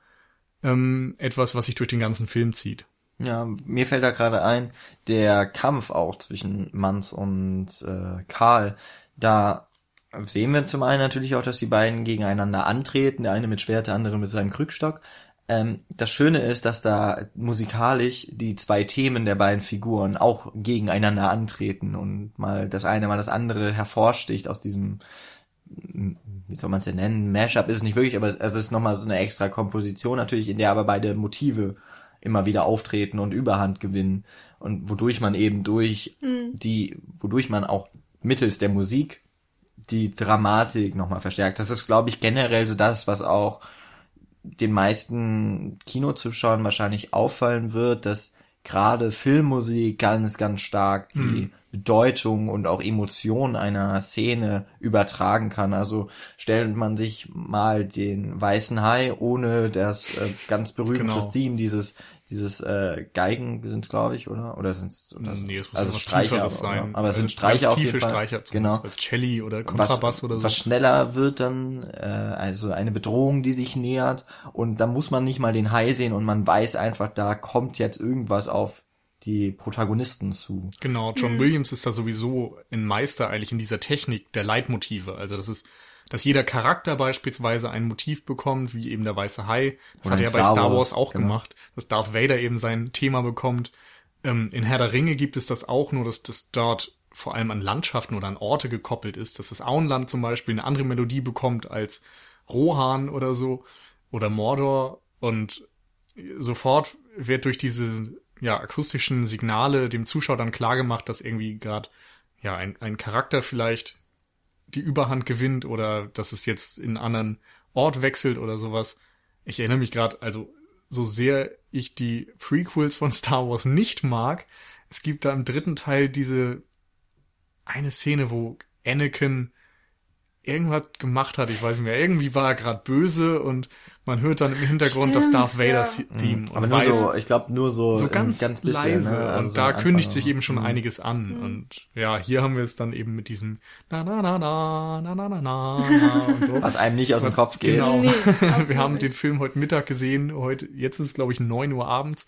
ähm, etwas, was sich durch den ganzen Film zieht. Ja, mir fällt da gerade ein, der Kampf auch zwischen Manz und äh, Karl, da sehen wir zum einen natürlich auch, dass die beiden gegeneinander antreten, der eine mit Schwert, der andere mit seinem Krückstock. Ähm, das Schöne ist, dass da musikalisch die zwei Themen der beiden Figuren auch gegeneinander antreten und mal das eine, mal das andere hervorsticht aus diesem, wie soll man es denn nennen? Mashup ist es nicht wirklich, aber es ist nochmal so eine extra Komposition natürlich, in der aber beide Motive immer wieder auftreten und Überhand gewinnen und wodurch man eben durch mhm. die, wodurch man auch mittels der Musik die Dramatik nochmal verstärkt. Das ist, glaube ich, generell so das, was auch den meisten Kinozuschauern wahrscheinlich auffallen wird, dass gerade Filmmusik ganz, ganz stark die hm. Bedeutung und auch Emotion einer Szene übertragen kann. Also stellt man sich mal den weißen Hai ohne das äh, ganz berühmte genau. Theme dieses dieses äh, Geigen sind es glaube ich oder oder sind es nee, es also Streicher aber, sein. aber es sind Streicher auf jeden Fall Streicher genau Celli oder Kontrabass was, oder so was schneller wird dann äh, also eine Bedrohung die sich nähert und da muss man nicht mal den Hai sehen und man weiß einfach da kommt jetzt irgendwas auf die Protagonisten zu. Genau, John mhm. Williams ist da sowieso ein Meister eigentlich in dieser Technik der Leitmotive. Also das ist dass jeder Charakter beispielsweise ein Motiv bekommt, wie eben der weiße Hai. Das hat er ja bei Star Wars, auch genau. gemacht, dass Darth Vader eben sein Thema bekommt. Ähm, in Herr der Ringe gibt es das auch, nur dass das dort vor allem an Landschaften oder an Orte gekoppelt ist, dass das Auenland zum Beispiel eine andere Melodie bekommt als Rohan oder so oder Mordor und sofort wird durch diese ja akustischen Signale dem Zuschauer dann klar gemacht, dass irgendwie gerade ja ein, ein Charakter vielleicht die Überhand gewinnt oder dass es jetzt in einen anderen Ort wechselt oder sowas. Ich erinnere mich gerade, also so sehr ich die Prequels von Star Wars nicht mag, es gibt da im dritten Teil diese eine Szene, wo Anakin irgendwas gemacht hat, ich weiß nicht mehr. Irgendwie war er gerade böse und man hört dann im Hintergrund Stimmt, das Darth Vader ja. Theme. Mhm. Aber nur weiß, so, ich glaube nur so, so ganz, ganz bisschen, leise. Ne? Also und da kündigt sich eben schon mhm. einiges an. Mhm. Und ja, hier haben wir es dann eben mit diesem na na na na na na na na und so. Was einem nicht aus dem Kopf geht. Genau. Nee, wir haben den Film heute Mittag gesehen. Heute, jetzt ist es glaube ich neun Uhr abends.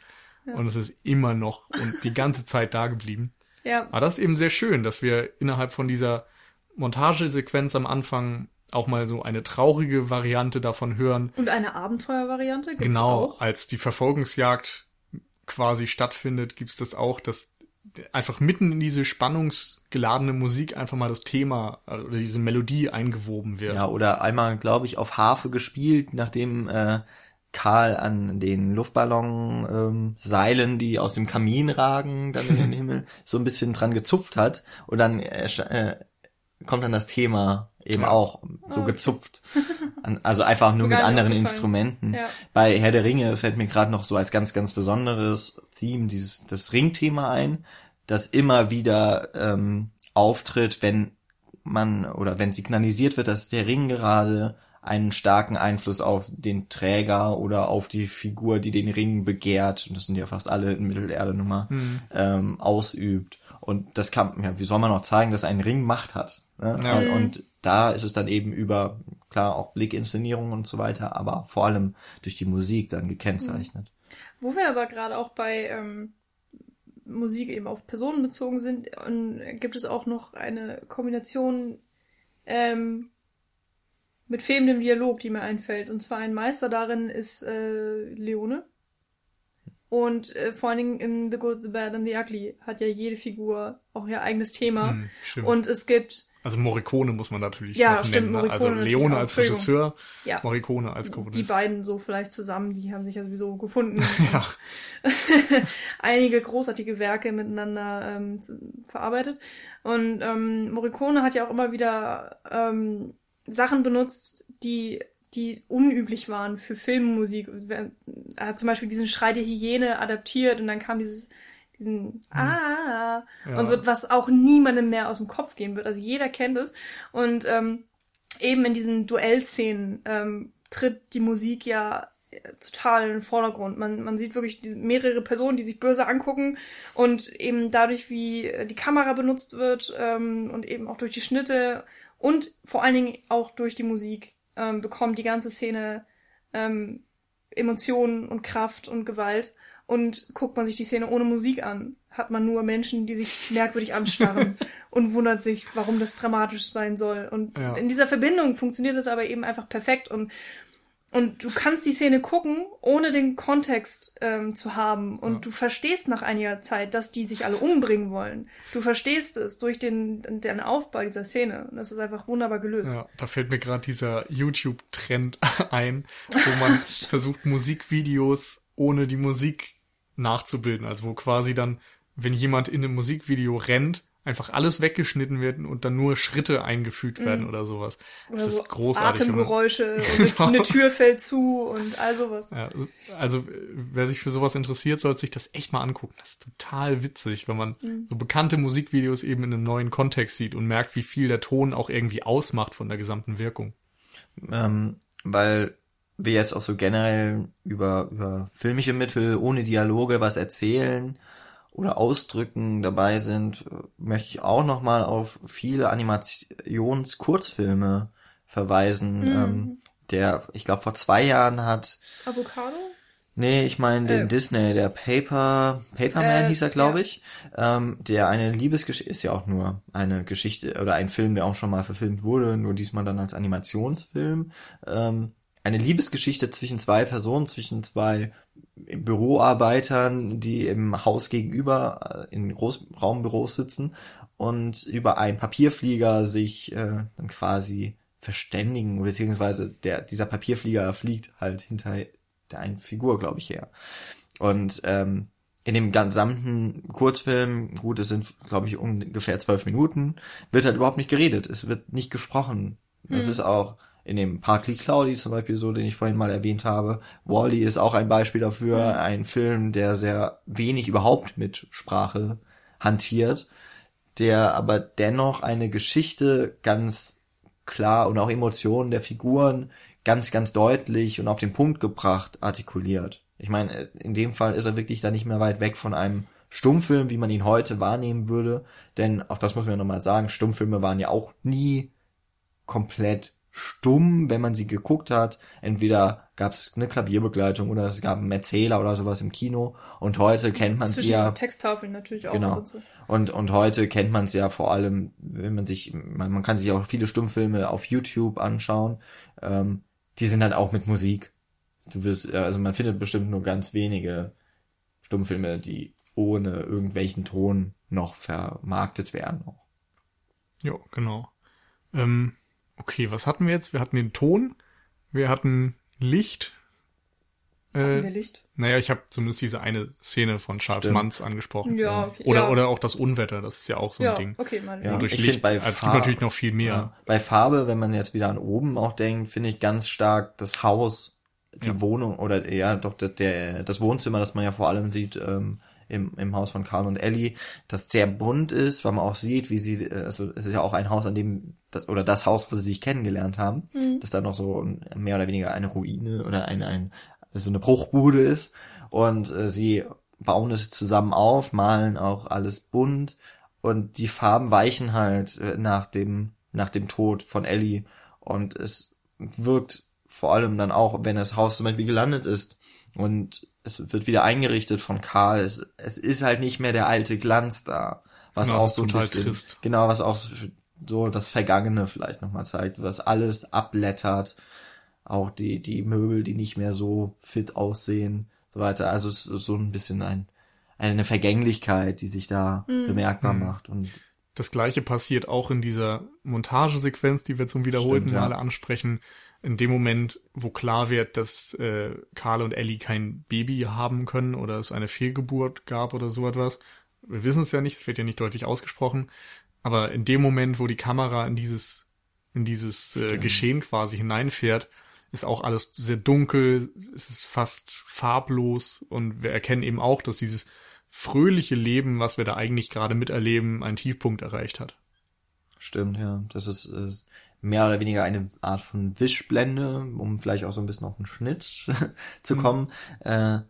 Ja. Und es ist immer noch und die ganze Zeit da geblieben. Ja. Aber das ist eben sehr schön, dass wir innerhalb von dieser Montagesequenz am Anfang auch mal so eine traurige Variante davon hören. Und eine Abenteuervariante gibt's Genau, auch? als die Verfolgungsjagd quasi stattfindet, gibt's das auch, dass einfach mitten in diese spannungsgeladene Musik einfach mal das Thema äh, oder diese Melodie eingewoben wird. Ja, oder einmal, glaube ich, auf Harfe gespielt, nachdem äh, Karl an den Luftballon-Seilen, ähm, die aus dem Kamin ragen, dann in den Himmel, so ein bisschen dran gezupft hat und dann äh, äh, kommt dann das Thema eben Ja. auch so okay. gezupft. An, also einfach nur mit anderen. Instrumenten. Ja. Bei Herr der Ringe fällt mir gerade noch so als ganz, ganz besonderes Theme dieses das Ringthema ein, das immer wieder ähm, auftritt, wenn man oder wenn signalisiert wird, dass der Ring gerade einen starken Einfluss auf den Träger oder auf die Figur, die den Ring begehrt, und das sind ja fast alle in Mittelerde Nummer, Hm. ähm, ausübt. Und das kann, ja, wie soll man noch zeigen, dass ein Ring Macht hat? Ne? Ja. Und, und da ist es dann eben über, klar, auch Blickinszenierung und so weiter, aber vor allem durch die Musik dann gekennzeichnet. Wo wir aber gerade auch bei ähm, Musik eben auf Personen bezogen sind, und gibt es auch noch eine Kombination ähm, mit fehlendem Dialog, die mir einfällt. Und zwar ein Meister darin ist äh, Leone. Und äh, vor allen Dingen in The Good, The Bad and The Ugly hat ja jede Figur auch ihr eigenes Thema. Hm, stimmt. Und es gibt, also Morricone muss man natürlich Ja, stimmt, nennen. Ne? Morricone Also Leone als. Regisseur, ja, Morricone als Komponist. die beiden so vielleicht zusammen, die haben sich ja sowieso gefunden. Ja, einige großartige Werke miteinander ähm, verarbeitet. Und ähm, Morricone hat ja auch immer wieder ähm, Sachen benutzt, die die unüblich waren für Filmmusik. Er hat zum Beispiel diesen Schrei der Hyäne adaptiert und dann kam dieses diesen Ah ja. und so, was auch niemandem mehr aus dem Kopf gehen wird. Also jeder kennt es. Und ähm, eben in diesen Duellszenen ähm, tritt die Musik ja äh, total in den Vordergrund. Man, man sieht wirklich mehrere Personen, die sich böse angucken und eben dadurch, wie äh, die Kamera benutzt wird ähm, und eben auch durch die Schnitte und vor allen Dingen auch durch die Musik ähm, bekommt die ganze Szene ähm, Emotionen und Kraft und Gewalt. Und guckt man sich die Szene ohne Musik an, hat man nur Menschen, die sich merkwürdig anstarren und wundert sich, warum das dramatisch sein soll. Und Ja. in dieser Verbindung funktioniert es aber eben einfach perfekt. Und, und du kannst die Szene gucken, ohne den Kontext ähm, zu haben. Und Ja. du verstehst nach einiger Zeit, dass die sich alle umbringen wollen. Du verstehst es durch den, den Aufbau dieser Szene. Und das ist einfach wunderbar gelöst. Ja, da fällt mir gerade dieser YouTube-Trend ein, wo man versucht, Musikvideos ohne die Musik nachzubilden. Also wo quasi dann, wenn jemand in einem Musikvideo rennt, einfach alles weggeschnitten wird und dann nur Schritte eingefügt werden oder sowas. Das Oder ist so großartig. Atemgeräusche und Genau. eine Tür fällt zu und all sowas. Ja, also wer sich für sowas interessiert, sollte sich das echt mal angucken. Das ist total witzig, wenn man Mhm. so bekannte Musikvideos eben in einem neuen Kontext sieht und merkt, wie viel der Ton auch irgendwie ausmacht von der gesamten Wirkung. Ähm, weil wir jetzt auch so generell über, über filmische Mittel ohne Dialoge was erzählen oder ausdrücken dabei sind, äh, möchte ich auch nochmal auf viele Animationskurzfilme verweisen. Mhm. Ähm, der, ich glaube, vor zwei Jahren hat, Avocado? nee, ich meine den Äh. Disney, der Paper, Paperman Äh, hieß er, glaube ja. ich, ähm, der eine Liebesgeschichte, ist ja auch nur eine Geschichte oder ein Film, der auch schon mal verfilmt wurde, nur diesmal dann als Animationsfilm. Ähm, eine Liebesgeschichte zwischen zwei Personen, zwischen zwei Büroarbeitern, die im Haus gegenüber äh, in Großraumbüros sitzen und über einen Papierflieger sich äh, dann quasi verständigen, beziehungsweise der, dieser Papierflieger fliegt halt hinter der einen Figur, glaube ich, her. Und ähm, in dem gesamten Kurzfilm, gut, es sind, glaube ich, ungefähr zwölf Minuten, wird halt überhaupt nicht geredet. Es wird nicht gesprochen. Es Mhm. ist auch in dem Parkley Cloudy zum Beispiel so, den ich vorhin mal erwähnt habe. Wally ist auch ein Beispiel dafür, ein Film, der sehr wenig überhaupt mit Sprache hantiert, der aber dennoch eine Geschichte ganz klar und auch Emotionen der Figuren ganz, ganz deutlich und auf den Punkt gebracht artikuliert. Ich meine, in dem Fall ist er wirklich da nicht mehr weit weg von einem Stummfilm, wie man ihn heute wahrnehmen würde. Denn auch das muss man nochmal sagen, Stummfilme waren ja auch nie komplett stumm, wenn man sie geguckt hat. Entweder gab es eine Klavierbegleitung oder es gab einen Erzähler oder sowas im Kino. Und heute kennt man sie Zwischen ja. Texttafeln natürlich auch. Genau. Und so. Und, und heute kennt man es ja vor allem, wenn man sich, man, man kann sich auch viele Stummfilme auf YouTube anschauen. Ähm, die sind halt auch mit Musik. Du wirst, äh, also man findet bestimmt nur ganz wenige Stummfilme, die ohne irgendwelchen Ton noch vermarktet werden. Ja, genau. Ähm, okay, was hatten wir jetzt? Wir hatten den Ton, wir hatten Licht, Äh, wir Licht? naja, ich habe zumindest diese eine Szene von Charles Stimmt. Manz angesprochen. Ja, okay. Oder, ja. oder auch das Unwetter, das ist ja auch so ein ja, Ding. okay, meine Ja. Durch ich Licht, bei also es gibt natürlich noch viel mehr. Ja. Bei Farbe, wenn man jetzt wieder an oben auch denkt, finde ich ganz stark das Haus, die Ja. Wohnung oder ja doch der, der das Wohnzimmer, das man ja vor allem sieht ähm, im, im Haus von Karl und Ellie, das sehr bunt ist, weil man auch sieht, wie sie, äh, also es ist ja auch ein Haus, an dem das oder das Haus, wo sie sich kennengelernt haben, Mhm. das dann noch so ein- mehr oder weniger eine Ruine oder ein, ein so eine Bruchbude ist und äh, sie bauen es zusammen auf, malen auch alles bunt und die Farben weichen halt äh, nach dem nach dem Tod von Ellie und es wirkt vor allem dann auch, wenn das Haus zum Beispiel gelandet ist und es wird wieder eingerichtet von Karl. Es, es ist halt nicht mehr der alte Glanz da, was Genau, auch so ein total bisschen, trist. genau, was auch so- das Vergangene vielleicht nochmal zeigt, was alles abblättert, auch die die Möbel, die nicht mehr so fit aussehen, so weiter. Also es ist so ein bisschen ein eine Vergänglichkeit, die sich da bemerkbar Mhm. macht und Das gleiche passiert auch in dieser Montagesequenz, die wir zum wiederholten Stimmt, ja. Male ansprechen. In dem Moment, wo klar wird, dass äh, Karl und Ellie kein Baby haben können oder es eine Fehlgeburt gab oder so etwas. Wir wissen es ja nicht, es wird ja nicht deutlich ausgesprochen. Aber in dem Moment, wo die Kamera in dieses, in dieses äh. Geschehen quasi hineinfährt, ist auch alles sehr dunkel, es ist fast farblos und wir erkennen eben auch, dass dieses fröhliche Leben, was wir da eigentlich gerade miterleben, einen Tiefpunkt erreicht hat. Stimmt, ja. Das ist, ist mehr oder weniger eine Art von Wischblende, um vielleicht auch so ein bisschen auf den Schnitt zu Mhm. kommen. Äh,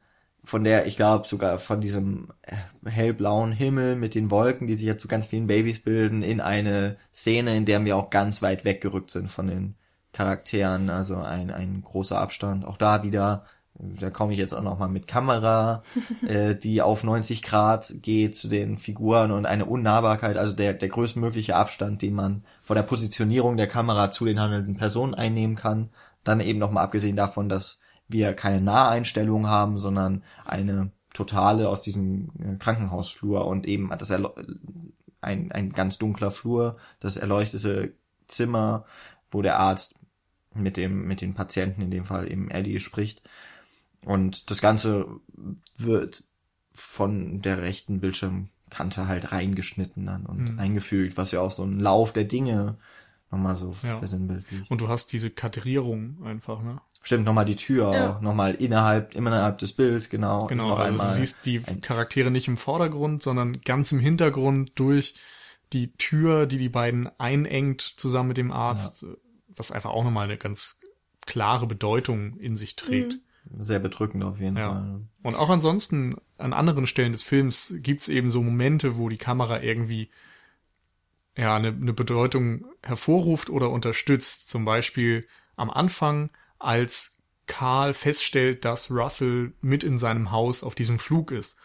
von der, ich glaube, sogar von diesem äh, hellblauen Himmel mit den Wolken, die sich jetzt zu ganz vielen Babys bilden, in eine Szene, in der wir auch ganz weit weggerückt sind von den Charakteren. Also ein, ein großer Abstand. Auch da wieder, da komme ich jetzt auch nochmal mit Kamera, äh, die auf 90 Grad geht zu den Figuren und eine Unnahbarkeit, also der, der größtmögliche Abstand, den man von der Positionierung der Kamera zu den handelnden Personen einnehmen kann. Dann eben nochmal abgesehen davon, dass wir keine Naheinstellung haben, sondern eine totale aus diesem äh, Krankenhausflur und eben das ein, ein ganz dunkler Flur, das erleuchtete Zimmer, wo der Arzt mit dem, mit den Patienten, in dem Fall eben Ellie, spricht. Und das Ganze wird von der rechten Bildschirmkante halt reingeschnitten dann und Mhm. eingefügt, was ja auch so ein Lauf der Dinge nochmal so Ja. versinnbildlicht. Und du hast diese Kartierung einfach, ne? Stimmt, nochmal die Tür Ja. auch, nochmal innerhalb, innerhalb des Bilds, genau. Genau, noch also einmal. du siehst die Charaktere nicht im Vordergrund, sondern ganz im Hintergrund durch die Tür, die die beiden einengt zusammen mit dem Arzt, was einfach auch nochmal eine ganz klare Bedeutung in sich trägt. Sehr bedrückend auf jeden Ja. Fall. Und auch ansonsten an anderen Stellen des Films gibt's eben so Momente, wo die Kamera irgendwie ja eine, eine Bedeutung hervorruft oder unterstützt. Zum Beispiel am Anfang, als Karl feststellt, dass Russell mit in seinem Haus auf diesem Flug ist.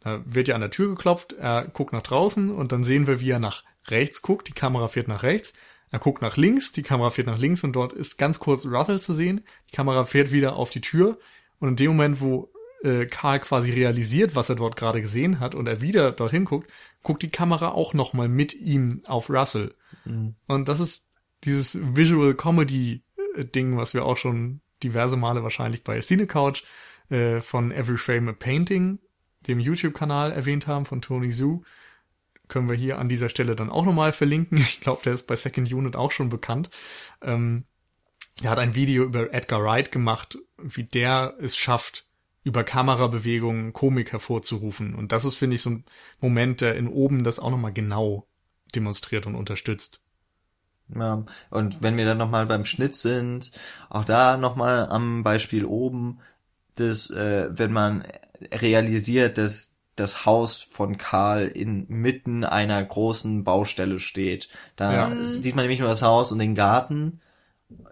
Da wird ja an der Tür geklopft, er guckt nach draußen und dann sehen wir, wie er nach rechts guckt, die Kamera fährt nach rechts, er guckt nach links, die Kamera fährt nach links und dort ist ganz kurz Russell zu sehen, die Kamera fährt wieder auf die Tür und in dem Moment, wo äh, Karl quasi realisiert, was er dort gerade gesehen hat und er wieder dorthin guckt, guckt die Kamera auch nochmal mit ihm auf Russell. Mhm. Und das ist dieses Visual Comedy äh, Ding, was wir auch schon diverse Male wahrscheinlich bei Cine Couch äh, von Every Frame a Painting, dem YouTube-Kanal erwähnt haben von Tony Zhu. Können wir hier an dieser Stelle dann auch nochmal verlinken. Ich glaube, der ist bei Second Unit auch schon bekannt. Ähm, der hat ein Video über Edgar Wright gemacht, wie der es schafft, über Kamerabewegungen Komik hervorzurufen. Und das ist, finde ich, so ein Moment, der in oben das auch nochmal genau demonstriert und unterstützt. Ja, und wenn wir dann nochmal beim Schnitt sind, auch da nochmal am Beispiel oben, das, äh, wenn man realisiert, dass das Haus von Karl inmitten einer großen Baustelle steht, da Ja. sieht man nämlich nur das Haus und den Garten.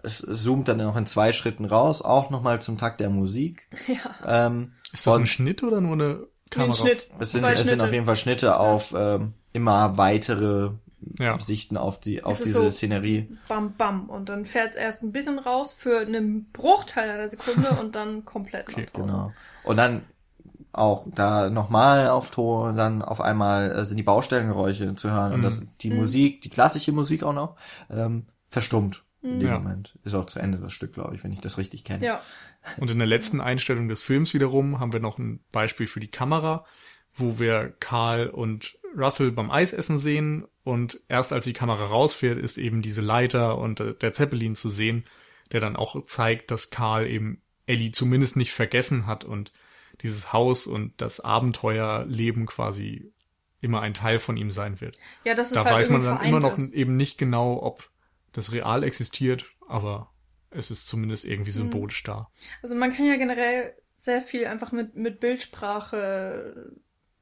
Es zoomt dann noch in zwei Schritten raus, auch nochmal zum Takt der Musik. Ja. Ähm, Ist das und- ein Schnitt oder nur eine Kamera? ein Schnitt. es sind, es sind auf jeden Fall Schnitte auf ähm, immer weitere Ja. Sichten auf die auf diese so- Szenerie. Bam, bam. Und dann fährt es erst ein bisschen raus für einen Bruchteil einer Sekunde und dann komplett Okay. Genau. Und dann auch da nochmal auf Ton, dann auf einmal äh, sind die Baustellengeräusche zu hören und Mhm. das die Mhm. Musik, die klassische Musik auch noch, ähm, verstummt. In dem Ja. Moment. Ist auch zu Ende das Stück, glaube ich, wenn ich das richtig kenne. Ja. Und in der letzten Einstellung des Films wiederum haben wir noch ein Beispiel für die Kamera, wo wir Karl und Russell beim Eisessen sehen und erst als die Kamera rausfährt, ist eben diese Leiter und äh, der Zeppelin zu sehen, der dann auch zeigt, dass Karl eben Ellie zumindest nicht vergessen hat und dieses Haus und das Abenteuerleben quasi immer ein Teil von ihm sein wird. Ja, das ist Da halt weiß man dann immer noch ist. eben nicht genau, ob das real existiert, aber es ist zumindest irgendwie Mhm. symbolisch da. Also man kann ja generell sehr viel einfach mit, mit Bildsprache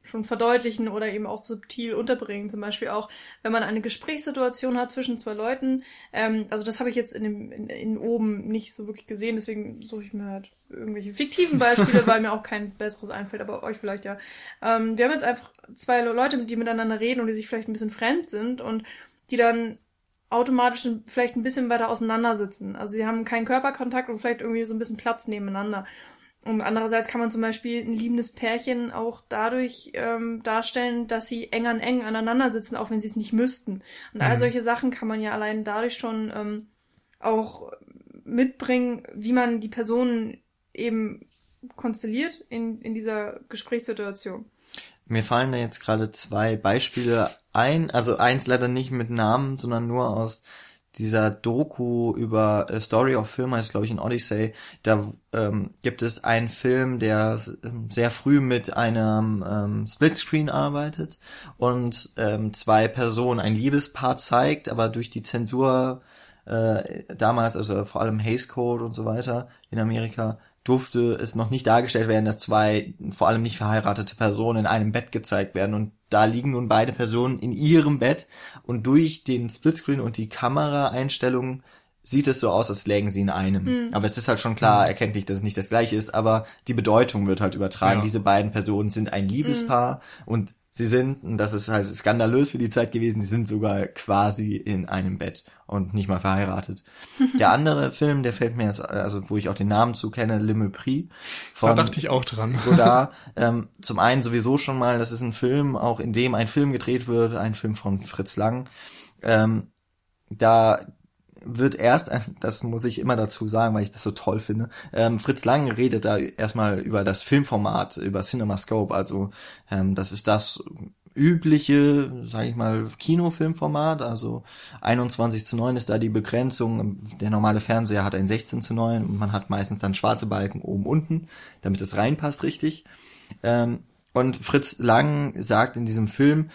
schon verdeutlichen oder eben auch subtil unterbringen. Zum Beispiel auch, wenn man eine Gesprächssituation hat zwischen zwei Leuten. Ähm, also das habe ich jetzt in, dem, in, in oben nicht so wirklich gesehen, deswegen suche ich mir halt irgendwelche fiktiven Beispiele, weil mir auch kein besseres einfällt, aber euch vielleicht ja. Ähm, wir haben jetzt einfach zwei Leute, die miteinander reden und die sich vielleicht ein bisschen fremd sind und die dann automatisch vielleicht ein bisschen weiter auseinandersitzen. Also sie haben keinen Körperkontakt und vielleicht irgendwie so ein bisschen Platz nebeneinander. Und andererseits kann man zum Beispiel ein liebendes Pärchen auch dadurch ähm, darstellen, dass sie eng an eng aneinander sitzen, auch wenn sie es nicht müssten. Und all Mhm. solche Sachen kann man ja allein dadurch schon ähm, auch mitbringen, wie man die Personen eben konstelliert in, in dieser Gesprächssituation. Mir fallen da jetzt gerade zwei Beispiele ein, also eins leider nicht mit Namen, sondern nur aus dieser Doku über äh, Story of Film heißt glaube ich in Odyssey. Da ähm, gibt es einen Film, der ähm, sehr früh mit einem ähm, Splitscreen arbeitet und ähm, zwei Personen ein Liebespaar zeigt, aber durch die Zensur äh, damals, also vor allem Hays Code und so weiter in Amerika, durfte es noch nicht dargestellt werden, dass zwei vor allem nicht verheiratete Personen in einem Bett gezeigt werden. Und da liegen nun beide Personen in ihrem Bett und durch den Splitscreen und die Kameraeinstellungen sieht es so aus, als lägen sie in einem. Aber es ist halt schon klar erkenntlich, dass es nicht das gleiche ist, aber die Bedeutung wird halt übertragen. Ja. Diese beiden Personen sind ein Liebespaar und sie sind, und das ist halt skandalös für die Zeit gewesen, sie sind sogar quasi in einem Bett und nicht mal verheiratet. Der andere Film, der fällt mir jetzt, also wo ich auch den Namen zu kenne, Le Mépris Da von dachte ich auch dran. Godard. ähm, zum einen sowieso schon mal, das ist ein Film, auch in dem ein Film gedreht wird, ein Film von Fritz Lang. Ähm, da wird erst, das muss ich immer dazu sagen, weil ich das so toll finde, ähm, Fritz Lang redet da erstmal über das Filmformat, über CinemaScope, also ähm, das ist das übliche, sage ich mal, Kinofilmformat, also 21 zu 9 ist da die Begrenzung, der normale Fernseher hat ein 16 zu 9 und man hat meistens dann schwarze Balken oben unten, damit es reinpasst richtig. Ähm, und Fritz Lang sagt in diesem Film,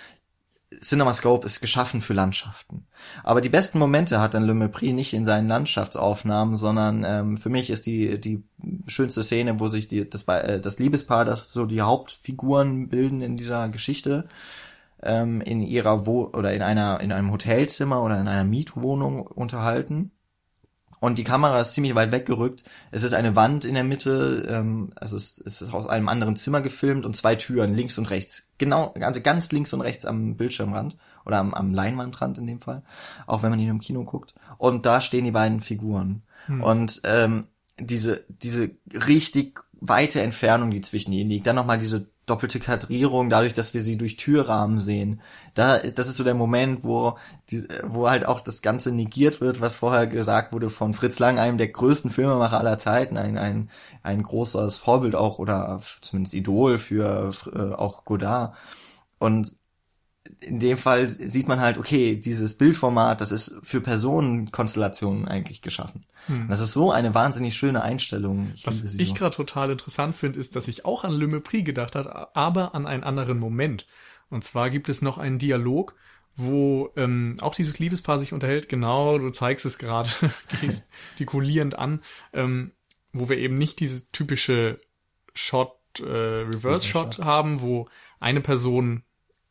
CinemaScope ist geschaffen für Landschaften. Aber die besten Momente hat dann Le Mépris nicht in seinen Landschaftsaufnahmen, sondern ähm, für mich ist die die schönste Szene, wo sich die, das, äh, das Liebespaar, das so die Hauptfiguren bilden in dieser Geschichte, ähm, in ihrer Wo oder in einer in einem Hotelzimmer oder in einer Mietwohnung unterhalten. Und die Kamera ist ziemlich weit weggerückt. Es ist eine Wand in der Mitte, ähm, also es, es ist aus einem anderen Zimmer gefilmt und zwei Türen links und rechts. Genau, also ganz links und rechts am Bildschirmrand oder am, am Leinwandrand in dem Fall, auch wenn man ihn im Kino guckt. Und da stehen die beiden Figuren. Und ähm, diese, diese richtig weite Entfernung, die zwischen ihnen liegt, dann nochmal diese doppelte Kadrierung, dadurch, dass wir sie durch Türrahmen sehen. Da, das ist so der Moment, wo, die, wo halt auch das Ganze negiert wird, was vorher gesagt wurde von Fritz Lang, einem der größten Filmemacher aller Zeiten, ein, ein, ein großes Vorbild auch oder zumindest Idol für äh, auch Godard. Und in dem Fall sieht man halt, okay, dieses Bildformat, das ist für Personenkonstellationen eigentlich geschaffen. Und das ist so eine wahnsinnig schöne Einstellung. Ich Was ich so. gerade total interessant finde, ist, dass ich auch an Le Mépris gedacht habe, aber an einen anderen Moment. Und zwar gibt es noch einen Dialog, wo ähm, auch dieses Liebespaar sich unterhält. Genau, du zeigst es gerade gestikulierend an, ähm, wo wir eben nicht dieses typische Shot, äh, Reverse-Shot. haben, wo eine Person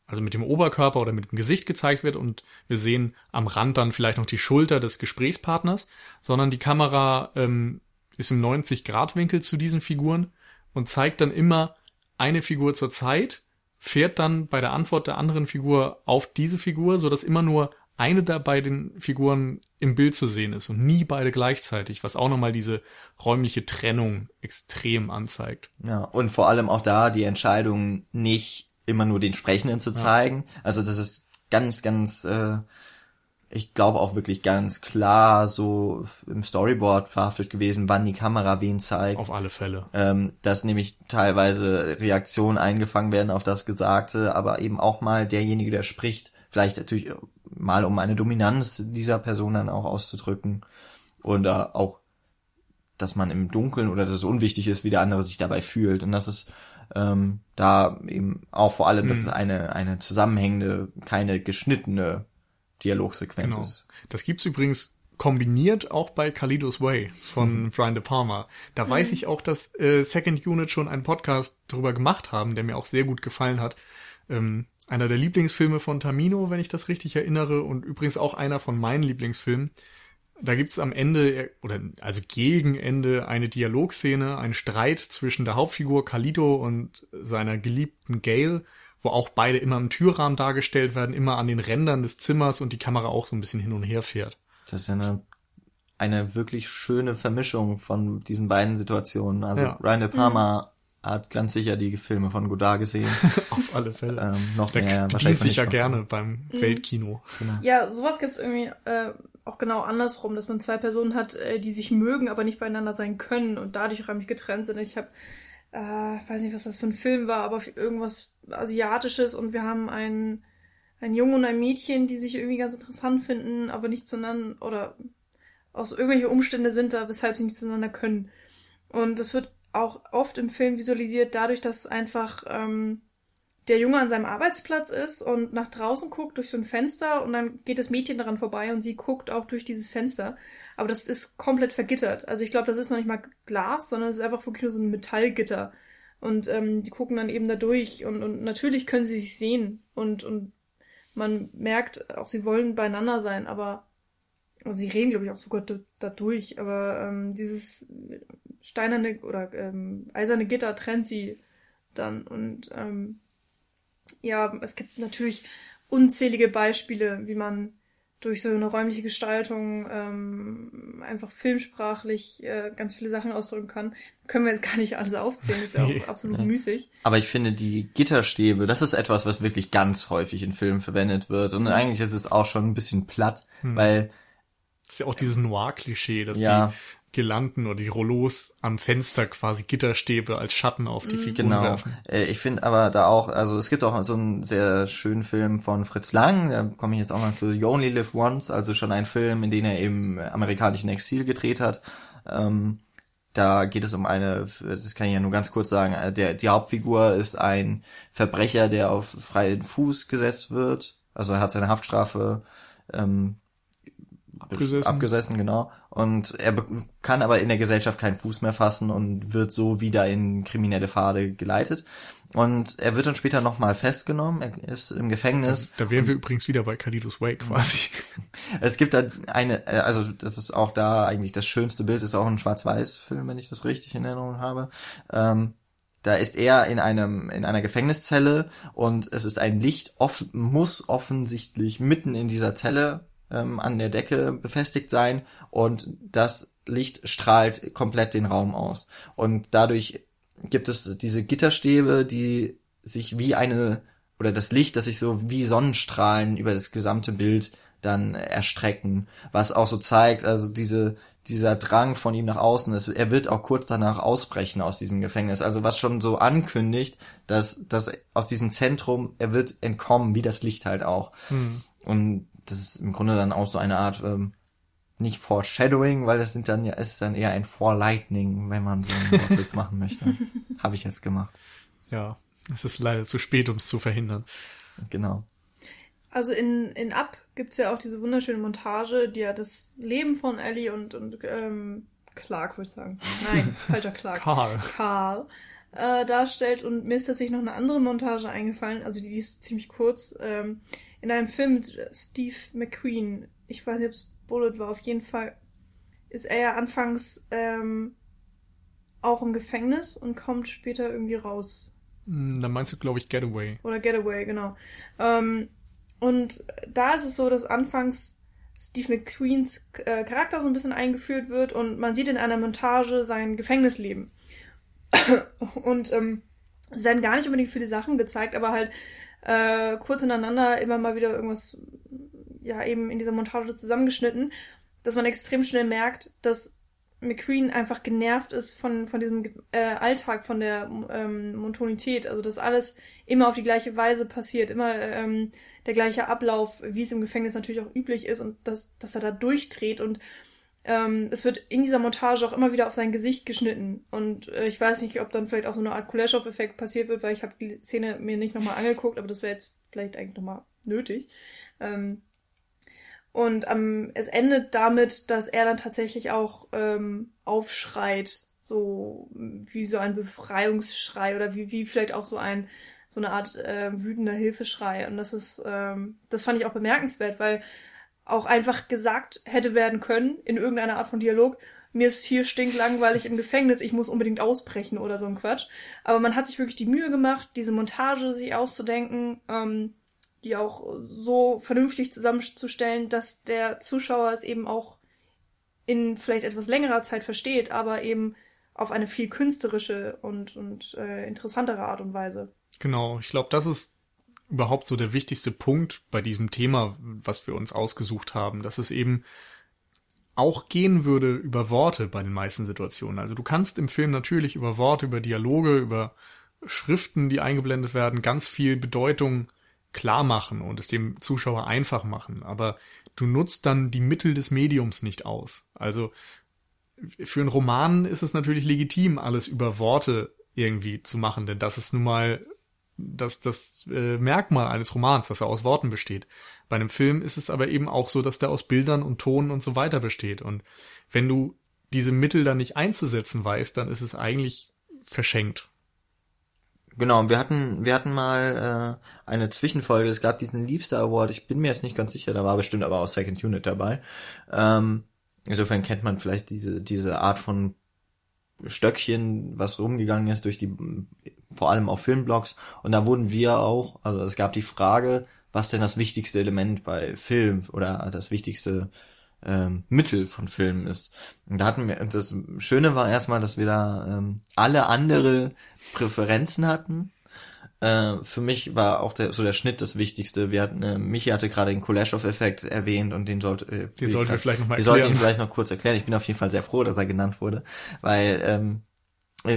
also mit dem Oberkörper oder mit dem Gesicht gezeigt wird und wir sehen am Rand dann vielleicht noch die Schulter des Gesprächspartners, sondern die Kamera ähm, ist im 90-Grad-Winkel zu diesen Figuren und zeigt dann immer eine Figur zur Zeit, fährt dann bei der Antwort der anderen Figur auf diese Figur, so dass immer nur eine der beiden Figuren im Bild zu sehen ist und nie beide gleichzeitig, was auch nochmal diese räumliche Trennung extrem anzeigt. Ja, und vor allem auch da die Entscheidung, nicht immer nur den Sprechenden zu zeigen. Also das ist ganz, ganz äh, ich glaube auch wirklich ganz klar so im Storyboard verhaftet gewesen, wann die Kamera wen zeigt. Auf alle Fälle. Ähm, dass nämlich teilweise Reaktionen eingefangen werden auf das Gesagte, aber eben auch mal derjenige, der spricht, vielleicht natürlich mal um eine Dominanz dieser Person dann auch auszudrücken. Oder auch, dass man im Dunkeln oder dass es unwichtig ist, wie der andere sich dabei fühlt. Und das ist ähm, da eben auch vor allem, dass es eine, eine zusammenhängende, keine geschnittene Dialogsequenz Genau. ist. Das gibt's übrigens kombiniert auch bei Kalidos Way von Brian De Palma. Da weiß ich auch, dass äh, Second Unit schon einen Podcast drüber gemacht haben, der mir auch sehr gut gefallen hat. Ähm, einer der Lieblingsfilme von Tamino, wenn ich das richtig erinnere, und übrigens auch einer von meinen Lieblingsfilmen. Da gibt's am Ende, oder also gegen Ende, eine Dialogszene, einen Streit zwischen der Hauptfigur Kalido und seiner geliebten Gail, wo auch beide immer im Türrahmen dargestellt werden, immer an den Rändern des Zimmers und die Kamera auch so ein bisschen hin und her fährt. Das ist ja eine, eine wirklich schöne Vermischung von diesen beiden Situationen. Also Ja. Ryan De Palma hat ganz sicher die Filme von Godard gesehen. Auf alle Fälle. ähm, noch Der mehr bedient wahrscheinlich sich ja gerne beim Weltkino. Ja, sowas gibt's irgendwie äh, auch genau andersrum, dass man zwei Personen hat, äh, die sich mögen, aber nicht beieinander sein können und dadurch räumlich getrennt sind. Ich habe, äh, weiß nicht, was das für ein Film war, aber irgendwas Asiatisches und wir haben einen, einen Jungen und ein Mädchen, die sich irgendwie ganz interessant finden, aber nicht zueinander oder aus irgendwelche Umstände sind da, weshalb sie nicht zueinander können. Und das wird auch oft im Film visualisiert dadurch, dass einfach ähm, der Junge an seinem Arbeitsplatz ist und nach draußen guckt durch so ein Fenster und dann geht das Mädchen daran vorbei und sie guckt auch durch dieses Fenster. Aber das ist komplett vergittert. Also ich glaube, das ist noch nicht mal Glas, sondern es ist einfach wirklich nur so ein Metallgitter. Und ähm, die gucken dann eben da durch und, und natürlich können sie sich sehen und, und man merkt auch, sie wollen beieinander sein, aber und sie reden, glaube ich, auch sogar da, da durch, aber ähm, dieses steinerne oder ähm, eiserne Gitter trennt sie dann und ähm, ja, es gibt natürlich unzählige Beispiele, wie man durch so eine räumliche Gestaltung ähm, einfach filmsprachlich äh, ganz viele Sachen ausdrücken kann. Können wir jetzt gar nicht alles aufzählen, das wäre Nee. auch absolut müßig. Aber ich finde, die Gitterstäbe, das ist etwas, was wirklich ganz häufig in Filmen verwendet wird. Und eigentlich ist es auch schon ein bisschen platt, weil Das ist ja auch dieses Noir-Klischee, dass Ja. die Girlanden oder die Rollos am Fenster quasi Gitterstäbe als Schatten auf die Figuren Genau. werfen. Äh, Ich finde aber da auch, also es gibt auch so einen sehr schönen Film von Fritz Lang, da komme ich jetzt auch mal zu You Only Live Once, also schon ein Film, in dem er im amerikanischen Exil gedreht hat. Ähm, da geht es um eine, das kann ich ja nur ganz kurz sagen, äh, der, die Hauptfigur ist ein Verbrecher, der auf freien Fuß gesetzt wird. Also er hat seine Haftstrafe ähm, Abgesessen. abgesessen, genau. Und er kann aber in der Gesellschaft keinen Fuß mehr fassen und wird so wieder in kriminelle Pfade geleitet. Und er wird dann später nochmal festgenommen, er ist im Gefängnis. Da wären wir übrigens wieder bei Kalidos Way quasi. Es gibt da eine, äh, also das ist auch da eigentlich das schönste Bild, ist auch ein Schwarz-Weiß-Film, wenn ich das richtig in Erinnerung habe. Ähm, da ist er in einem in einer Gefängniszelle und es ist ein Licht, off muss offensichtlich mitten in dieser Zelle ähm, an der Decke befestigt sein und das Licht strahlt komplett den Raum aus und dadurch gibt es diese Gitterstäbe, die sich wie eine oder das Licht, das sich so wie Sonnenstrahlen über das gesamte Bild dann erstrecken, was auch so zeigt, also diese, dieser Drang von ihm nach außen ist, er wird auch kurz danach ausbrechen aus diesem Gefängnis, also was schon so ankündigt, dass, dass aus diesem Zentrum, er wird entkommen, wie das Licht halt auch. Hm. Und das ist im Grunde dann auch so eine Art, ähm, nicht Foreshadowing, weil das sind dann ja, es ist dann eher ein Forelightning, wenn man so einen Wortwitz machen möchte. Habe ich jetzt gemacht. Ja, es ist leider zu spät, um es zu verhindern. Genau. Also in, in Up gibt's ja auch diese wunderschöne Montage, die ja das Leben von Ellie und, und ähm, Clark, würde ich sagen. Nein, falscher Clark. Karl. Karl äh, darstellt. Und mir ist tatsächlich noch eine andere Montage eingefallen, also die, die ist ziemlich kurz, ähm, in einem Film mit Steve McQueen. Ich weiß nicht, ob es Bullet war, auf jeden Fall ist er ja anfangs ähm, auch im Gefängnis und kommt später irgendwie raus. Hm, Dann meinst du, glaube ich, Getaway. Oder Getaway, genau. Ähm, und da ist es so, dass anfangs Steve McQueens äh, Charakter so ein bisschen eingeführt wird und man sieht in einer Montage sein Gefängnisleben. und ähm, es werden gar nicht unbedingt viele Sachen gezeigt, aber halt äh, kurz ineinander immer mal wieder irgendwas ja eben in dieser Montage zusammengeschnitten, dass man extrem schnell merkt, dass McQueen einfach genervt ist von, von diesem äh, Alltag, von der ähm, Monotonität. Also dass alles immer auf die gleiche Weise passiert, immer ähm, der gleiche Ablauf, wie es im Gefängnis natürlich auch üblich ist und dass, dass er da durchdreht und ähm, es wird in dieser Montage auch immer wieder auf sein Gesicht geschnitten. Und äh, ich weiß nicht, ob dann vielleicht auch so eine Art Kuleshov-Effekt passiert wird, weil ich habe die Szene mir nicht nochmal angeguckt, aber das wäre jetzt vielleicht eigentlich nochmal nötig. Ähm, und ähm, es endet damit, dass er dann tatsächlich auch ähm, aufschreit, so wie so ein Befreiungsschrei oder wie, wie vielleicht auch so ein so eine Art äh, wütender Hilfeschrei. Und das ist, ähm, das fand ich auch bemerkenswert, weil auch einfach gesagt hätte werden können in irgendeiner Art von Dialog, mir ist hier stinklangweilig im Gefängnis, ich muss unbedingt ausbrechen oder so ein Quatsch. Aber man hat sich wirklich die Mühe gemacht, diese Montage sich auszudenken, ähm, die auch so vernünftig zusammenzustellen, dass der Zuschauer es eben auch in vielleicht etwas längerer Zeit versteht, aber eben auf eine viel künstlerische und, und äh, interessantere Art und Weise. Genau, ich glaube, das ist überhaupt so der wichtigste Punkt bei diesem Thema, was wir uns ausgesucht haben, dass es eben auch gehen würde über Worte bei den meisten Situationen. Also du kannst im Film natürlich über Worte, über Dialoge, über Schriften, die eingeblendet werden, ganz viel Bedeutung klar machen und es dem Zuschauer einfach machen, aber du nutzt dann die Mittel des Mediums nicht aus. Also für einen Roman ist es natürlich legitim, alles über Worte irgendwie zu machen, denn das ist nun mal das, das äh, Merkmal eines Romans, dass er aus Worten besteht. Bei einem Film ist es aber eben auch so, dass der aus Bildern und Tonen und so weiter besteht. Und wenn du diese Mittel dann nicht einzusetzen weißt, dann ist es eigentlich verschenkt. Genau, wir hatten, wir hatten mal äh, eine Zwischenfolge, es gab diesen Liebster Award, ich bin mir jetzt nicht ganz sicher, da war bestimmt aber auch Second Unit dabei. Ähm, insofern kennt man vielleicht diese, diese Art von Stöckchen, was rumgegangen ist durch die, vor allem auf Filmblogs. Und da wurden wir auch, also es gab die Frage, was denn das wichtigste Element bei Film oder das wichtigste ähm, Mittel von Filmen ist. Und da hatten wir, das Schöne war erstmal, dass wir da ähm, alle andere Präferenzen hatten. Äh, für mich war auch der, so der Schnitt das Wichtigste. Wir hatten, äh, Michi hatte gerade den Kuleshov-Effekt erwähnt und den sollte, äh, den sollten wir vielleicht nochmal erklären. Wir sollten ihn vielleicht noch kurz erklären. Ich bin auf jeden Fall sehr froh, dass er genannt wurde, weil ähm,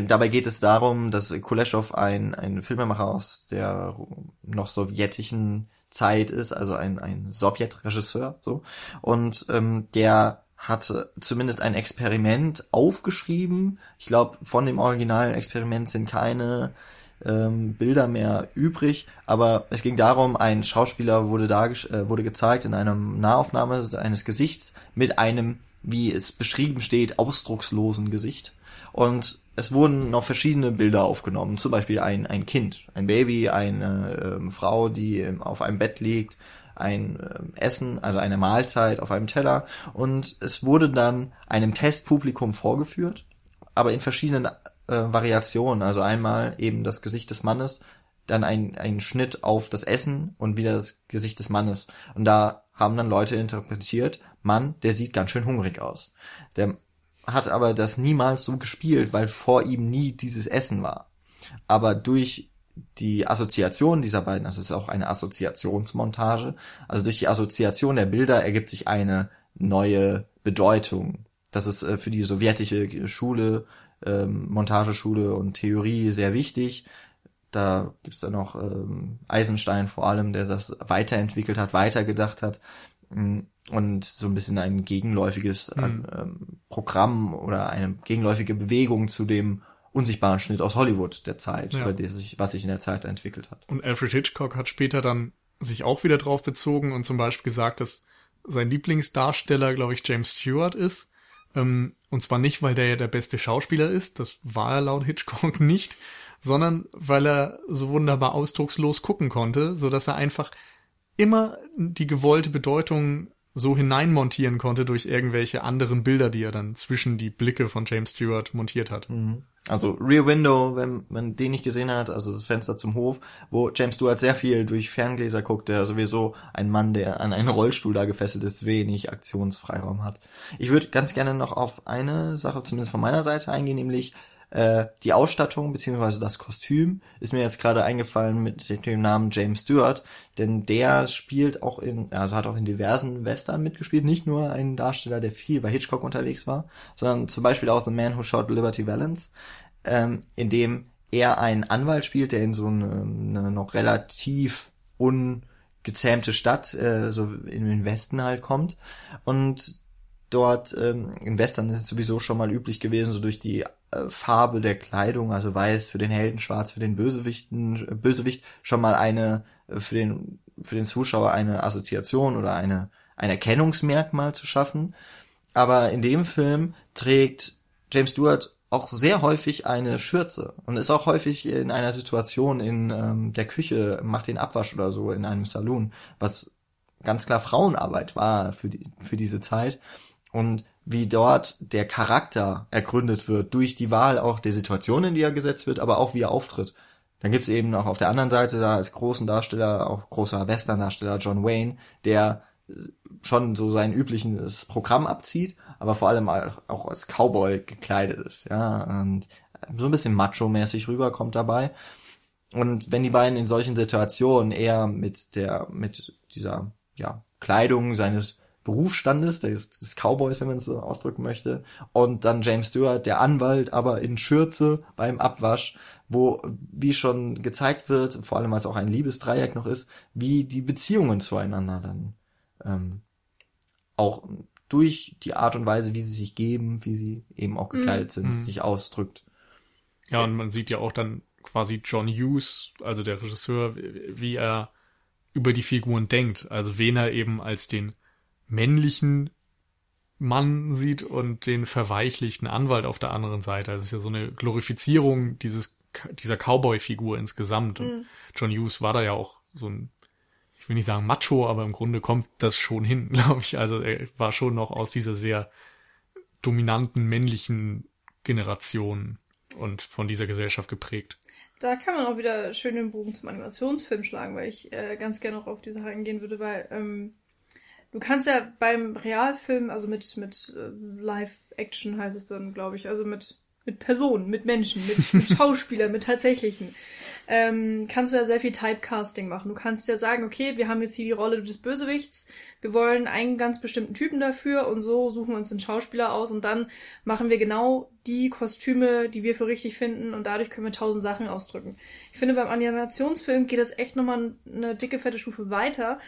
Dabei geht es darum, dass Kuleshov ein, ein Filmemacher aus der noch sowjetischen Zeit ist, also ein, ein Sowjetregisseur, so. Und ähm, der hatte zumindest ein Experiment aufgeschrieben. Ich glaube, von dem originalen Experiment sind keine ähm, Bilder mehr übrig, aber es ging darum, ein Schauspieler wurde äh, wurde gezeigt in einer Nahaufnahme eines Gesichts mit einem, wie es beschrieben steht, ausdruckslosen Gesicht. Und es wurden noch verschiedene Bilder aufgenommen, zum Beispiel ein, ein Kind, ein Baby, eine ähm, Frau, die ähm, auf einem Bett liegt, ein ähm, Essen, also eine Mahlzeit auf einem Teller. Und es wurde dann einem Testpublikum vorgeführt, aber in verschiedenen äh, Variationen. Also einmal eben das Gesicht des Mannes, dann ein, ein Schnitt auf das Essen und wieder das Gesicht des Mannes. Und da haben dann Leute interpretiert, Mann, der sieht ganz schön hungrig aus. Der hat aber das niemals so gespielt, weil vor ihm nie dieses Essen war. Aber durch die Assoziation dieser beiden, das ist auch eine Assoziationsmontage, also durch die Assoziation der Bilder ergibt sich eine neue Bedeutung. Das ist äh, für die sowjetische Schule, ähm, Montageschule und Theorie sehr wichtig. Da gibt's dann noch ähm, Eisenstein vor allem, der das weiterentwickelt hat, weitergedacht hat. Mm, und so ein bisschen ein gegenläufiges mhm. ähm, Programm oder eine gegenläufige Bewegung zu dem unsichtbaren Schnitt aus Hollywood der Zeit, ja. der sich, was sich in der Zeit entwickelt hat. Und Alfred Hitchcock hat später dann sich auch wieder drauf bezogen und zum Beispiel gesagt, dass sein Lieblingsdarsteller, glaube ich, James Stewart ist. Ähm, und zwar nicht, weil der ja der beste Schauspieler ist, das war er laut Hitchcock nicht, sondern weil er so wunderbar ausdruckslos gucken konnte, so dass er einfach immer die gewollte Bedeutung so hineinmontieren konnte durch irgendwelche anderen Bilder, die er dann zwischen die Blicke von James Stewart montiert hat. Mhm. Also Rear Window, wenn man den nicht gesehen hat, also das Fenster zum Hof, wo James Stewart sehr viel durch Ferngläser guckt, der sowieso ein Mann, der an einen Rollstuhl da gefesselt ist, wenig Aktionsfreiraum hat. Ich würde ganz gerne noch auf eine Sache, zumindest von meiner Seite eingehen, nämlich Äh, die Ausstattung beziehungsweise das Kostüm ist mir jetzt gerade eingefallen mit dem Namen James Stewart, denn der spielt auch in, also hat auch in diversen Western mitgespielt, nicht nur ein Darsteller, der viel bei Hitchcock unterwegs war, sondern zum Beispiel auch The Man Who Shot Liberty Valance, ähm, in dem er einen Anwalt spielt, der in so eine, eine noch relativ ungezähmte Stadt, äh, so in den Westen halt kommt. Und dort ähm, in Western ist es sowieso schon mal üblich gewesen, so durch die Farbe der Kleidung, also weiß für den Helden, schwarz für den Bösewichten, äh, Bösewicht, schon mal eine äh, für den für den Zuschauer eine Assoziation oder eine ein Erkennungsmerkmal zu schaffen. Aber in dem Film trägt James Stewart auch sehr häufig eine Schürze und ist auch häufig in einer Situation in ähm, der Küche, macht den Abwasch oder so in einem Saloon, was ganz klar Frauenarbeit war für die für diese Zeit und wie dort der Charakter ergründet wird durch die Wahl auch der Situation, in die er gesetzt wird, aber auch wie er auftritt. Dann gibt's eben auch auf der anderen Seite da als großen Darsteller, auch großer Western-Darsteller John Wayne, der schon so sein übliches Programm abzieht, aber vor allem auch als Cowboy gekleidet ist, ja, und so ein bisschen macho-mäßig rüberkommt dabei. Und wenn die beiden in solchen Situationen eher mit der, mit dieser, ja, Kleidung seines Berufsstandes, des, des Cowboys, wenn man es so ausdrücken möchte, und dann James Stewart, der Anwalt, aber in Schürze beim Abwasch, wo, wie schon gezeigt wird, vor allem als auch ein Liebesdreieck noch ist, wie die Beziehungen zueinander dann ähm, auch durch die Art und Weise, wie sie sich geben, wie sie eben auch gekleidet sind, Mhm. sich ausdrückt. Ja, und man sieht ja auch dann quasi John Hughes, also der Regisseur, wie er über die Figuren denkt. Also wen er eben als den männlichen Mann sieht und den verweichlichten Anwalt auf der anderen Seite. Das ist ja so eine Glorifizierung dieses dieser Cowboy-Figur insgesamt. Und John Hughes war da ja auch so ein, ich will nicht sagen Macho, aber im Grunde kommt das schon hin, glaube ich. Also er war schon noch aus dieser sehr dominanten männlichen Generation und von dieser Gesellschaft geprägt. Da kann man auch wieder schön den Bogen zum Animationsfilm schlagen, weil ich äh, ganz gerne auch auf die Sache eingehen würde, weil ähm, du kannst ja beim Realfilm, also mit, mit äh, Live-Action heißt es dann, glaube ich, also mit, mit Personen, mit Menschen, mit, mit Schauspielern, mit tatsächlichen, ähm, kannst du ja sehr viel Typecasting machen. Du kannst ja sagen, okay, wir haben jetzt hier die Rolle des Bösewichts, wir wollen einen ganz bestimmten Typen dafür und so suchen wir uns den Schauspieler aus und dann machen wir genau die Kostüme, die wir für richtig finden und dadurch können wir tausend Sachen ausdrücken. Ich finde, beim Animationsfilm geht das echt nochmal eine dicke, fette Stufe weiter,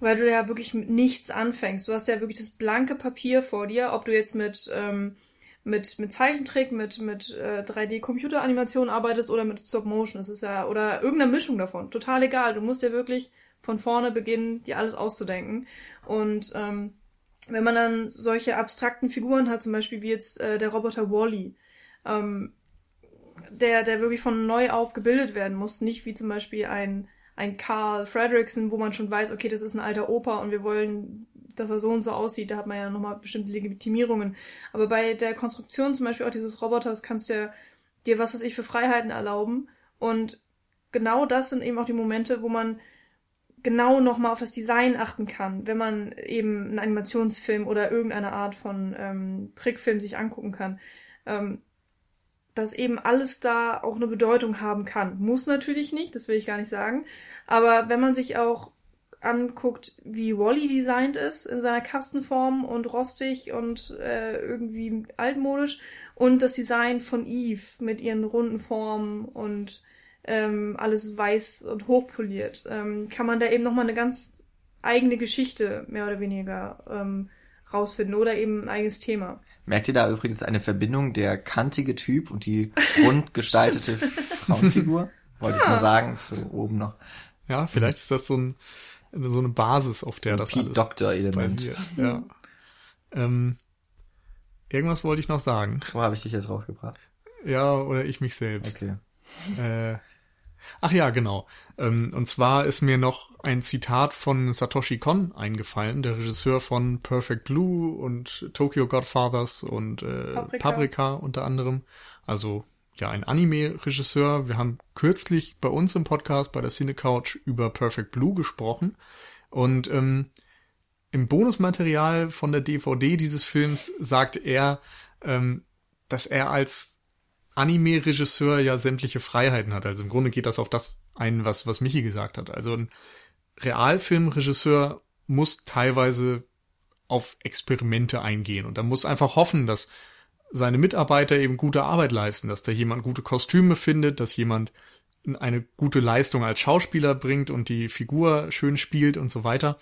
weil du ja wirklich mit nichts anfängst. Du hast ja wirklich das blanke Papier vor dir, ob du jetzt mit, ähm, mit, mit Zeichentrick, mit, mit äh, 3D-Computeranimation arbeitest oder mit Stop-Motion. Das ist ja, oder irgendeine Mischung davon. Total egal. Du musst ja wirklich von vorne beginnen, dir alles auszudenken. Und ähm, wenn man dann solche abstrakten Figuren hat, zum Beispiel wie jetzt äh, der Roboter Wally, ähm, der, der wirklich von neu auf gebildet werden muss, nicht wie zum Beispiel ein, ein Carl Fredrickson, wo man schon weiß, okay, das ist ein alter Opa und wir wollen, dass er so und so aussieht, da hat man ja nochmal bestimmte Legitimierungen. Aber bei der Konstruktion zum Beispiel auch dieses Roboters kannst du ja dir was weiß ich für Freiheiten erlauben und genau das sind eben auch die Momente, wo man genau nochmal auf das Design achten kann, wenn man eben einen Animationsfilm oder irgendeine Art von ähm, Trickfilm sich angucken kann. Ähm, dass eben alles da auch eine Bedeutung haben kann. Muss natürlich nicht, das will ich gar nicht sagen. Aber wenn man sich auch anguckt, wie Wally designt ist, in seiner Kastenform und rostig und äh, irgendwie altmodisch, und das Design von Eve mit ihren runden Formen und ähm, alles weiß und hochpoliert, ähm, kann man da eben nochmal eine ganz eigene Geschichte mehr oder weniger ähm, rausfinden oder eben ein eigenes Thema. Merkt ihr da übrigens eine Verbindung der kantige Typ und die rund gestaltete Frauenfigur? Wollte ich nur sagen, so oben noch. Ja, vielleicht ist das so, ein, so eine Basis, auf der So das Pete alles Doctor-Element. basiert. Ja. ähm, irgendwas wollte ich noch sagen. Wo habe ich dich jetzt rausgebracht? Ja, oder ich mich selbst. Okay. Äh, ach ja, genau. Ähm, und zwar ist mir noch ein Zitat von Satoshi Kon eingefallen, der Regisseur von Perfect Blue und Tokyo Godfathers und äh, Paprika. Paprika. unter anderem. Also ja, ein Anime-Regisseur. Wir haben kürzlich bei uns im Podcast bei der Cine Couch über Perfect Blue gesprochen. Und ähm, im Bonusmaterial von der DVD dieses Films sagt er, ähm, dass er als Anime-Regisseur ja sämtliche Freiheiten hat. Also im Grunde geht das auf das ein, was, was Michi gesagt hat. Also ein Realfilmregisseur muss teilweise auf Experimente eingehen und er muss einfach hoffen, dass seine Mitarbeiter eben gute Arbeit leisten, dass da jemand gute Kostüme findet, dass jemand eine gute Leistung als Schauspieler bringt und die Figur schön spielt und so weiter.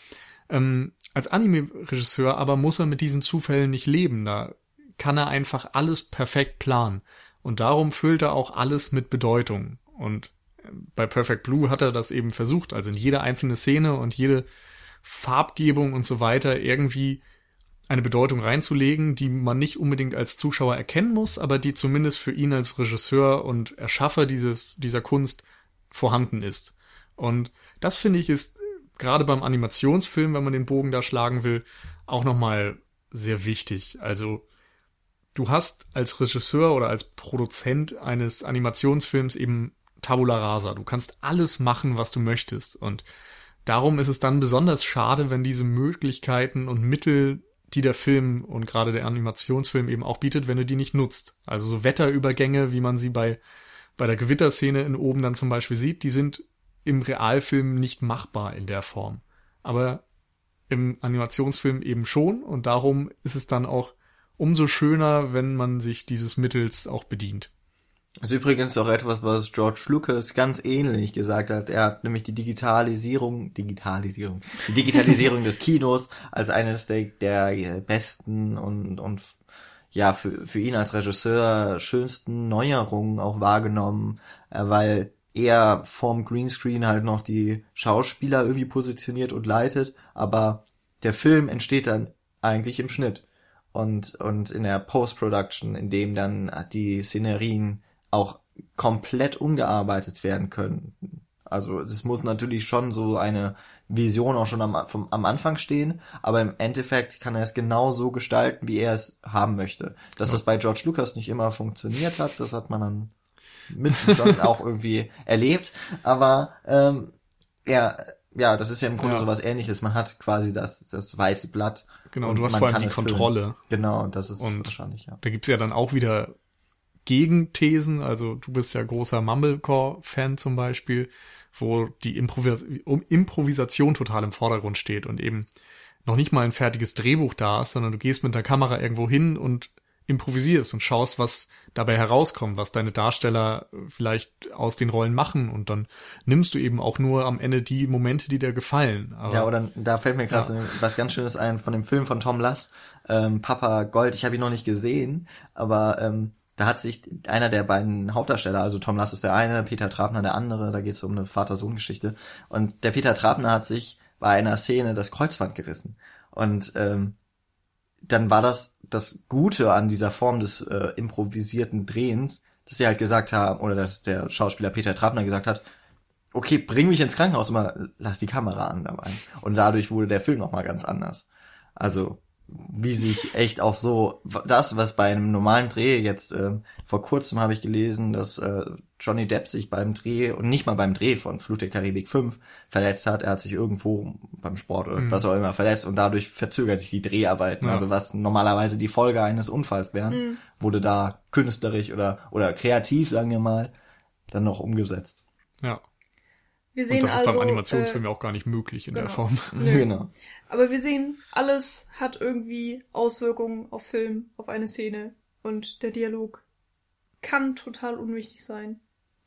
Ähm, als Anime-Regisseur aber muss er mit diesen Zufällen nicht leben. Da kann er einfach alles perfekt planen. Und darum füllt er auch alles mit Bedeutung. Und ähm, bei Perfect Blue hat er das eben versucht. Also in jede einzelne Szene und jede Farbgebung und so weiter irgendwie eine Bedeutung reinzulegen, die man nicht unbedingt als Zuschauer erkennen muss, aber die zumindest für ihn als Regisseur und Erschaffer dieses, dieser Kunst vorhanden ist. Und das finde ich ist gerade beim Animationsfilm, wenn man den Bogen da schlagen will, auch nochmal sehr wichtig. Also du hast als Regisseur oder als Produzent eines Animationsfilms eben Tabula rasa. Du kannst alles machen, was du möchtest. Und darum ist es dann besonders schade, wenn diese Möglichkeiten und Mittel, die der Film und gerade der Animationsfilm eben auch bietet, wenn du die nicht nutzt. Also so Wetterübergänge, wie man sie bei, bei der Gewitterszene in oben dann zum Beispiel sieht, die sind im Realfilm nicht machbar in der Form. Aber im Animationsfilm eben schon und darum ist es dann auch umso schöner, wenn man sich dieses Mittels auch bedient. Das ist übrigens auch etwas, was George Lucas ganz ähnlich gesagt hat. Er hat nämlich die Digitalisierung, Digitalisierung, die Digitalisierung des Kinos als eines der, der besten und, und ja, für, für ihn als Regisseur schönsten Neuerungen auch wahrgenommen, äh, weil er vorm Greenscreen halt noch die Schauspieler irgendwie positioniert und leitet, aber der Film entsteht dann eigentlich im Schnitt und, und in der Post-Production, in dem dann die Szenerien auch komplett umgearbeitet werden können. Also es muss natürlich schon so eine Vision auch schon am, vom, am Anfang stehen, aber im Endeffekt kann er es genau so gestalten, wie er es haben möchte. Dass ja. das bei George Lucas nicht immer funktioniert hat, das hat man dann mit schon auch irgendwie erlebt. Aber ähm, ja, ja, das ist ja im Grunde ja. so was ähnliches. Man hat quasi das, das weiße Blatt. Genau, und du hast vor allem die Kontrolle. Filmen. Genau, das ist und wahrscheinlich, ja. Da gibt's ja dann auch wieder Gegenthesen. Also du bist ja großer Mumblecore-Fan zum Beispiel, wo die Improvis Improvisation total im Vordergrund steht und eben noch nicht mal ein fertiges Drehbuch da ist, sondern du gehst mit der Kamera irgendwo hin und improvisierst und schaust, was dabei herauskommt, was deine Darsteller vielleicht aus den Rollen machen und dann nimmst du eben auch nur am Ende die Momente, die dir gefallen. Aber, ja, oder da fällt mir gerade ja. was ganz Schönes ein von dem Film von Tom Lass, ähm, Papa Gold. Ich habe ihn noch nicht gesehen, aber ähm, da hat sich einer der beiden Hauptdarsteller, also Tom Lass ist der eine, Peter Trabner der andere, da geht es um eine Vater-Sohn-Geschichte. Und der Peter Trabner hat sich bei einer Szene das Kreuzband gerissen. Und ähm, dann war das das Gute an dieser Form des äh, improvisierten Drehens, dass sie halt gesagt haben, oder dass der Schauspieler Peter Trabner gesagt hat, okay, bring mich ins Krankenhaus, aber lass die Kamera an dabei. Und dadurch wurde der Film nochmal ganz anders. Also wie sich echt auch so das, was bei einem normalen Dreh jetzt äh, vor kurzem habe ich gelesen, dass äh, Johnny Depp sich beim Dreh und nicht mal beim Dreh von Flut der Karibik 5 verletzt hat. Er hat sich irgendwo beim Sport oder mhm. was auch immer verletzt und dadurch verzögert sich die Dreharbeiten. Ja. Also was normalerweise die Folge eines Unfalls wären, mhm. wurde da künstlerisch oder oder kreativ, sagen wir mal, dann noch umgesetzt. Ja. Wir sehen und das ist also, beim Animationsfilm äh, ja auch gar nicht möglich in genau. der Form. Nö. Genau. Aber wir sehen, alles hat irgendwie Auswirkungen auf Film, auf eine Szene. Und der Dialog kann total unwichtig sein,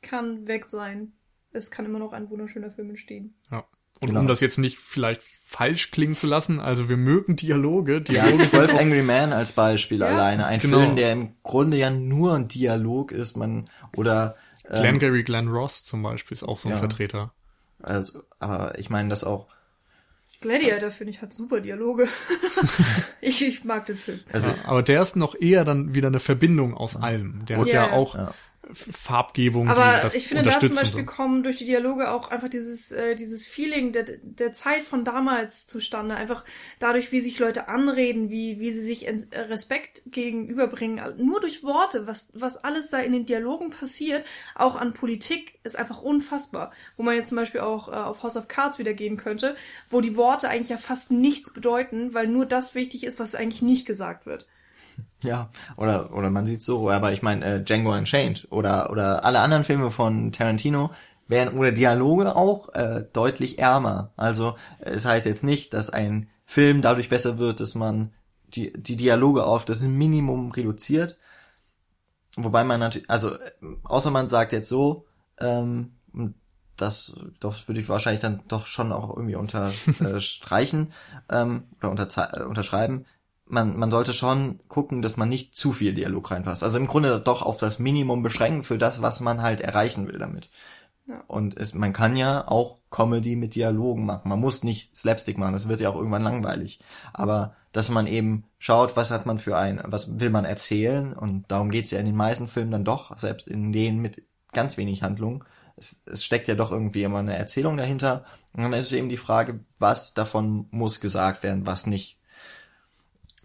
kann weg sein. Es kann immer noch ein wunderschöner Film entstehen. Ja. Und genau. um das jetzt nicht vielleicht falsch klingen zu lassen, also wir mögen Dialoge. Dialoge ja, 12 Angry Man als Beispiel ja, alleine. Ein genau. Film, der im Grunde ja nur ein Dialog ist, man, oder, ähm, Glengarry Glenn Ross zum Beispiel ist auch so ein ja. Vertreter. Also, aber ich meine das auch, Gladiator, finde ich, hat super Dialoge. ich, ich mag den Film. Also, aber der ist noch eher dann wieder eine Verbindung aus allem. Der hat ja, ja auch ja. Farbgebung, Aber die das ich finde, da zum Beispiel so. kommen durch die Dialoge auch einfach dieses, äh, dieses Feeling der, der Zeit von damals zustande. Einfach dadurch, wie sich Leute anreden, wie, wie sie sich Respekt gegenüberbringen. Nur durch Worte, was, was alles da in den Dialogen passiert, auch an Politik, ist einfach unfassbar. Wo man jetzt zum Beispiel auch äh, auf House of Cards wieder gehen könnte, wo die Worte eigentlich ja fast nichts bedeuten, weil nur das wichtig ist, was eigentlich nicht gesagt wird. Ja, oder oder man sieht so, aber ich meine äh, Django Unchained oder oder alle anderen Filme von Tarantino wären ohne Dialoge auch äh, deutlich ärmer. Also es heißt jetzt nicht, dass ein Film dadurch besser wird, dass man die die Dialoge auf das Minimum reduziert. Wobei man natürlich, also außer man sagt jetzt so, ähm, das, das würde ich wahrscheinlich dann doch schon auch irgendwie unterstreichen ähm, oder unter, unterschreiben man, man sollte schon gucken, dass man nicht zu viel Dialog reinpasst. Also im Grunde doch auf das Minimum beschränken für das, was man halt erreichen will damit. Ja. Und es, man kann ja auch Comedy mit Dialogen machen. Man muss nicht Slapstick machen, das wird ja auch irgendwann langweilig. Aber dass man eben schaut, was hat man für ein, was will man erzählen und darum geht's ja in den meisten Filmen dann doch, selbst in denen mit ganz wenig Handlung. Es, es steckt ja doch irgendwie immer eine Erzählung dahinter. Und dann ist eben die Frage, was davon muss gesagt werden, was nicht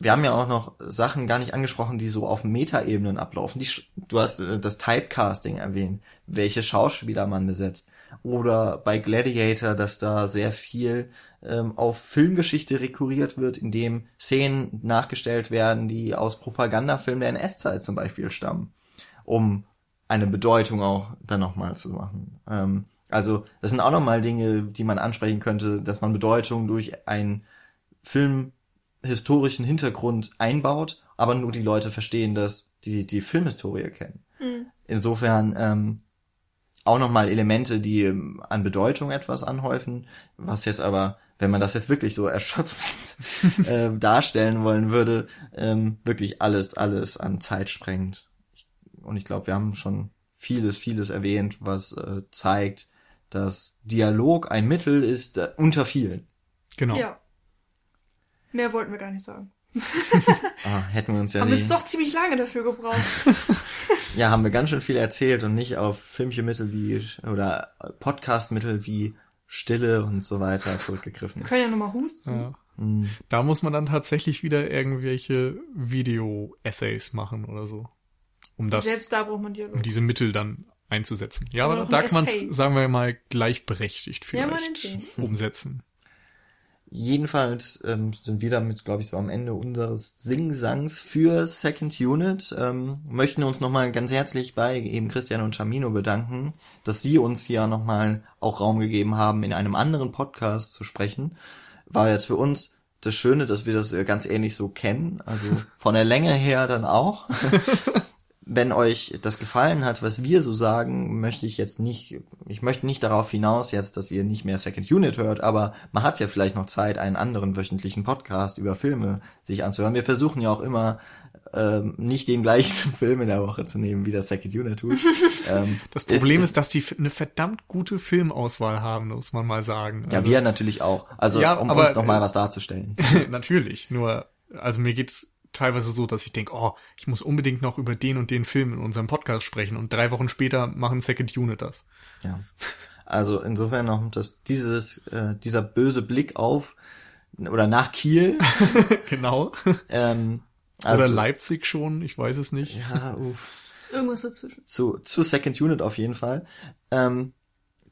wir haben ja auch noch Sachen gar nicht angesprochen, die so auf Metaebenen ablaufen. Die, du hast äh, das Typecasting erwähnt, welche Schauspieler man besetzt. Oder bei Gladiator, dass da sehr viel ähm, auf Filmgeschichte rekurriert wird, indem Szenen nachgestellt werden, die aus Propagandafilmen der NS-Zeit zum Beispiel stammen, um eine Bedeutung auch dann nochmal zu machen. Ähm, also das sind auch nochmal Dinge, die man ansprechen könnte, dass man Bedeutung durch einen Film historischen Hintergrund einbaut, aber nur die Leute verstehen, dass die die Filmhistorie kennen. Mhm. Insofern ähm, auch nochmal Elemente, die ähm, an Bedeutung etwas anhäufen, was jetzt aber, wenn man das jetzt wirklich so erschöpfend äh, darstellen wollen würde, ähm, wirklich alles, alles an Zeit sprengt. Und ich glaube, wir haben schon vieles, vieles erwähnt, was äh, zeigt, dass Dialog ein Mittel ist äh, unter vielen. Genau. Ja. Mehr wollten wir gar nicht sagen. ah, hätten wir uns ja Haben jetzt doch ziemlich lange dafür gebraucht. ja, haben wir ganz schön viel erzählt und nicht auf Filmchenmittel wie oder Podcastmittel wie Stille und so weiter zurückgegriffen. Wir können ja nochmal husten. Ja. Mhm. Da muss man dann tatsächlich wieder irgendwelche Video-Essays machen oder so. Um das. Selbst da braucht man Dialog. Um diese Mittel dann einzusetzen. Ja, aber da kann man es, sagen wir mal, gleichberechtigt vielleicht ja, umsetzen. Jedenfalls ähm, sind wir damit, glaube ich, so am Ende unseres Singsangs für Second Unit. Ähm, möchten uns nochmal ganz herzlich bei eben Christian und Chamino bedanken, dass sie uns hier nochmal auch Raum gegeben haben, in einem anderen Podcast zu sprechen. War jetzt für uns das Schöne, dass wir das ganz ähnlich so kennen. Also von der Länge her dann auch. wenn euch das gefallen hat, was wir so sagen, möchte ich jetzt nicht, ich möchte nicht darauf hinaus jetzt, dass ihr nicht mehr Second Unit hört, aber man hat ja vielleicht noch Zeit, einen anderen wöchentlichen Podcast über Filme sich anzuhören. Wir versuchen ja auch immer, ähm, nicht den gleichen Film in der Woche zu nehmen, wie das Second Unit tut. Ähm, das Problem ist, ist, dass die eine verdammt gute Filmauswahl haben, muss man mal sagen. Ja, also, wir natürlich auch. Also, ja, um aber, uns noch mal was darzustellen. natürlich, nur, also mir geht's teilweise so, dass ich denke, oh, ich muss unbedingt noch über den und den Film in unserem Podcast sprechen und drei Wochen später machen Second Unit das. Ja. Also insofern noch dass dieses, äh, dieser böse Blick auf oder nach Kiel. genau. Ähm, also, oder Leipzig schon, ich weiß es nicht. Ja, uff. Irgendwas dazwischen. Zu, zu Second Unit auf jeden Fall. Ähm,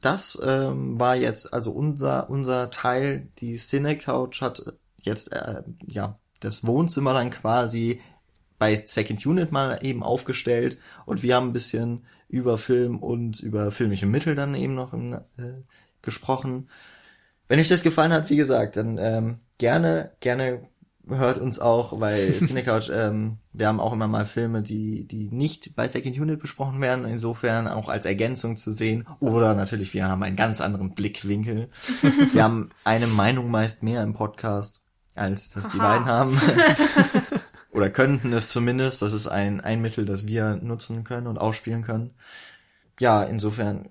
das ähm, war jetzt also unser unser Teil. Die Cine Couch hat jetzt äh, ja das Wohnzimmer dann quasi bei Second Unit mal eben aufgestellt und wir haben ein bisschen über Film und über filmische Mittel dann eben noch in, äh, gesprochen. Wenn euch das gefallen hat, wie gesagt, dann ähm, gerne, gerne hört uns auch bei Cinecouch. ähm, wir haben auch immer mal Filme, die, die nicht bei Second Unit besprochen werden, insofern auch als Ergänzung zu sehen. Oder natürlich, wir haben einen ganz anderen Blickwinkel. wir haben eine Meinung meist mehr im Podcast als das Aha. die beiden haben. Oder könnten es zumindest. Das ist ein, ein Mittel, das wir nutzen können und ausspielen können. Ja, insofern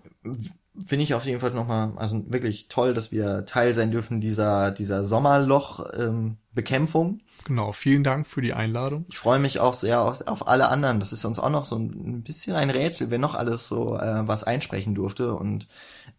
finde ich auf jeden Fall nochmal, also wirklich toll, dass wir Teil sein dürfen dieser, dieser Sommerloch-Bekämpfung. Ähm, genau, vielen Dank für die Einladung. Ich freue mich auch sehr auf, auf alle anderen. Das ist uns auch noch so ein bisschen ein Rätsel, wer noch alles so äh, was einsprechen durfte. Und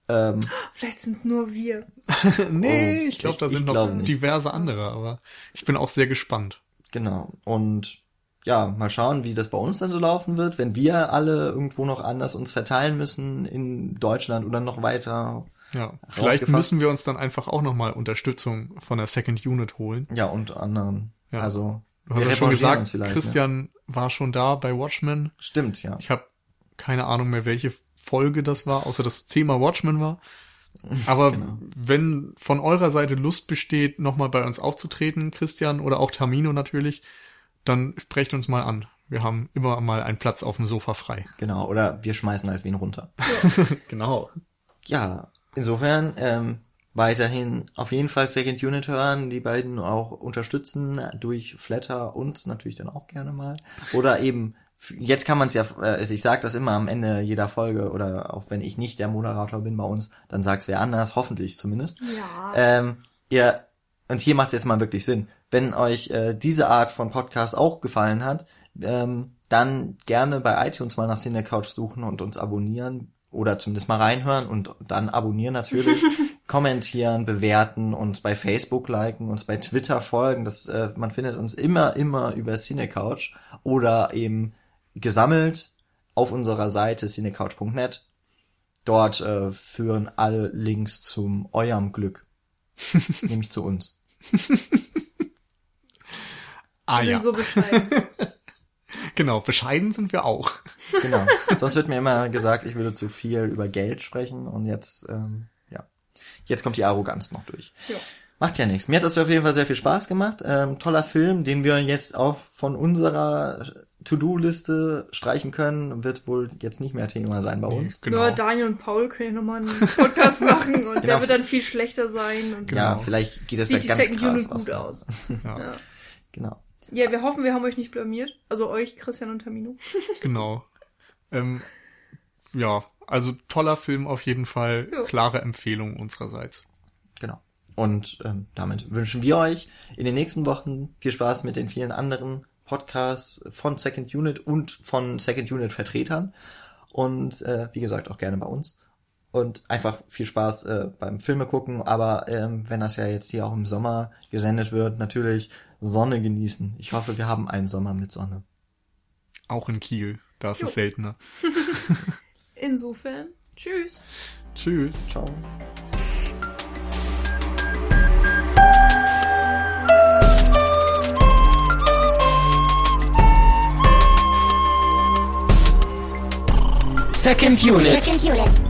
ähm, Vielleicht sind es nur wir. nee, oh, ich glaube, da sind noch diverse andere, aber ich bin auch sehr gespannt. Genau. Und ja, mal schauen, wie das bei uns dann so laufen wird, wenn wir alle irgendwo noch anders uns verteilen müssen in Deutschland oder noch weiter. Ja, vielleicht müssen wir uns dann einfach auch nochmal Unterstützung von der Second Unit holen. Ja, und anderen. Ja. Also Du hast ja schon gesagt, Christian war schon da bei Watchmen. Stimmt, ja. Ich habe keine Ahnung mehr, welche Folge das war, außer das Thema Watchmen war. Aber Genau. wenn von eurer Seite Lust besteht, nochmal bei uns aufzutreten, Christian, oder auch Tamino natürlich, dann sprecht uns mal an. Wir haben immer mal einen Platz auf dem Sofa frei. Genau, oder wir schmeißen halt wen runter. Genau. Ja, insofern ähm, weiterhin auf jeden Fall Second Unit hören, die beiden auch unterstützen durch Flatter und natürlich dann auch gerne mal. Oder eben, jetzt kann man es ja, äh, also ich sage das immer am Ende jeder Folge oder auch wenn ich nicht der Moderator bin bei uns, dann sagt's wer anders, hoffentlich zumindest. Ja. Ähm, ihr, und hier macht es jetzt mal wirklich Sinn. Wenn euch äh, diese Art von Podcast auch gefallen hat, ähm, dann gerne bei iTunes mal nach Cine Couch suchen und uns abonnieren oder zumindest mal reinhören und dann abonnieren natürlich, kommentieren, bewerten, uns bei Facebook liken, uns bei Twitter folgen. Das, äh, man findet uns immer, immer über Cine Couch oder eben gesammelt auf unserer Seite cinecouch.net. Dort äh, führen alle Links zum eurem Glück. nämlich zu uns. Ah wir ja, sind so bescheiden. genau. Bescheiden sind wir auch. Genau. Sonst wird mir immer gesagt, ich würde zu viel über Geld sprechen und jetzt, ähm, ja. Jetzt kommt die Arroganz noch durch. Ja. Macht ja nichts. Mir hat das auf jeden Fall sehr viel Spaß gemacht. Ähm, toller Film, den wir jetzt auch von unserer To-Do-Liste streichen können. Wird wohl jetzt nicht mehr Thema sein bei Nee, uns. genau. Nur Daniel und Paul können ja nochmal einen Podcast machen und Genau. der wird dann viel schlechter sein und Ja, Genau. vielleicht geht es sieht da die ganz Second krass Unit gut raus. aus. Ja, Ja. Genau. Ja, wir hoffen, wir haben euch nicht blamiert. Also euch, Christian und Tamino. genau. Ähm, ja, also toller Film auf jeden Fall. Ja. Klare Empfehlung unsererseits. Genau. Und ähm, damit wünschen wir euch in den nächsten Wochen viel Spaß mit den vielen anderen Podcasts von Second Unit und von Second Unit Vertretern. Und äh, wie gesagt, auch gerne bei uns. Und einfach viel Spaß äh, beim Filme gucken. Aber ähm, wenn das ja jetzt hier auch im Sommer gesendet wird, natürlich Sonne genießen. Ich hoffe, wir haben einen Sommer mit Sonne. Auch in Kiel. Da ist Jo. es seltener. Insofern, tschüss. Tschüss. Ciao. Second Unit. Second unit.